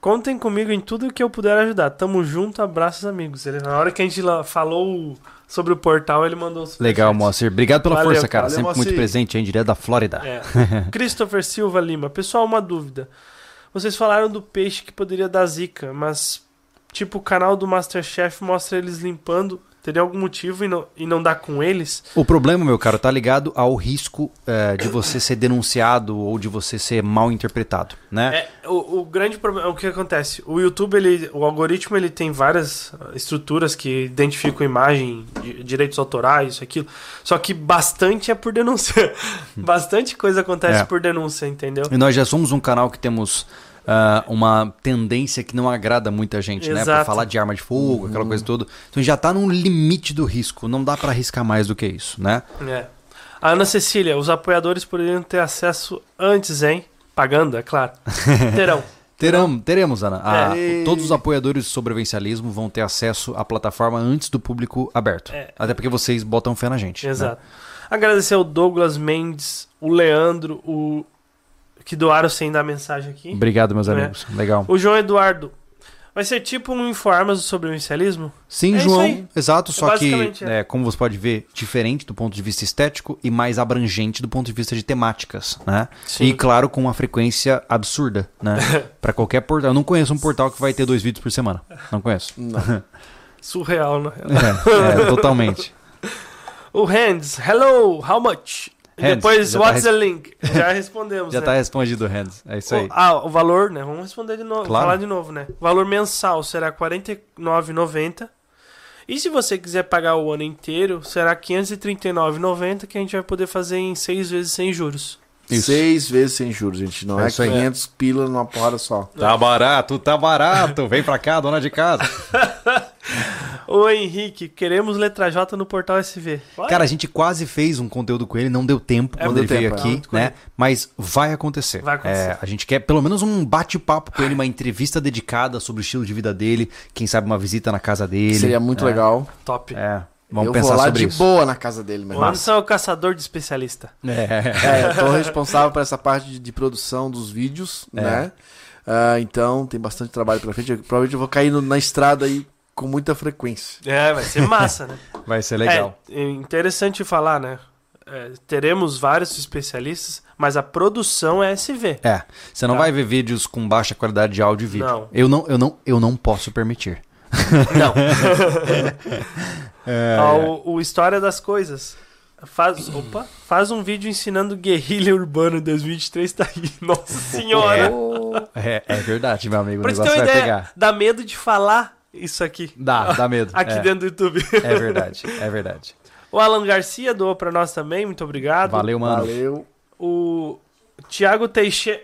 Contem comigo em tudo que eu puder ajudar. Tamo junto, abraços, amigos. Ele, na hora que a gente falou sobre o portal, ele mandou o superchat. Legal, Moacir. Obrigado pela Valeu, força, cara. valeu, Sempre Moacir. muito presente aí, direto da Flórida. É. Christopher Silva Lima. Pessoal, uma dúvida. Vocês falaram do peixe que poderia dar zica, mas tipo o canal do Masterchef mostra eles limpando. Teria algum motivo e não, e não dá com eles? O problema, meu caro, tá ligado ao risco é, de você ser denunciado ou de você ser mal interpretado, né? É, o, o grande problema, o que acontece? O YouTube, ele, o algoritmo, ele tem várias estruturas que identificam imagem, di- direitos autorais, isso, aquilo. Só que bastante é por denúncia. bastante coisa acontece É. por denúncia, entendeu? E nós já somos um canal que temos ah, uma tendência que não agrada muita gente, né? Pra Exato. falar de arma de fogo, aquela coisa toda. Então já tá no limite do risco. Não dá pra arriscar mais do que isso, né? É. A Ana Cecília, os apoiadores poderiam ter acesso antes, hein? Pagando, é claro. Terão. Terão, teremos, Ana. Ah, É. Todos os apoiadores do sobrevivencialismo vão ter acesso à plataforma antes do público aberto. É. Até porque vocês botam fé na gente. né? Exato. Agradecer ao Douglas Mendes, o Leandro, o que doaram sem dar mensagem aqui. Obrigado, meus É. amigos. Legal. O João Eduardo. Vai ser tipo um Informas sobre o inicialismo? Sim, É João. Exato, só que, é. é, como você pode ver, diferente do ponto de vista estético e mais abrangente do ponto de vista de temáticas, né? Sim. E claro, com uma frequência absurda, né? Pra qualquer portal. Eu não conheço um portal que vai ter dois vídeos por semana. Não conheço. Não. Surreal, né? É, é, totalmente. O Hands, hello, how much? Hands, depois, tá what's the link? Já respondemos, Já né? tá respondido, Hands. É isso O- aí. ah, o valor, né? Vamos responder de novo. Claro. Falar de novo, né? O valor mensal será R$ 49,90. E se você quiser pagar o ano inteiro, será R$ 539,90 que a gente vai poder fazer em seis vezes sem juros. Isso. Seis vezes sem juros, gente. Não É é, isso aí. 500 pila numa porrada só. Tá barato, tá barato. Vem pra cá, dona de casa. Ô Henrique, queremos letra J no portal SV. Olha, Cara, a gente quase fez um conteúdo com ele, não deu tempo É, quando ele deu veio tempo, é. aqui, Muito né? Mas vai acontecer. Vai acontecer. É, a gente quer pelo menos um bate-papo com ele, uma entrevista dedicada sobre o estilo de vida dele, quem sabe uma visita na casa dele. Seria muito É, legal. top. É, vamos eu pensar vou lá sobre de isso. boa na casa dele, meu O irmão. Anderson é o caçador de especialista. É. É, eu tô responsável por essa parte de, de produção dos vídeos, É. né? Ah, então tem bastante trabalho pela frente. Eu- provavelmente eu vou cair no- na estrada aí com muita frequência. É, vai ser massa, né? Vai ser legal. É, é interessante falar, né? É, teremos vários especialistas, mas a produção é SV. É, você não Tá. vai ver vídeos com baixa qualidade de áudio e vídeo. Não. Eu não, eu não, eu não posso permitir. Não. É, Ó, o, o História das Coisas. Faz, opa, faz um vídeo ensinando guerrilha urbana em 2023, tá aí. Nossa senhora! É, é verdade, meu amigo. Pra você ter uma ideia, pegar. dá medo de falar isso aqui. Dá, dá medo. Aqui é, dentro do YouTube. é verdade, é verdade. O Alan Garcia doou pra nós também, muito obrigado. Valeu, mano. Valeu. O Thiago Teixeira.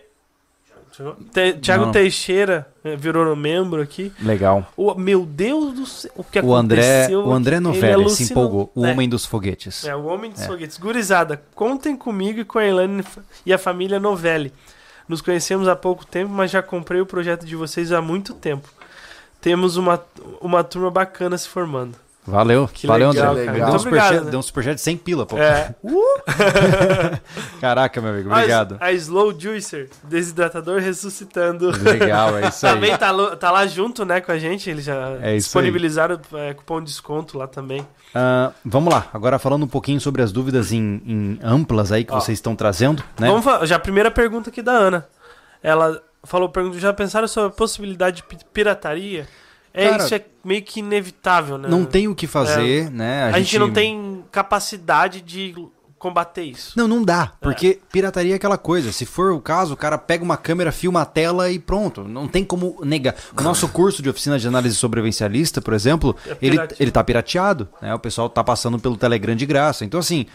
Te, Thiago Não. Teixeira eh, virou membro aqui. Legal. O, meu Deus do céu, o que O André, o André Novelli se empolgou. O É. homem dos foguetes. É, o Homem dos É. Foguetes. Gurizada, contem comigo e com a Elaine e a família Novelli. Nos conhecemos há pouco tempo, mas já comprei o projeto de vocês há muito tempo. Temos uma, uma turma bacana se formando. Valeu, Que valeu, legal, André. cara. Deu um, superchat, né? deu um superchat 100 pila, pô. É. Caraca, meu amigo, obrigado. A, a Slow Juicer, desidratador ressuscitando. Legal, é isso aí. Também tá, tá lá junto, né, com a gente. Eles já É disponibilizaram é, cupom de desconto lá também. Ah, vamos lá, agora falando um pouquinho sobre as dúvidas em, em amplas aí que Ó. vocês estão trazendo, né? Vamos já a primeira pergunta aqui da Ana. Ela falou, perguntou, já pensaram sobre a possibilidade de pi- pirataria? É, Cara, isso é meio que inevitável, né? Não tem o que fazer, né? A, gente... não tem capacidade de combater isso. Não, não dá, porque pirataria é aquela coisa. Se for o caso, o cara pega uma câmera, filma a tela e pronto. Não tem como negar. O nosso curso de oficina de análise sobrevivencialista, por exemplo, É ele, ele tá pirateado, né? O pessoal tá passando pelo Telegram de graça. Então, assim,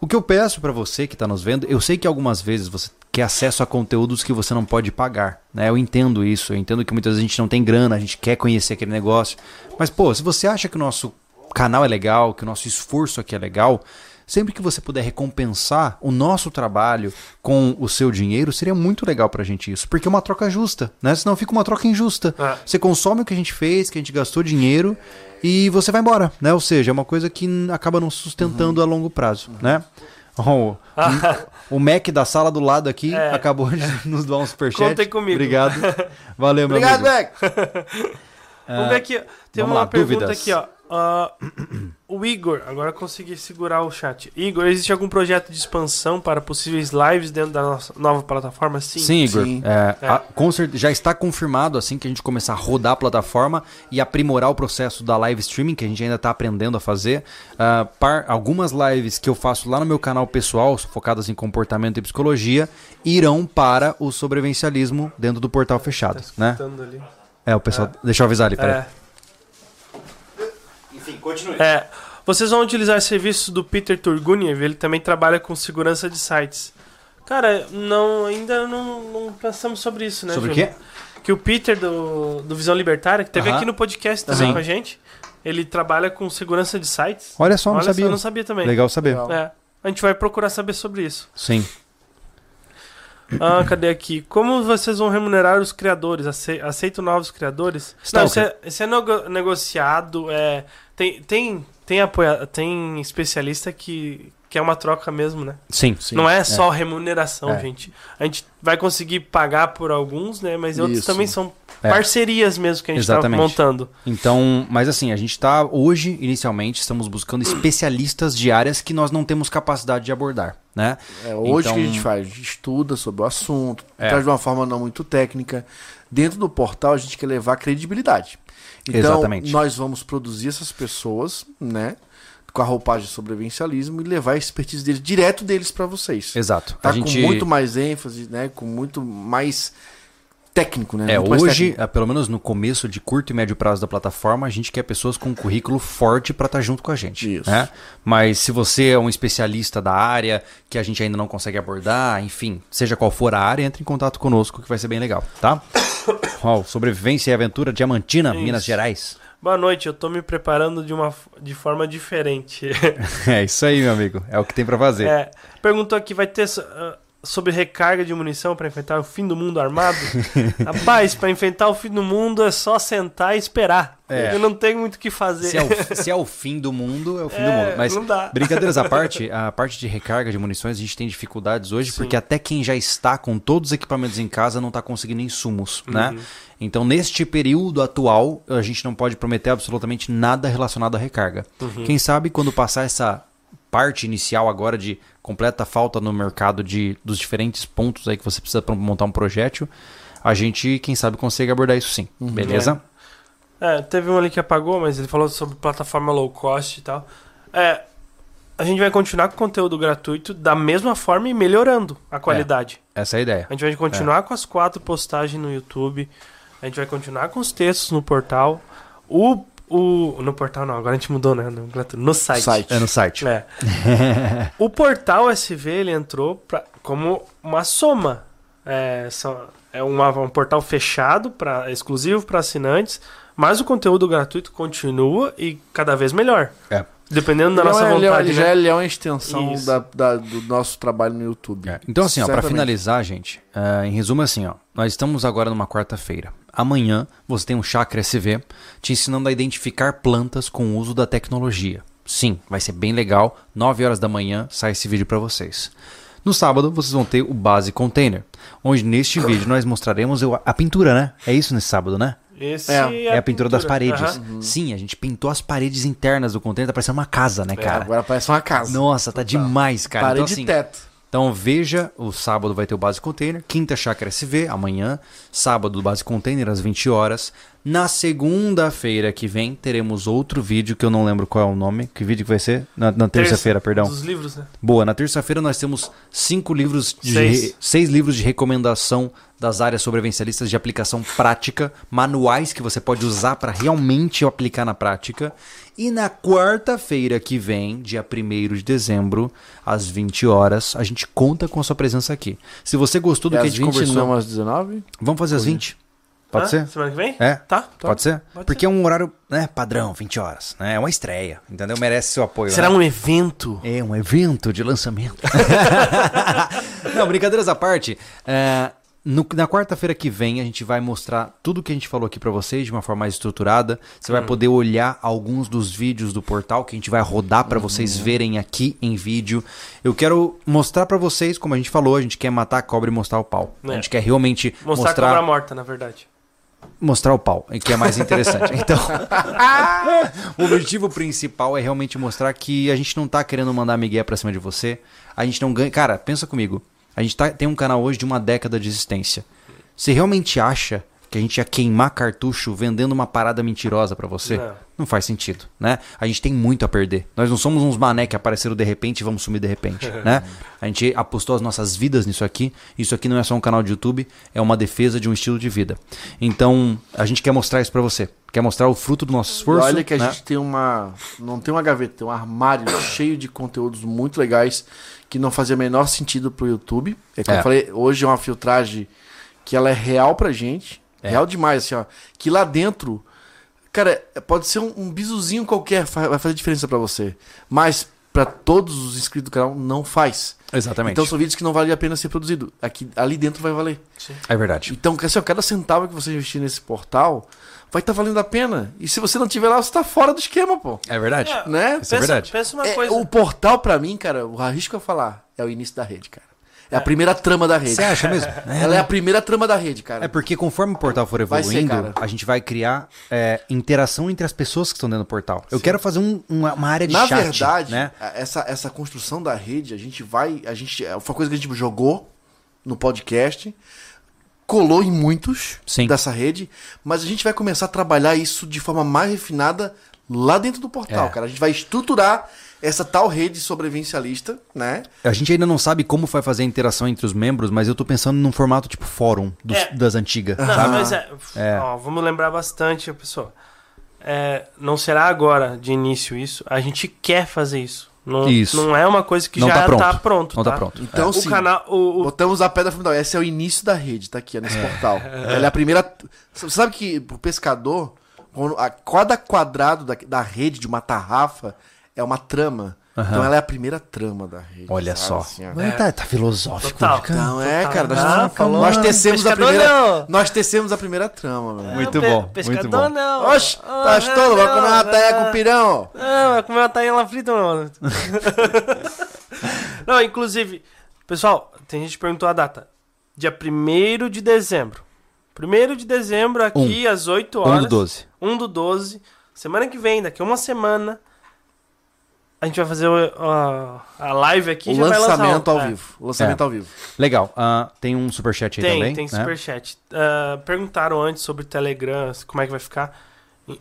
o que eu peço pra você que tá nos vendo, eu sei que algumas vezes você acesso a conteúdos que você não pode pagar, né? Eu entendo isso, eu entendo que muitas vezes a gente não tem grana, a gente quer conhecer aquele negócio. Mas, pô, se você acha que o nosso canal é legal, que o nosso esforço aqui é legal, sempre que você puder recompensar o nosso trabalho com o seu dinheiro, seria muito legal pra gente isso. Porque é uma troca justa, né? Senão fica uma troca injusta. É. Você consome o que a gente fez, que a gente gastou dinheiro e você vai embora, né? Ou seja, é uma coisa que acaba não sustentando a longo prazo, né? Ó, o, Mac da sala do lado aqui É. acabou de nos dar um superchat. Contem comigo. Obrigado. Valeu, meu Obrigado, amigo. Beck! Vamos ver aqui. Tem uma lá, pergunta dúvidas. aqui, ó. Ah, o Igor, agora eu consegui segurar o chat. Igor, existe algum projeto de expansão para possíveis lives dentro da nossa nova plataforma? Sim. Sim, Igor. Sim. É, É. a- já está confirmado assim que a gente começar a rodar a plataforma e aprimorar o processo da live streaming, que a gente ainda está aprendendo a fazer. Ah, par- algumas lives que eu faço lá no meu canal pessoal, focadas em comportamento e psicologia, irão para o sobrevivencialismo dentro do portal fechado. Tá né? ali. É, o pessoal. Deixa eu avisar ali, peraí. É. Enfim, continue. É, vocês vão utilizar serviços do Peter Turguniev, ele também trabalha com segurança de sites. Cara, não, ainda não, não pensamos sobre isso, né, Sobre o quê? Que o Peter do, do Visão Libertária, que teve Aham. aqui no podcast também Sim. com a gente, ele trabalha com segurança de sites. Olha só, não Olha sabia. eu não sabia também. Legal saber. Legal. É, a gente vai procurar saber sobre isso. Sim. Ah, cadê aqui? Como vocês vão remunerar os criadores? Ace- Aceitam novos criadores? Stalker. Não, isso é, isso é nego- negociado. É, tem, tem, tem, apoia, tem especialista que, que é uma troca mesmo, né? Sim. Sim. Não é só remuneração, É. gente. A gente vai conseguir pagar por alguns, né? Mas outros Isso. também são É. parcerias mesmo que a gente está Exatamente. montando. Então, mas assim, a gente tá hoje, inicialmente, estamos buscando especialistas de áreas que nós não temos capacidade de abordar, né? É, hoje o Então- que a gente faz? A gente estuda sobre o assunto, É. traz de uma forma não muito técnica. Dentro do portal a gente quer levar credibilidade. Então, Exatamente. nós vamos produzir essas pessoas, né? Com a roupagem de sobrevivencialismo e levar a expertise deles direto deles para vocês. Exato. Tá a gente com muito mais ênfase, né? Com muito mais técnico, né? É, Muito hoje, eh, pelo menos no começo de curto e médio prazo da plataforma, a gente quer pessoas com um currículo forte para estar junto com a gente. Isso. Né? Mas se você é um especialista da área que a gente ainda não consegue abordar, enfim, seja qual for a área, entre em contato conosco que vai ser bem legal, tá? Ó, sobrevivência e aventura Diamantina, Isso. Minas Gerais. Boa noite, eu tô me preparando de uma de forma diferente. É isso aí, meu amigo. É o que tem para fazer. É, perguntou aqui, vai ter ah, sobre recarga de munição para enfrentar o fim do mundo armado? Rapaz, para enfrentar o fim do mundo é só sentar e esperar. É. Eu não tenho muito o que fazer. Se é, o, se é o fim do mundo, é o fim do É, mundo. Mas não dá. brincadeiras à parte, a parte de recarga de munições a gente tem dificuldades hoje, Sim. porque até quem já está com todos os equipamentos em casa não está conseguindo insumos, Uhum. né? Então, neste período atual, a gente não pode prometer absolutamente nada relacionado à recarga. Uhum. Quem sabe quando passar essa parte inicial agora de completa falta no mercado de, dos diferentes pontos aí que você precisa para montar um projétil, a gente, quem sabe, consegue abordar isso sim. Uhum. Beleza? É, teve um ali que apagou, mas ele falou sobre plataforma low cost e tal. É, a gente vai continuar com conteúdo gratuito da mesma forma e melhorando a qualidade. Essa é a ideia. A gente vai continuar com as quatro postagens no YouTube. A gente vai continuar com os textos no portal. O, o no portal não, agora a gente mudou, né? No, site. Site. É no site. É. o portal SV ele entrou pra, como uma soma. É, só- é uma- um portal fechado, pra, exclusivo para assinantes, mas o conteúdo gratuito continua e cada vez melhor. É. Dependendo da Ele é nossa é- vontade. ele né? já ele é uma extensão Isso. da, da- do nosso trabalho no YouTube. É. Então, assim, Certamente. finalizar, gente, eh, em resumo, assim, ó, nós estamos agora numa quarta-feira. Amanhã você tem um Chakra SV te ensinando a identificar plantas com o uso da tecnologia. Sim, vai ser bem legal. 9 horas da manhã sai esse vídeo para vocês. No sábado, vocês vão ter o Base Container, onde neste vídeo nós mostraremos a pintura, né? É isso nesse sábado, né? Esse É, É a pintura das paredes. Aham. Sim, a gente pintou as paredes internas do container, tá parecendo uma casa, né, cara? Agora parece uma casa. Nossa, tá demais, cara. Parede então, assim, de teto. Então veja, o sábado vai ter o Base Container, quinta Chácara SV, amanhã, sábado Base Container às 20 horas. Na segunda-feira que vem teremos outro vídeo que eu não lembro qual é o nome. Que vídeo que vai ser? Na, na terça-feira, perdão. Dos livros, né? Boa, na terça-feira nós temos cinco livros de Seis. re- seis livros de recomendação das áreas sobrevivencialistas de aplicação prática, manuais que você pode usar para realmente aplicar na prática. E na quarta-feira que vem, dia 1 de dezembro, às 20 horas, a gente conta com a sua presença aqui. Se você gostou do É que a às gente 20 conversou, não às 19? vamos fazer às 20? Pode Hã? ser? Semana que vem? É? Tá. Pode ser? Pode Porque é um horário né, padrão, 20 horas. Né? É uma estreia, entendeu? Merece seu apoio. Será né? um evento? É um evento de lançamento. Não, brincadeiras à parte. é, no- na quarta-feira que vem a gente vai mostrar tudo que a gente falou aqui pra vocês de uma forma mais estruturada. Você vai poder olhar alguns dos vídeos do portal que a gente vai rodar pra vocês verem aqui em vídeo. Eu quero mostrar pra vocês, como a gente falou, a gente quer matar a cobra e mostrar o pau. A É. gente quer realmente Mostrar, mostrar a cobra morta, na verdade. Mostrar o pau, que é mais interessante. Então, o objetivo principal é realmente mostrar que a gente não tá querendo mandar migué pra cima de você. A gente não ganha. Cara, pensa comigo. A gente tá- tem um canal hoje de uma década de existência. Você realmente acha que a gente ia queimar cartucho vendendo uma parada mentirosa pra você? Não. Não faz sentido, né? A gente tem muito a perder. Nós não somos uns mané que apareceram de repente e vamos sumir de repente, né? A gente apostou as nossas vidas nisso aqui. Isso aqui não é só um canal de YouTube, é uma defesa de um estilo de vida. Então, a gente quer mostrar isso pra você. Quer mostrar o fruto do nosso E esforço. olha que a né? gente tem uma. Não tem uma gaveta, tem um armário cheio de conteúdos muito legais que não fazia o menor sentido pro YouTube. É como É. eu falei, hoje é uma filtragem que ela é real pra gente. É. Real demais, assim, ó. Que lá dentro, cara, pode ser um, um bisuzinho qualquer, vai fazer diferença pra você. Mas pra todos os inscritos do canal, não faz. Exatamente. Então são vídeos que não vale a pena ser produzido. Aqui, ali dentro vai valer. É verdade. Então, assim, ó, cada centavo que você investir nesse portal vai estar valendo a pena. E se você não tiver lá, você tá fora do esquema, pô. É verdade. É, Né? Isso é verdade. Pensa uma É, coisa. o portal, pra mim, cara, o arrisco a falar, é o início da rede, cara. É a primeira trama da rede. Você acha mesmo? Ela é a primeira trama da rede, cara. É porque conforme o portal for ser, evoluindo, cara. a gente vai criar é, interação entre as pessoas que estão dentro do portal. Eu quero fazer um- uma, uma área de Na chat, verdade, né? essa, essa construção da rede, a gente vai. A gente, é, foi uma coisa que a gente jogou no podcast, colou em muitos Sim. dessa rede, mas a gente vai começar a trabalhar isso de forma mais refinada lá dentro do portal, É. cara. A gente vai estruturar essa tal rede sobrevivencialista, né? A gente ainda não sabe como vai fazer a interação entre os membros, mas eu tô pensando num formato tipo fórum dos- É. das antigas, Não, sabe? mas é, É. ó, vamos lembrar bastante, pessoal. É, não será agora de início isso. A gente quer fazer isso. Não, Isso. não é uma coisa que Não já tá pronto. tá pronto. Não tá tá? pronto. Então, o sim. canal, o, o- Botamos a pedra fundamental. Esse é o início da rede, tá aqui, ó, nesse portal. Ela é a primeira. Você sabe que pro pescador, quando a, cada quadrado da, da rede de uma tarrafa é uma trama. Então ela é a primeira trama da rede. Olha sabe, só. assim. Mas tá, tá filosófico. Total. cara. Então é, Total. cara, nós, Ah, falou. nós tecemos a primeira. não. Nós tecemos a primeira trama, velho. Muito Pe- bom, muito Pescador bom. não. Oxe, Ah, tá todo, vai comer uma não, taia não. com pirão. Não, vai comer uma tainha lá frita, mano. não, inclusive, pessoal, tem gente que perguntou a data. Dia 1 de dezembro. 1 de dezembro, aqui às 8 horas. 1 do 12. 1 do 12. Semana que vem, daqui a uma semana, a gente vai fazer o- a, a live aqui. O já vai lançar lançamento um- ao é. vivo. O lançamento É. ao vivo. Legal. ah, tem um superchat aí Tem, também. tem né? superchat. Ah, perguntaram antes sobre o Telegram, como é que vai ficar.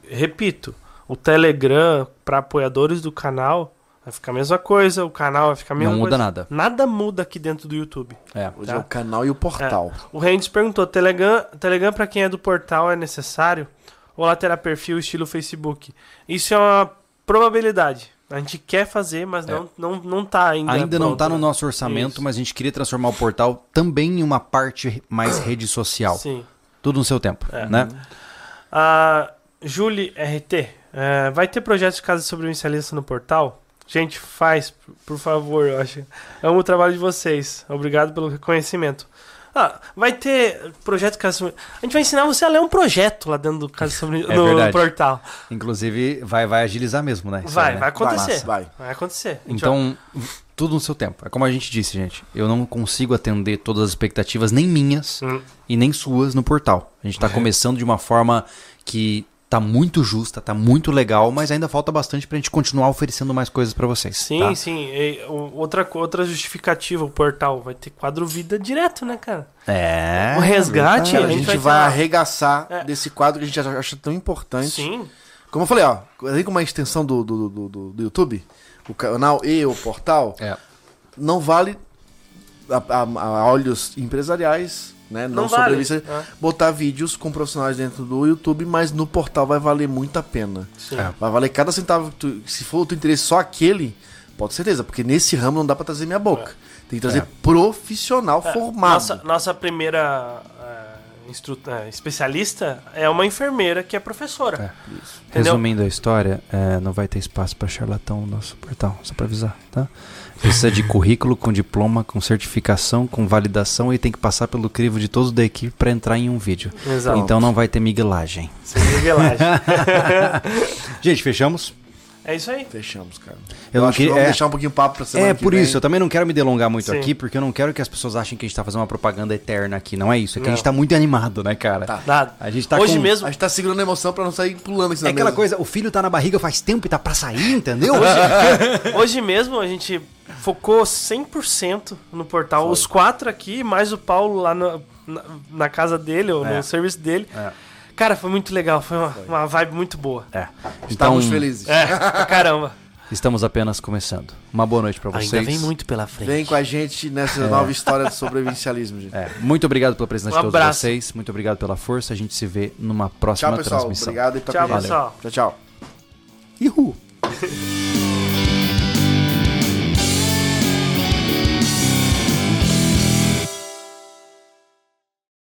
Repito, o Telegram para apoiadores do canal vai ficar a mesma coisa, o canal vai ficar a mesma Não muda coisa. nada. Nada muda aqui dentro do YouTube. É. Hoje Tá. é o canal e o portal. O Rendes perguntou: Telegram, Telegram para quem é do portal é necessário? Ou lá terá perfil estilo Facebook? Isso é uma probabilidade. A gente quer fazer, mas É. não, não, não tá ainda. Ainda não pronto, tá no né? nosso orçamento, Isso. mas a gente queria transformar o portal também em uma parte mais rede social. Sim. Tudo no seu tempo, É. né? A Julie RT, é, vai ter projetos de casa sobrevivencialista no portal? Gente, faz, por- por favor, eu acho. Amo o trabalho de vocês. Obrigado pelo reconhecimento. Ah, vai ter projeto Casa Sobre... A gente vai ensinar você a ler um projeto lá dentro do Casa Sobre... É no verdade. portal. Inclusive, vai, vai agilizar mesmo, né? Isso Vai, aí, né? vai acontecer. Vai, Vai, acontecer. A gente Então, tudo no seu tempo. É como a gente disse, gente. Eu não consigo atender todas as expectativas, nem minhas Hum. e nem suas, no portal. A gente tá começando de uma forma que tá muito justa, tá muito legal, mas ainda falta bastante pra gente continuar oferecendo mais coisas pra vocês. Sim, tá? sim. E, outra, outra justificativa, o portal vai ter quadro vida direto, né, cara? É. o resgate, Cara, a gente, vai, vai, ter arregaçar É. desse quadro que a gente acha tão importante. Sim. Como eu falei, ó, assim como uma extensão do, do, do, do- do YouTube, o canal e o portal, É. não vale a, a- a olhos empresariais, né? Não, Não vale, sobrevivência, é. botar vídeos com profissionais dentro do YouTube, mas no portal vai valer muito a pena. Sim. É. Vai valer cada centavo. que tu- se for o teu interesse só aquele, pode ter certeza, porque nesse ramo não dá pra trazer minha boca. Tem que trazer É. profissional formado. Nossa, nossa primeira instru- eh, especialista é uma enfermeira que é professora. Resumindo a história, é, não vai ter espaço pra charlatão no nosso portal, só pra avisar, tá? Precisa de currículo com diploma, com certificação, com validação e tem que passar pelo crivo de todos da equipe pra entrar em um vídeo. Exato. Então não vai ter miguelagem. Sem miguelagem. Gente, fechamos? É isso aí. Fechamos, cara. Eu Eu, não acho queria- que vamos é. deixar um pouquinho papo pra semana É, que por vem. isso, eu também não quero me delongar muito Sim. aqui, porque eu não quero que as pessoas achem que a gente tá fazendo uma propaganda eterna aqui. Não é isso, é que a Não. gente tá muito animado, né, cara? Tá. Nada. A gente tá Hoje com- mesmo. A gente tá segurando a emoção pra não sair pulando aqui É aquela mesa. coisa, o filho tá na barriga faz tempo e tá pra sair, entendeu? Hoje mesmo a gente focou 100% no portal. Os quatro aqui, mais o Paulo lá na, na, na casa dele, ou É. no serviço dele. É. Cara, foi muito legal. Foi uma, uma vibe muito boa. É. Então, Estamos felizes. É, pra caramba. estamos apenas começando. Uma boa noite pra vocês. Ainda vem muito pela frente. Vem com a gente nessa nova história de sobrevivencialismo, gente. É, muito obrigado pela presença Um de todos abraço. vocês. Muito obrigado pela força. A gente se vê numa próxima Tchau, pessoal. transmissão. Obrigado e tá Tchau, com a gente. pessoal. Tchau, tchau. Uhul.